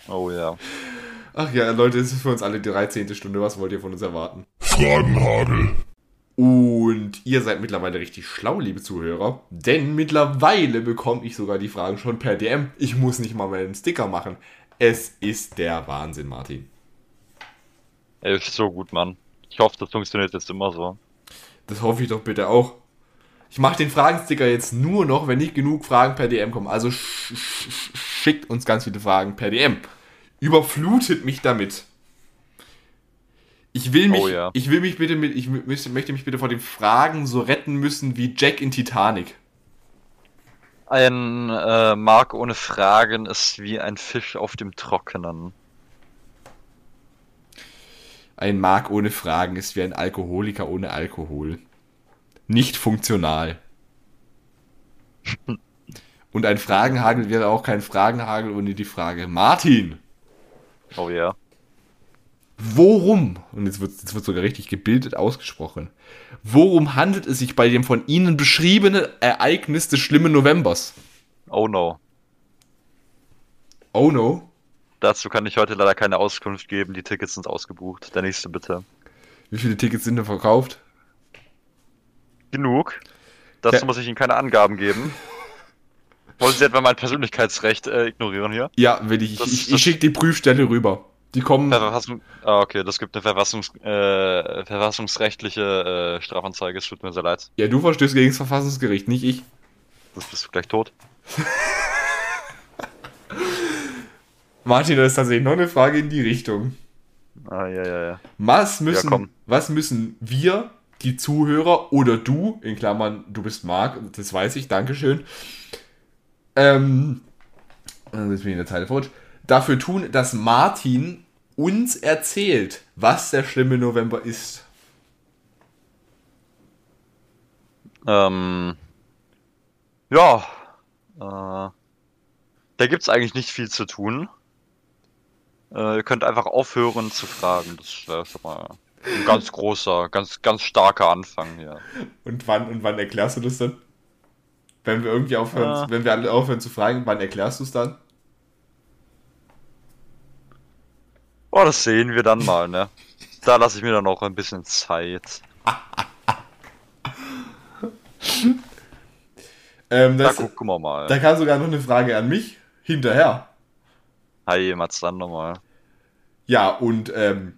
Speaker 2: Oh ja.
Speaker 1: Ach ja, Leute, es ist für uns alle die 13. Stunde. Was wollt ihr von uns erwarten?
Speaker 3: Fragenhagel.
Speaker 1: Und ihr seid mittlerweile richtig schlau, liebe Zuhörer. Denn mittlerweile bekomme ich sogar die Fragen schon per DM. Ich muss nicht mal meinen Sticker machen. Es ist der Wahnsinn, Martin.
Speaker 2: Ey, ist so gut, Mann. Ich hoffe, das funktioniert jetzt immer so.
Speaker 1: Das hoffe ich doch bitte auch. Ich mache den Fragensticker jetzt nur noch, wenn nicht genug Fragen per DM kommen. Also sch sch sch- schickt uns ganz viele Fragen per DM. Überflutet mich damit. Ich will mich,
Speaker 2: Oh ja.
Speaker 1: ich will mich bitte mit, ich möchte mich bitte vor den Fragen so retten müssen wie Jack in Titanic.
Speaker 2: Ein äh, Mark ohne Fragen ist wie ein Fisch auf dem Trockenen.
Speaker 1: Ein Mark ohne Fragen ist wie ein Alkoholiker ohne Alkohol. Nicht funktional. Und ein Fragenhagel wäre auch kein Fragenhagel ohne die Frage. Martin,
Speaker 2: Oh ja.
Speaker 1: Worum, und jetzt wird, jetzt wird sogar richtig gebildet ausgesprochen, worum handelt es sich bei dem von Ihnen beschriebenen Ereignis des schlimmen Novembers?
Speaker 2: Oh no.
Speaker 1: Oh no.
Speaker 2: Dazu kann ich heute leider keine Auskunft geben. Die Tickets sind ausgebucht. Der nächste bitte.
Speaker 1: Wie viele Tickets sind denn verkauft?
Speaker 2: Genug. Dazu
Speaker 1: Ja.
Speaker 2: muss ich Ihnen keine Angaben geben. Wollen Sie etwa mein Persönlichkeitsrecht äh, ignorieren hier?
Speaker 1: Ja, will ich.
Speaker 2: Das-
Speaker 1: ich ich schicke die Prüfstelle rüber. Die kommen.
Speaker 2: Verfassung. Ah, okay, das gibt eine Verfassungs äh, verfassungsrechtliche äh, Strafanzeige. Es tut mir sehr leid.
Speaker 1: Ja, du verstößt gegen das Verfassungsgericht, nicht ich.
Speaker 2: Das bist du gleich tot.
Speaker 1: Martin, das ist tatsächlich noch eine Frage in die Richtung.
Speaker 2: Ah, ja, ja, ja.
Speaker 1: Was müssen,
Speaker 2: komm.
Speaker 1: was müssen wir, die Zuhörer oder du, in Klammern, du bist Marc, das weiß ich, Dankeschön, ähm, äh, jetzt bin ich in der Zeile futsch, dafür tun, dass Martin uns erzählt, was der schlimme November ist.
Speaker 2: Ähm, ja, äh, da gibt's eigentlich nicht viel zu tun. Äh, ihr könnt einfach aufhören zu fragen. Das wäre schon mal ein ganz großer, ganz, ganz starker Anfang hier.
Speaker 1: Und wann, und wann erklärst du das dann? Wenn wir irgendwie aufhören,
Speaker 2: Ah.
Speaker 1: wenn wir alle aufhören zu fragen, wann erklärst du es dann?
Speaker 2: Oh, das sehen wir dann mal, ne? Da lasse ich mir dann noch ein bisschen Zeit.
Speaker 1: Ähm,
Speaker 2: Da
Speaker 1: das,
Speaker 2: gucken wir mal.
Speaker 1: da kam sogar noch eine Frage an mich hinterher.
Speaker 2: Hi, Mats, dann nochmal.
Speaker 1: Ja, und ähm,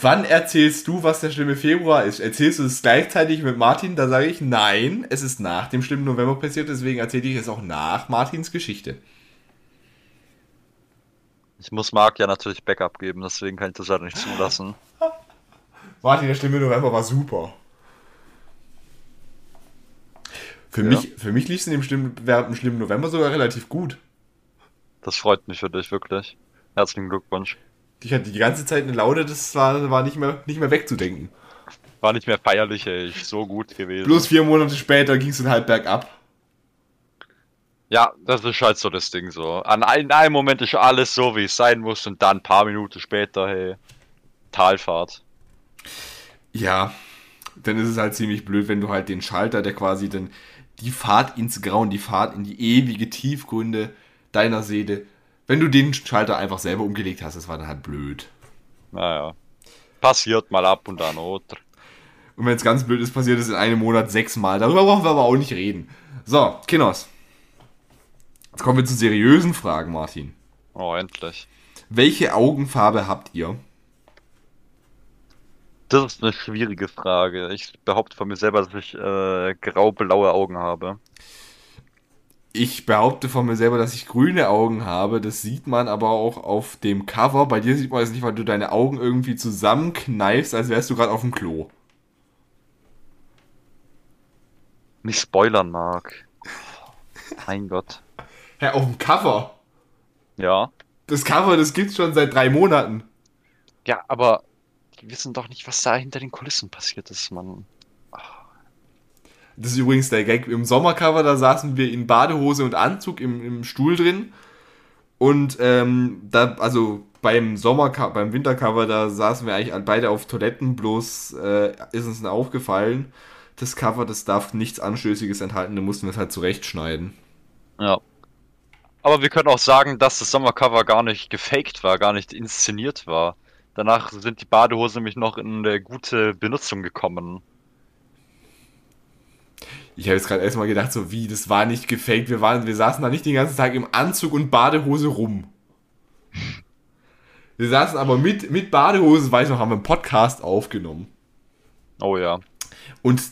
Speaker 1: wann erzählst du, was der schlimme Februar ist? Erzählst du es gleichzeitig mit Martin? Da sage ich, nein, es ist nach dem schlimmen November passiert, deswegen erzähle ich es auch nach Martins Geschichte.
Speaker 2: Ich muss Marc ja natürlich Backup geben, deswegen kann ich das leider nicht zulassen.
Speaker 1: Martin, der schlimme November war super. Für,
Speaker 2: Ja.
Speaker 1: mich, für mich lief es in dem schlimmen, während dem schlimmen November sogar relativ gut.
Speaker 2: Das freut mich für dich, wirklich. Herzlichen Glückwunsch.
Speaker 1: Ich hatte die ganze Zeit eine Laune, das war, war nicht, mehr, nicht mehr wegzudenken.
Speaker 2: War nicht mehr feierlich, ey. Ich so gut gewesen.
Speaker 1: Bloß vier Monate später ging es dann halt bergab.
Speaker 2: Ja, das ist halt so das Ding so. An ein, einem Moment ist alles so, wie es sein muss und dann ein paar Minuten später, hey, Talfahrt.
Speaker 1: Ja, dann ist es halt ziemlich blöd, wenn du halt den Schalter, der quasi dann die Fahrt ins Grauen, die Fahrt in die ewige Tiefgründe deiner Seele, wenn du den Schalter einfach selber umgelegt hast, das war dann halt blöd.
Speaker 2: Naja. Passiert mal ab und an, oder?
Speaker 1: Und wenn es ganz blöd ist, passiert es in einem Monat sechsmal. Darüber brauchen wir aber auch nicht reden. So, Kinos. Jetzt kommen wir zu seriösen Fragen, Martin.
Speaker 2: Oh, endlich.
Speaker 1: Welche Augenfarbe habt ihr?
Speaker 2: Das ist eine schwierige Frage. Ich behaupte von mir selber, dass ich äh, grau-blaue Augen habe.
Speaker 1: Ich behaupte von mir selber, dass ich grüne Augen habe. Das sieht man aber auch auf dem Cover. Bei dir sieht man es nicht, weil du deine Augen irgendwie zusammenkneifst, als wärst du gerade auf dem Klo.
Speaker 2: Nicht spoilern mag. Mein Gott.
Speaker 1: Hä, auf dem Cover?
Speaker 2: Ja.
Speaker 1: Das Cover, das gibt's schon seit drei Monaten.
Speaker 2: Ja, aber die wissen doch nicht, was da hinter den Kulissen passiert ist, Mann.
Speaker 1: Das ist übrigens der Gag. Im Sommercover, da saßen wir in Badehose und Anzug im, im Stuhl drin. Und ähm, da, also beim Sommercover, beim Wintercover, da saßen wir eigentlich beide auf Toiletten, bloß äh, ist uns aufgefallen, das Cover, das darf nichts Anstößiges enthalten, da mussten wir es halt zurechtschneiden.
Speaker 2: Ja. Aber wir können auch sagen, dass das Sommercover gar nicht gefaked war, gar nicht inszeniert war. Danach sind die Badehosen nämlich noch in eine gute Benutzung gekommen.
Speaker 1: Ich habe jetzt gerade erstmal gedacht, so wie, das war nicht gefaked. Wir, waren, wir saßen da nicht den ganzen Tag im Anzug und Badehose rum. Wir saßen aber mit, mit Badehose, weiß noch, haben wir einen Podcast aufgenommen.
Speaker 2: Oh ja.
Speaker 1: Und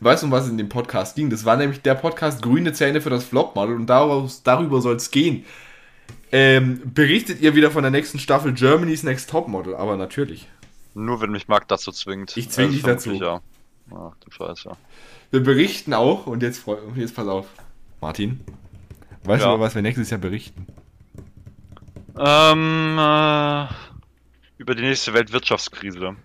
Speaker 1: weißt du, um was es in dem Podcast ging? Das war nämlich der Podcast Grüne Zähne für das Flopmodel und daraus, darüber soll es gehen. Ähm, berichtet ihr wieder von der nächsten Staffel Germany's Next Topmodel, aber natürlich.
Speaker 2: Nur wenn mich Marc dazu zwingt.
Speaker 1: Ich zwinge dich dazu.
Speaker 2: Ja. Ach du Scheiße.
Speaker 1: Wir berichten auch, und jetzt, jetzt pass auf, Martin. Weißt ja. du, was wir nächstes Jahr berichten?
Speaker 2: Ähm, äh, über die nächste Weltwirtschaftskrise.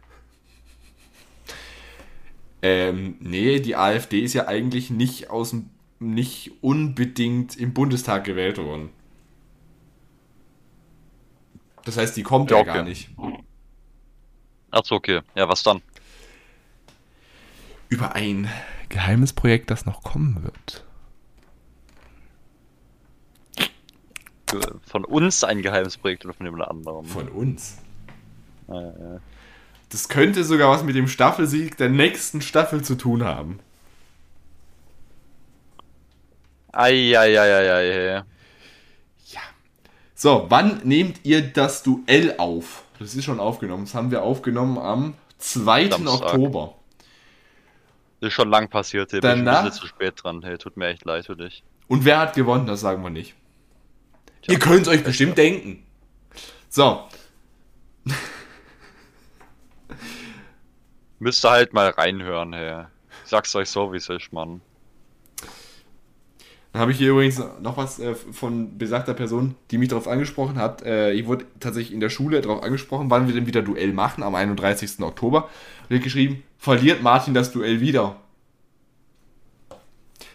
Speaker 1: Ähm, nee, die AfD ist ja eigentlich nicht aus nicht unbedingt im Bundestag gewählt worden. Das heißt, die kommt ja, ja gar nicht.
Speaker 2: Achso, okay. Ja, was dann?
Speaker 1: Über ein geheimes Projekt, das noch kommen wird.
Speaker 2: Von uns ein geheimes Projekt oder von jemand anderem?
Speaker 1: Von uns. Ah, ja. Das könnte sogar was mit dem Staffelsieg der nächsten Staffel zu tun haben.
Speaker 2: Eieieiei.
Speaker 1: Ja. So, wann nehmt ihr das Duell auf? Das ist schon aufgenommen. Das haben wir aufgenommen am 2. Samstag. Oktober.
Speaker 2: Das ist schon lang passiert.
Speaker 1: Danach,
Speaker 2: bin ich ein zu spät dran. Hey, tut mir echt leid für dich.
Speaker 1: Und wer hat gewonnen? Das sagen wir nicht. Tja, ihr könnt es euch bestimmt ja. denken. So.
Speaker 2: Müsst ihr halt mal reinhören, hey. Ich sag's euch so, wie es ist, Mann.
Speaker 1: Dann habe ich hier übrigens noch was äh, von besagter Person, die mich darauf angesprochen hat. Äh, ich wurde tatsächlich in der Schule darauf angesprochen, wann wir denn wieder Duell machen, am 31. Oktober. Und hat geschrieben, verliert Martin das Duell wieder.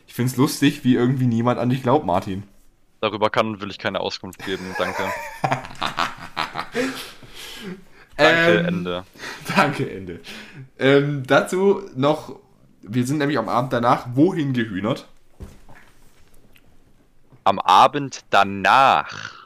Speaker 1: Ich finde es lustig, wie irgendwie niemand an dich glaubt, Martin.
Speaker 2: Darüber kann und will ich keine Auskunft geben, danke.
Speaker 1: Danke, ähm, Ende. Danke, Ende. Ähm, dazu noch, wir sind nämlich am Abend danach wohin gehühnert?
Speaker 2: Am Abend danach.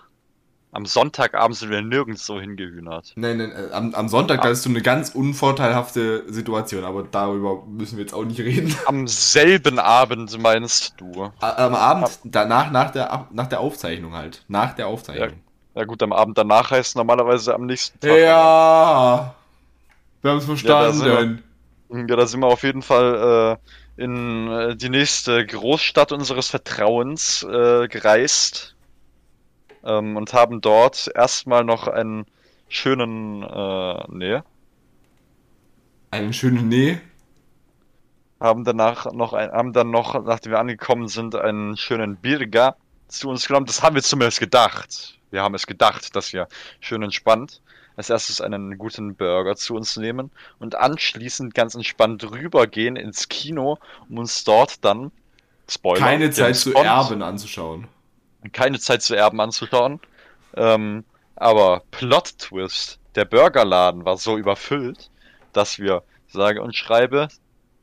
Speaker 2: Am Sonntagabend sind wir nirgends so hingehühnert.
Speaker 1: Nein, nein, äh, am, am Sonntag, da ist so eine ganz unvorteilhafte Situation, aber darüber müssen wir jetzt auch nicht reden.
Speaker 2: Am selben Abend meinst du?
Speaker 1: Am Abend danach, nach der, nach der Aufzeichnung halt. Nach der Aufzeichnung.
Speaker 2: Ja. Ja gut, am Abend danach heißt normalerweise am nächsten Tag.
Speaker 1: Ja, wir haben es verstanden. Ja da,
Speaker 2: wir, ja, da sind wir auf jeden Fall äh, in äh, die nächste Großstadt unseres Vertrauens äh, gereist ähm, und haben dort erstmal noch einen schönen, äh, nee.
Speaker 1: Einen schönen Nee?
Speaker 2: Haben danach noch ein, haben dann noch, nachdem wir angekommen sind, einen schönen Birger zu uns genommen. Das haben wir zumindest gedacht. Wir haben es gedacht, dass wir schön entspannt als erstes einen guten Burger zu uns nehmen und anschließend ganz entspannt rübergehen ins Kino, um uns dort dann
Speaker 1: Spoiler, keine Zeit zu erben anzuschauen.
Speaker 2: Keine Zeit zu erben anzuschauen. Ähm, aber Plot Twist, der Burgerladen war so überfüllt, dass wir sage und schreibe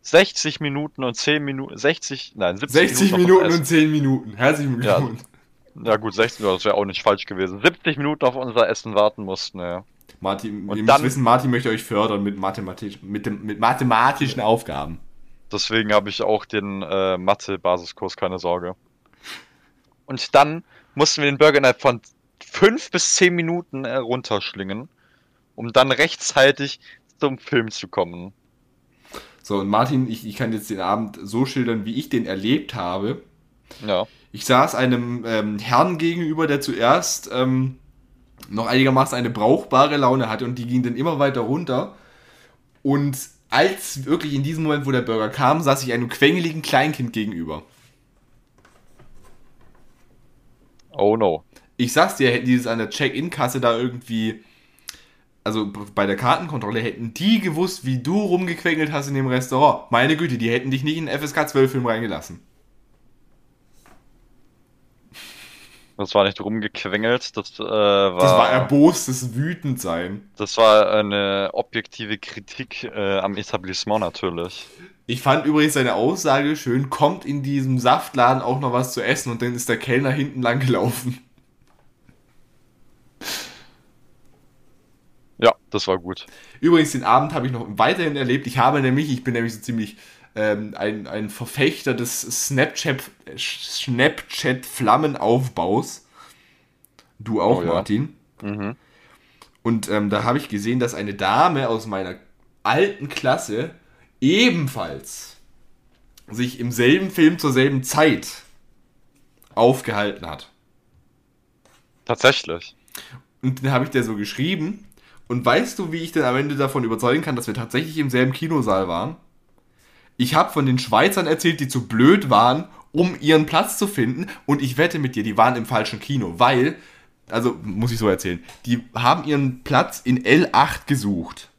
Speaker 2: 60 Minuten und 10 Minuten, 60, nein,
Speaker 1: 70 60 Minuten, Minuten und 10 Minuten. Herzlichen Glückwunsch. Ja,
Speaker 2: ja gut, 16 Uhr, das wäre auch nicht falsch gewesen. 70 Minuten auf unser Essen warten mussten, ja.
Speaker 1: Martin, und ihr dann, müsst wissen, Martin möchte euch fördern mit, mathematisch, mit, dem, mit mathematischen Aufgaben.
Speaker 2: Deswegen habe ich auch den äh, Mathe-Basiskurs, keine Sorge. Und dann mussten wir den Burger innerhalb von 5 bis 10 Minuten äh, runterschlingen, um dann rechtzeitig zum Film zu kommen.
Speaker 1: So, und Martin, ich, ich kann jetzt den Abend so schildern, wie ich den erlebt habe.
Speaker 2: Ja.
Speaker 1: Ich saß einem ähm, Herrn gegenüber, der zuerst ähm, noch einigermaßen eine brauchbare Laune hatte und die ging dann immer weiter runter. Und als wirklich in diesem Moment, wo der Burger kam, saß ich einem quengeligen Kleinkind gegenüber.
Speaker 2: Oh no.
Speaker 1: Ich sag's dir, hätten die das an der Check-In-Kasse da irgendwie also bei der Kartenkontrolle hätten die gewusst, wie du rumgequengelt hast in dem Restaurant. Meine Güte, die hätten dich nicht in den FSK 12 Film reingelassen.
Speaker 2: Das war nicht rumgequengelt, das äh, war,
Speaker 1: Das war erbostes Wütendsein.
Speaker 2: das war eine objektive Kritik äh, am Etablissement natürlich.
Speaker 1: Ich fand übrigens seine Aussage schön, kommt in diesem Saftladen auch noch was zu essen und dann ist der Kellner hinten lang gelaufen.
Speaker 2: Ja, das war gut.
Speaker 1: Übrigens, den Abend habe ich noch weiterhin erlebt. Ich habe nämlich, ich bin nämlich so ziemlich ähm, ein, ein Verfechter des Snapchat, Snapchat. Du auch,
Speaker 2: Oh ja.
Speaker 1: Martin.
Speaker 2: Mhm.
Speaker 1: Und ähm, da habe ich gesehen, dass eine Dame aus meiner alten Klasse ebenfalls sich im selben Film zur selben Zeit aufgehalten hat.
Speaker 2: Tatsächlich.
Speaker 1: Und dann habe ich der so geschrieben. Und weißt du, wie ich denn am Ende davon überzeugen kann, dass wir tatsächlich im selben Kinosaal waren? Ich habe von den Schweizern erzählt, die zu blöd waren, um ihren Platz zu finden. Und ich wette mit dir, die waren im falschen Kino, weil, also muss ich so erzählen, die haben ihren Platz in L8 gesucht.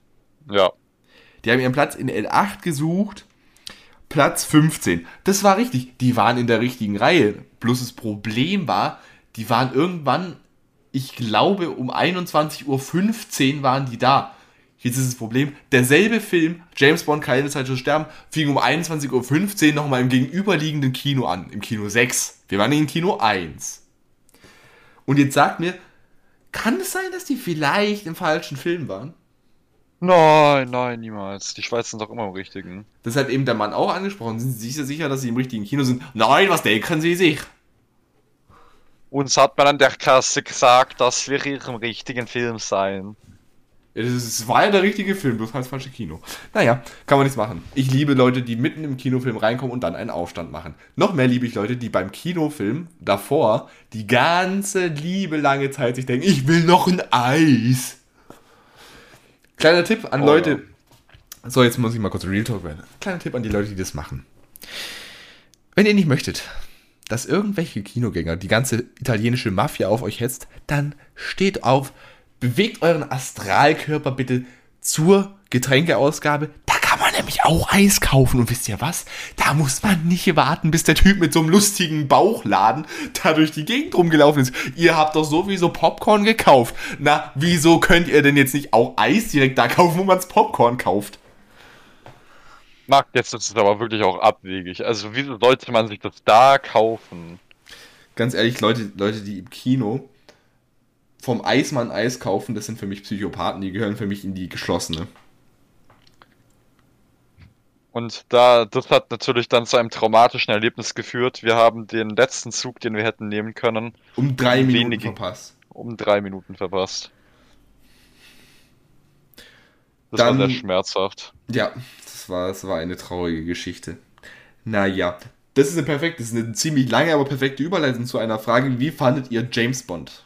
Speaker 2: Ja.
Speaker 1: Die haben ihren Platz in L8 gesucht. Platz 15. Das war richtig. Die waren in der richtigen Reihe. Bloß das Problem war, die waren irgendwann, ich glaube, um 21.15 Uhr waren die da. Jetzt ist das Problem, derselbe Film, James Bond, keine Zeit zu sterben, fing um 21.15 Uhr nochmal im gegenüberliegenden Kino an. Im Kino 6. Wir waren in Kino 1. Und jetzt sagt mir, kann es sein, dass die vielleicht im falschen Film waren?
Speaker 2: Nein, nein, niemals. Die Schweizer sind doch immer im Richtigen.
Speaker 1: Das hat eben der Mann auch angesprochen. Sind Sie sicher, sicher, dass Sie im richtigen Kino sind? Nein, was denken Sie sich?
Speaker 2: Uns hat man an der Kasse gesagt, dass wir hier im richtigen Film seien.
Speaker 1: Ja, ist- war ja der richtige Film, bloß halt das falsche Kino. Naja, kann man nichts machen. Ich liebe Leute, die mitten im Kinofilm reinkommen und dann einen Aufstand machen. Noch mehr liebe ich Leute, die beim Kinofilm davor die ganze liebe lange Zeit sich denken, ich will noch ein Eis. Kleiner Tipp an
Speaker 2: Oh,
Speaker 1: Leute. So, jetzt muss ich mal kurz Real Talk werden. Kleiner Tipp an die Leute, die das machen. Wenn ihr nicht möchtet, dass irgendwelche Kinogänger die ganze italienische Mafia auf euch hetzt, dann steht auf, bewegt euren Astralkörper bitte zur Getränkeausgabe. Da kann man nämlich auch Eis kaufen. Und wisst ihr was? Da muss man nicht warten, bis der Typ mit so einem lustigen Bauchladen da durch die Gegend rumgelaufen ist. Ihr habt doch sowieso Popcorn gekauft. Na, wieso könnt ihr denn jetzt nicht auch Eis direkt da kaufen, wo man's Popcorn kauft?
Speaker 2: Marc, jetzt ist es aber wirklich auch abwegig. Also wieso sollte man sich das da kaufen?
Speaker 1: ganz ehrlich, Leute, Leute, die im Kino vom Eismann Eis kaufen, das sind für mich Psychopathen, die gehören für mich in die geschlossene.
Speaker 2: Und da, das hat natürlich dann zu einem traumatischen Erlebnis geführt. Wir haben den letzten Zug, den wir hätten nehmen können,
Speaker 1: Um drei Minuten
Speaker 2: Wenige.
Speaker 1: verpasst.
Speaker 2: um drei Minuten verpasst. Das
Speaker 1: Dann-
Speaker 2: war sehr schmerzhaft.
Speaker 1: Ja, das war, das war eine traurige Geschichte. Naja, das ist eine perfekte, das ist eine ziemlich lange, aber perfekte Überleitung zu einer Frage. Wie fandet ihr James Bond?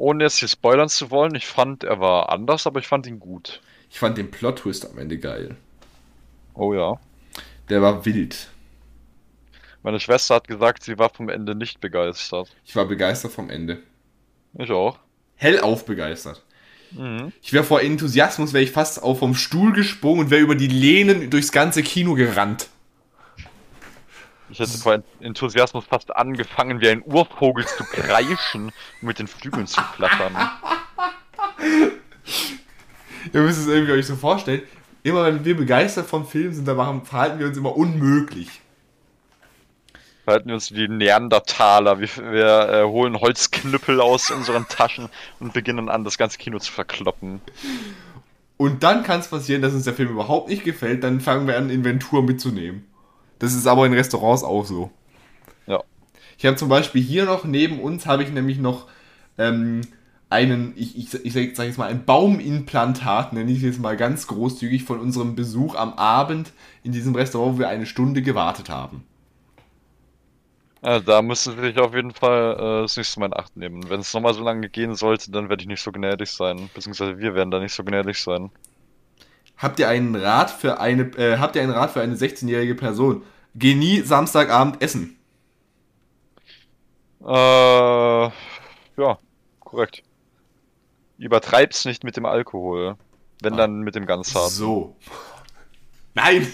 Speaker 2: Ohne jetzt hier spoilern zu wollen, ich fand, er war anders, aber ich fand ihn gut.
Speaker 1: Ich fand den Plot-Twist am Ende geil.
Speaker 2: Oh ja.
Speaker 1: Der war wild.
Speaker 2: Meine Schwester hat gesagt, sie war vom Ende nicht begeistert.
Speaker 1: Ich war begeistert vom Ende.
Speaker 2: Ich auch.
Speaker 1: Hellauf begeistert.
Speaker 2: Mhm.
Speaker 1: Ich wäre vor Enthusiasmus, wäre ich fast auch vom Stuhl gesprungen und wäre über die Lehnen durchs ganze Kino gerannt.
Speaker 2: Ich hätte vor Enthusiasmus fast angefangen, wie ein Urvogel zu kreischen und mit den Flügeln zu flattern.
Speaker 1: Ihr müsst es irgendwie euch so vorstellen. Immer wenn wir begeistert vom Film sind, dann machen, verhalten wir uns immer unmöglich.
Speaker 2: Verhalten wir uns wie Neandertaler. Wir, wir äh, holen Holzknüppel aus unseren Taschen und beginnen an, das ganze Kino zu verkloppen.
Speaker 1: Und dann kann es passieren, dass uns der Film überhaupt nicht gefällt, dann fangen wir an, Inventur mitzunehmen. Das ist aber in Restaurants auch so.
Speaker 2: Ja.
Speaker 1: Ich habe zum Beispiel hier noch, neben uns habe ich nämlich noch ähm, einen, ich, ich, ich sage sag jetzt mal, ein Baumimplantat, nenne ich es jetzt mal ganz großzügig, von unserem Besuch am Abend in diesem Restaurant, wo wir eine Stunde gewartet haben.
Speaker 2: Also da müssen Sie sich auf jeden Fall äh, das nächste Mal in Acht nehmen. Wenn es nochmal so lange gehen sollte, dann werde ich nicht so gnädig sein. Beziehungsweise wir werden da nicht so gnädig sein.
Speaker 1: Habt ihr einen Rat für eine, äh, habt ihr einen Rat für eine 16-jährige Person? Geh nie Samstagabend essen.
Speaker 2: Äh, ja, korrekt. übertreib's nicht mit dem Alkohol. Wenn dann mit dem ganz harten.
Speaker 1: So. Nein!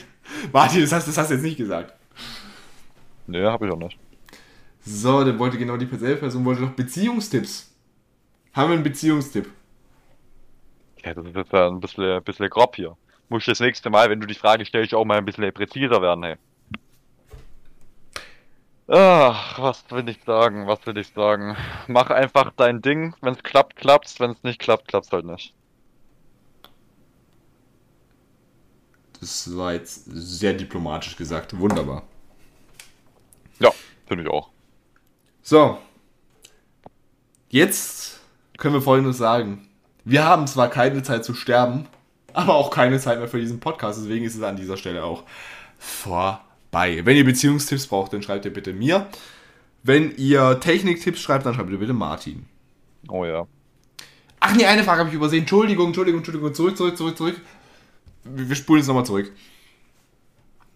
Speaker 1: Martin, das hast, das hast du jetzt nicht gesagt.
Speaker 2: Nee, hab ich auch nicht.
Speaker 1: So, dann wollte genau die selbe Person wollte noch Beziehungstipps. Haben wir einen Beziehungstipp?
Speaker 2: Ja, das ist jetzt ja ein bisschen, ein bisschen grob hier. Muss ich das nächste Mal, wenn du die Frage stellst, auch mal ein bisschen präziser werden, hey. Ach, was will ich sagen, was will ich sagen? Mach einfach dein Ding, wenn's klappt, klappt's, wenn's nicht klappt, klappt's halt nicht.
Speaker 1: Das war jetzt sehr diplomatisch gesagt. Wunderbar.
Speaker 2: Ja, finde ich auch.
Speaker 1: So. Jetzt können wir folgendes sagen. Wir haben zwar keine Zeit zu sterben, aber auch keine Zeit mehr für diesen Podcast. Deswegen ist es an dieser Stelle auch vorbei. Wenn ihr Beziehungstipps braucht, dann schreibt ihr bitte mir. Wenn ihr Techniktipps schreibt, dann schreibt ihr bitte Martin.
Speaker 2: Oh ja.
Speaker 1: Ach nee, eine Frage habe ich übersehen. Entschuldigung, Entschuldigung, Entschuldigung. Zurück, zurück, zurück, zurück. Wir wir spulen jetzt nochmal zurück.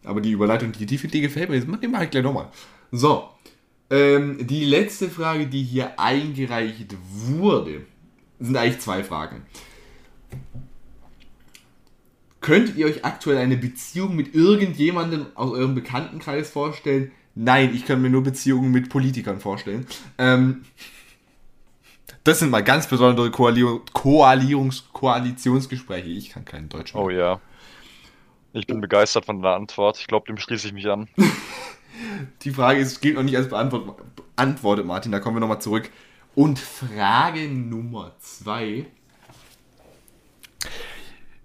Speaker 1: Aber die Überleitung, die, die, die gefällt mir. Die mache ich gleich nochmal. So. Ähm, die letzte Frage, die hier eingereicht wurde, sind eigentlich zwei Fragen. Könnt ihr euch aktuell eine Beziehung mit irgendjemandem aus eurem Bekanntenkreis vorstellen? Nein, ich kann mir nur Beziehungen mit Politikern vorstellen. Ähm, das sind mal ganz besondere Koalier Koalierungs Koalitionsgespräche. Ich kann kein Deutsch mehr.
Speaker 2: Oh ja. Ich bin begeistert von der Antwort. Ich glaube, dem schließe ich mich an.
Speaker 1: Die Frage ist, gilt noch nicht als beantwortet Martin. Da kommen wir nochmal zurück. Und Frage Nummer zwei.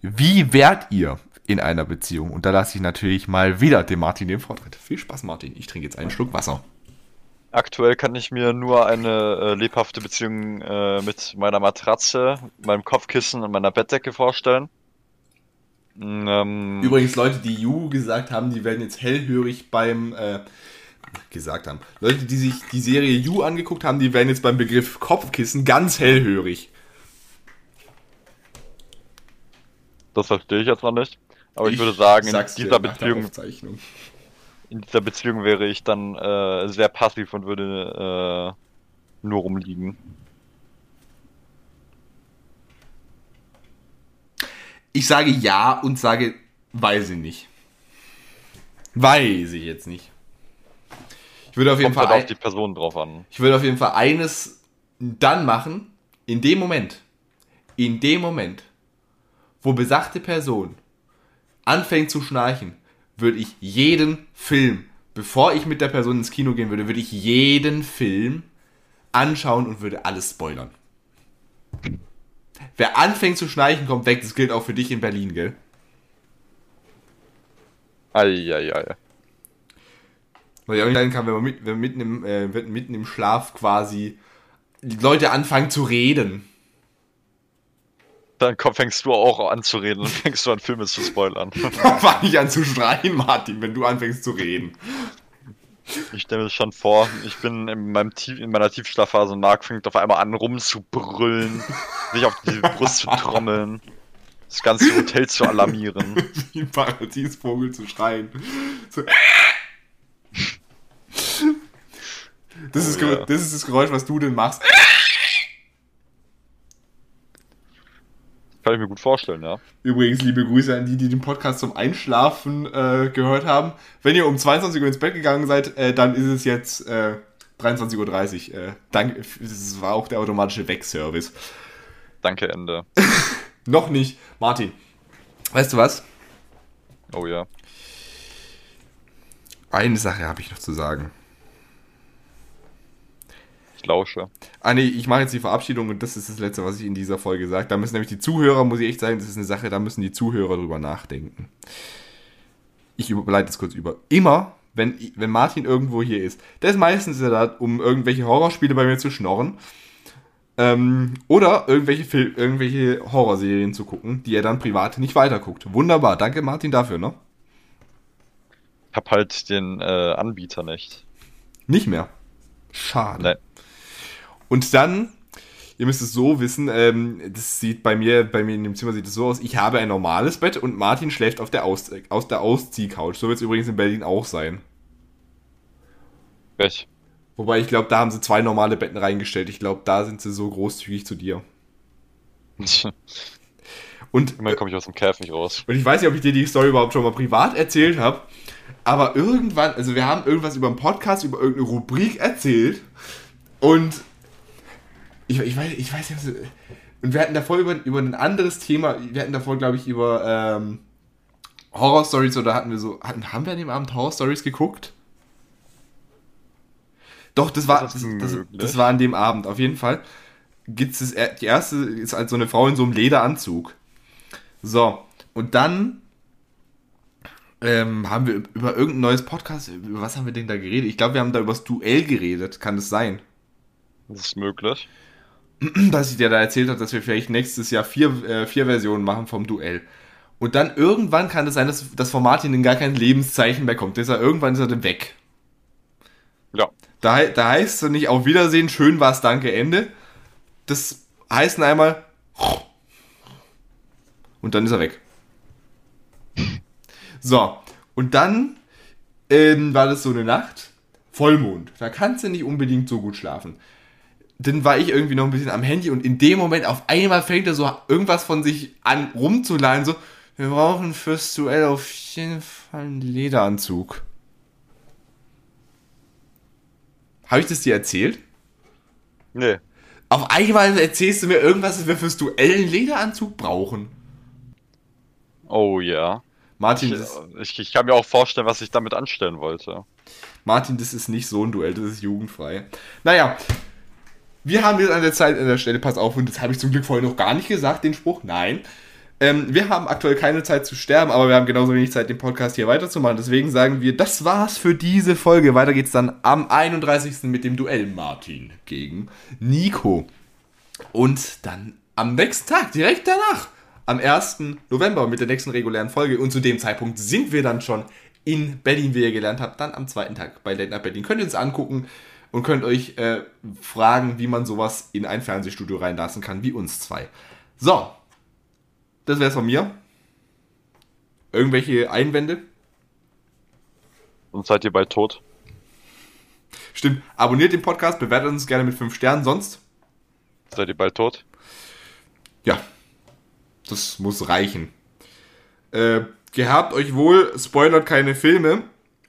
Speaker 1: Wie wärt ihr in einer Beziehung? Und da lasse ich natürlich mal wieder dem Martin den Vortritt. Viel Spaß, Martin. Ich trinke jetzt einen Schluck Wasser.
Speaker 2: Aktuell kann ich mir nur eine äh, lebhafte Beziehung äh, mit meiner Matratze, meinem Kopfkissen und meiner Bettdecke vorstellen. Ähm,
Speaker 1: Übrigens, Leute, die You gesagt haben, die werden jetzt hellhörig beim. Äh, gesagt haben. Leute, die sich die Serie You angeguckt haben, die werden jetzt beim Begriff Kopfkissen ganz hellhörig.
Speaker 2: das verstehe ich jetzt noch nicht. Aber ich, würde sagen, in dieser Beziehung, in dieser Beziehung wäre ich dann äh, sehr passiv und würde äh, nur rumliegen.
Speaker 1: Ich sage ja und sage, weiß ich nicht. Weiß ich jetzt nicht. Ich würde auf jeden
Speaker 2: Kommt
Speaker 1: Fall,
Speaker 2: halt auf die Person drauf an.
Speaker 1: ich würde auf jeden Fall eines dann machen, in dem Moment, in dem Moment, wo besagte Person anfängt zu schnarchen, würde ich jeden Film, bevor ich mit der Person ins Kino gehen würde, würde ich jeden Film anschauen und würde alles spoilern. Wer anfängt zu schnarchen, kommt weg. Das gilt auch für dich in Berlin, gell?
Speaker 2: Eieiei.
Speaker 1: Weil ich auch nicht sein kann, wenn man, mit, wenn man mitten, im, äh, mitten im Schlaf quasi die Leute anfangen zu reden.
Speaker 2: Dann komm, fängst du auch an zu reden und fängst du an, Filme zu spoilern.
Speaker 1: Dann fange ich an zu schreien, Martin, wenn du anfängst zu reden.
Speaker 2: Ich stelle mir das schon vor, ich bin in, meinem Tief, in meiner Tiefschlafphase und Marc fängt auf einmal an rumzubrüllen, sich auf die Brust zu trommeln, das ganze Hotel zu alarmieren.
Speaker 1: Wie ein Paradiesvogel zu schreien. So. Das, ist,
Speaker 2: Oh ja.
Speaker 1: das ist das Geräusch, was du denn machst.
Speaker 2: Kann ich mir gut vorstellen, ja.
Speaker 1: Übrigens, liebe Grüße an die, die den Podcast zum Einschlafen äh, gehört haben. Wenn ihr um 22 Uhr ins Bett gegangen seid, äh, dann ist es jetzt äh, 23.30 Uhr. Äh, danke, das war auch der automatische Wegservice.
Speaker 2: Danke, Ende.
Speaker 1: Noch nicht. Martin, weißt du was?
Speaker 2: Oh ja.
Speaker 1: Eine Sache habe ich noch zu sagen.
Speaker 2: Lausche.
Speaker 1: Ah nee, ich mache jetzt die Verabschiedung und das ist das Letzte, was ich in dieser Folge sage. Da müssen nämlich die Zuhörer, muss ich echt sagen, das ist eine Sache, da müssen die Zuhörer drüber nachdenken. Ich überleite es kurz über. Immer, wenn, wenn Martin irgendwo hier ist, der ist meistens da, um irgendwelche Horrorspiele bei mir zu schnorren. Ähm, oder irgendwelche, Fil irgendwelche Horrorserien zu gucken, die er dann privat nicht weiterguckt. Wunderbar, danke Martin dafür, ne?
Speaker 2: Ich hab halt den äh, Anbieter nicht.
Speaker 1: Nicht mehr. Schade. Und dann, ihr müsst es so wissen, ähm, das sieht bei mir, bei mir in dem Zimmer sieht es so aus, ich habe ein normales Bett und Martin schläft auf der, aus, aus der Ausziehcouch. So wird es übrigens in Berlin auch sein.
Speaker 2: Welch?
Speaker 1: Wobei ich glaube, da haben sie zwei normale Betten reingestellt. Ich glaube, da sind sie so großzügig zu dir. Und,
Speaker 2: Immerhin komme ich aus dem Cave nicht raus.
Speaker 1: und ich weiß nicht, ob ich dir die Story überhaupt schon mal privat erzählt habe, aber irgendwann, also wir haben irgendwas über einen Podcast, über irgendeine Rubrik erzählt und ich, ich, weiß, ich weiß nicht, und wir hatten davor über, über ein anderes Thema, wir hatten davor, glaube ich, über ähm, Horror-Stories oder hatten wir so, hatten, haben wir an dem Abend Horror-Stories geguckt? Doch, das war,
Speaker 2: Das
Speaker 1: das, das, war an dem Abend, auf jeden Fall. Gibt's das, die erste ist halt so eine Frau in so einem Lederanzug. So, und dann ähm, haben wir über irgendein neues Podcast, über was haben wir denn da geredet? Ich glaube, wir haben da über das Duell geredet, kann das sein?
Speaker 2: Das ist möglich.
Speaker 1: dass ich dir da erzählt habe, dass wir vielleicht nächstes Jahr vier, äh, vier Versionen machen vom Duell. Und dann irgendwann kann es sein, dass das Martin dann gar kein Lebenszeichen mehr kommt. Ist er, irgendwann ist er dann weg.
Speaker 2: Ja.
Speaker 1: Da, da heißt es nicht auf Wiedersehen, schön war's, danke, Ende. Das heißt nur einmal und dann ist er weg. So, und dann ähm, war das so eine Nacht, Vollmond. Da kannst du nicht unbedingt so gut schlafen. Dann war ich irgendwie noch ein bisschen am Handy und in dem Moment auf einmal fängt er so irgendwas von sich an rumzuleihen, so, wir brauchen fürs Duell auf jeden Fall einen Lederanzug. Habe ich das dir erzählt?
Speaker 2: Nee.
Speaker 1: Auf einmal erzählst du mir irgendwas, dass wir fürs Duell einen Lederanzug brauchen.
Speaker 2: Oh ja.
Speaker 1: Martin,
Speaker 2: Ich,
Speaker 1: das,
Speaker 2: ich, ich kann mir auch vorstellen, was ich damit anstellen wollte.
Speaker 1: Martin, das ist nicht so ein Duell, das ist jugendfrei. Naja, wir haben jetzt an der Zeit, an der Stelle, pass auf, und das habe ich zum Glück vorhin noch gar nicht gesagt, den Spruch, nein. Ähm, wir haben aktuell keine Zeit zu sterben, aber wir haben genauso wenig Zeit, den Podcast hier weiterzumachen. Deswegen sagen wir, das war's für diese Folge. Weiter geht's dann am 31. mit dem Duell Martin gegen Nico. Und dann am nächsten Tag, direkt danach, am 1. November mit der nächsten regulären Folge. Und zu dem Zeitpunkt sind wir dann schon in Berlin, wie ihr gelernt habt, dann am zweiten Tag bei Late Night Berlin. Könnt ihr uns angucken und könnt euch äh, fragen, wie man sowas in ein Fernsehstudio reinlassen kann, wie uns zwei. So, das wär's von mir. Irgendwelche Einwände?
Speaker 2: Und seid ihr bald tot?
Speaker 1: Stimmt, abonniert den Podcast, bewertet uns gerne mit 5 Sternen, sonst
Speaker 2: Seid ihr bald tot?
Speaker 1: Ja, das muss reichen. Äh, gehabt euch wohl, spoilert keine Filme.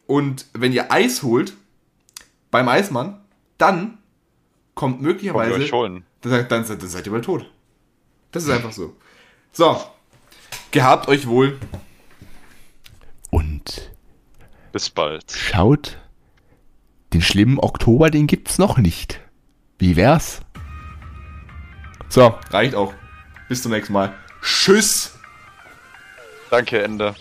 Speaker 1: Und wenn ihr Eis holt, beim Eismann, dann kommt
Speaker 2: Kommt
Speaker 1: möglicherweise.
Speaker 2: holen.
Speaker 1: Dann, dann, dann seid ihr bald tot. Das ist einfach so. So, gehabt euch wohl. Und
Speaker 2: Bis bald.
Speaker 1: schaut, den schlimmen Oktober, den gibt's noch nicht. Wie wär's? So, reicht auch. Bis zum nächsten Mal. Tschüss.
Speaker 2: Danke, Ende.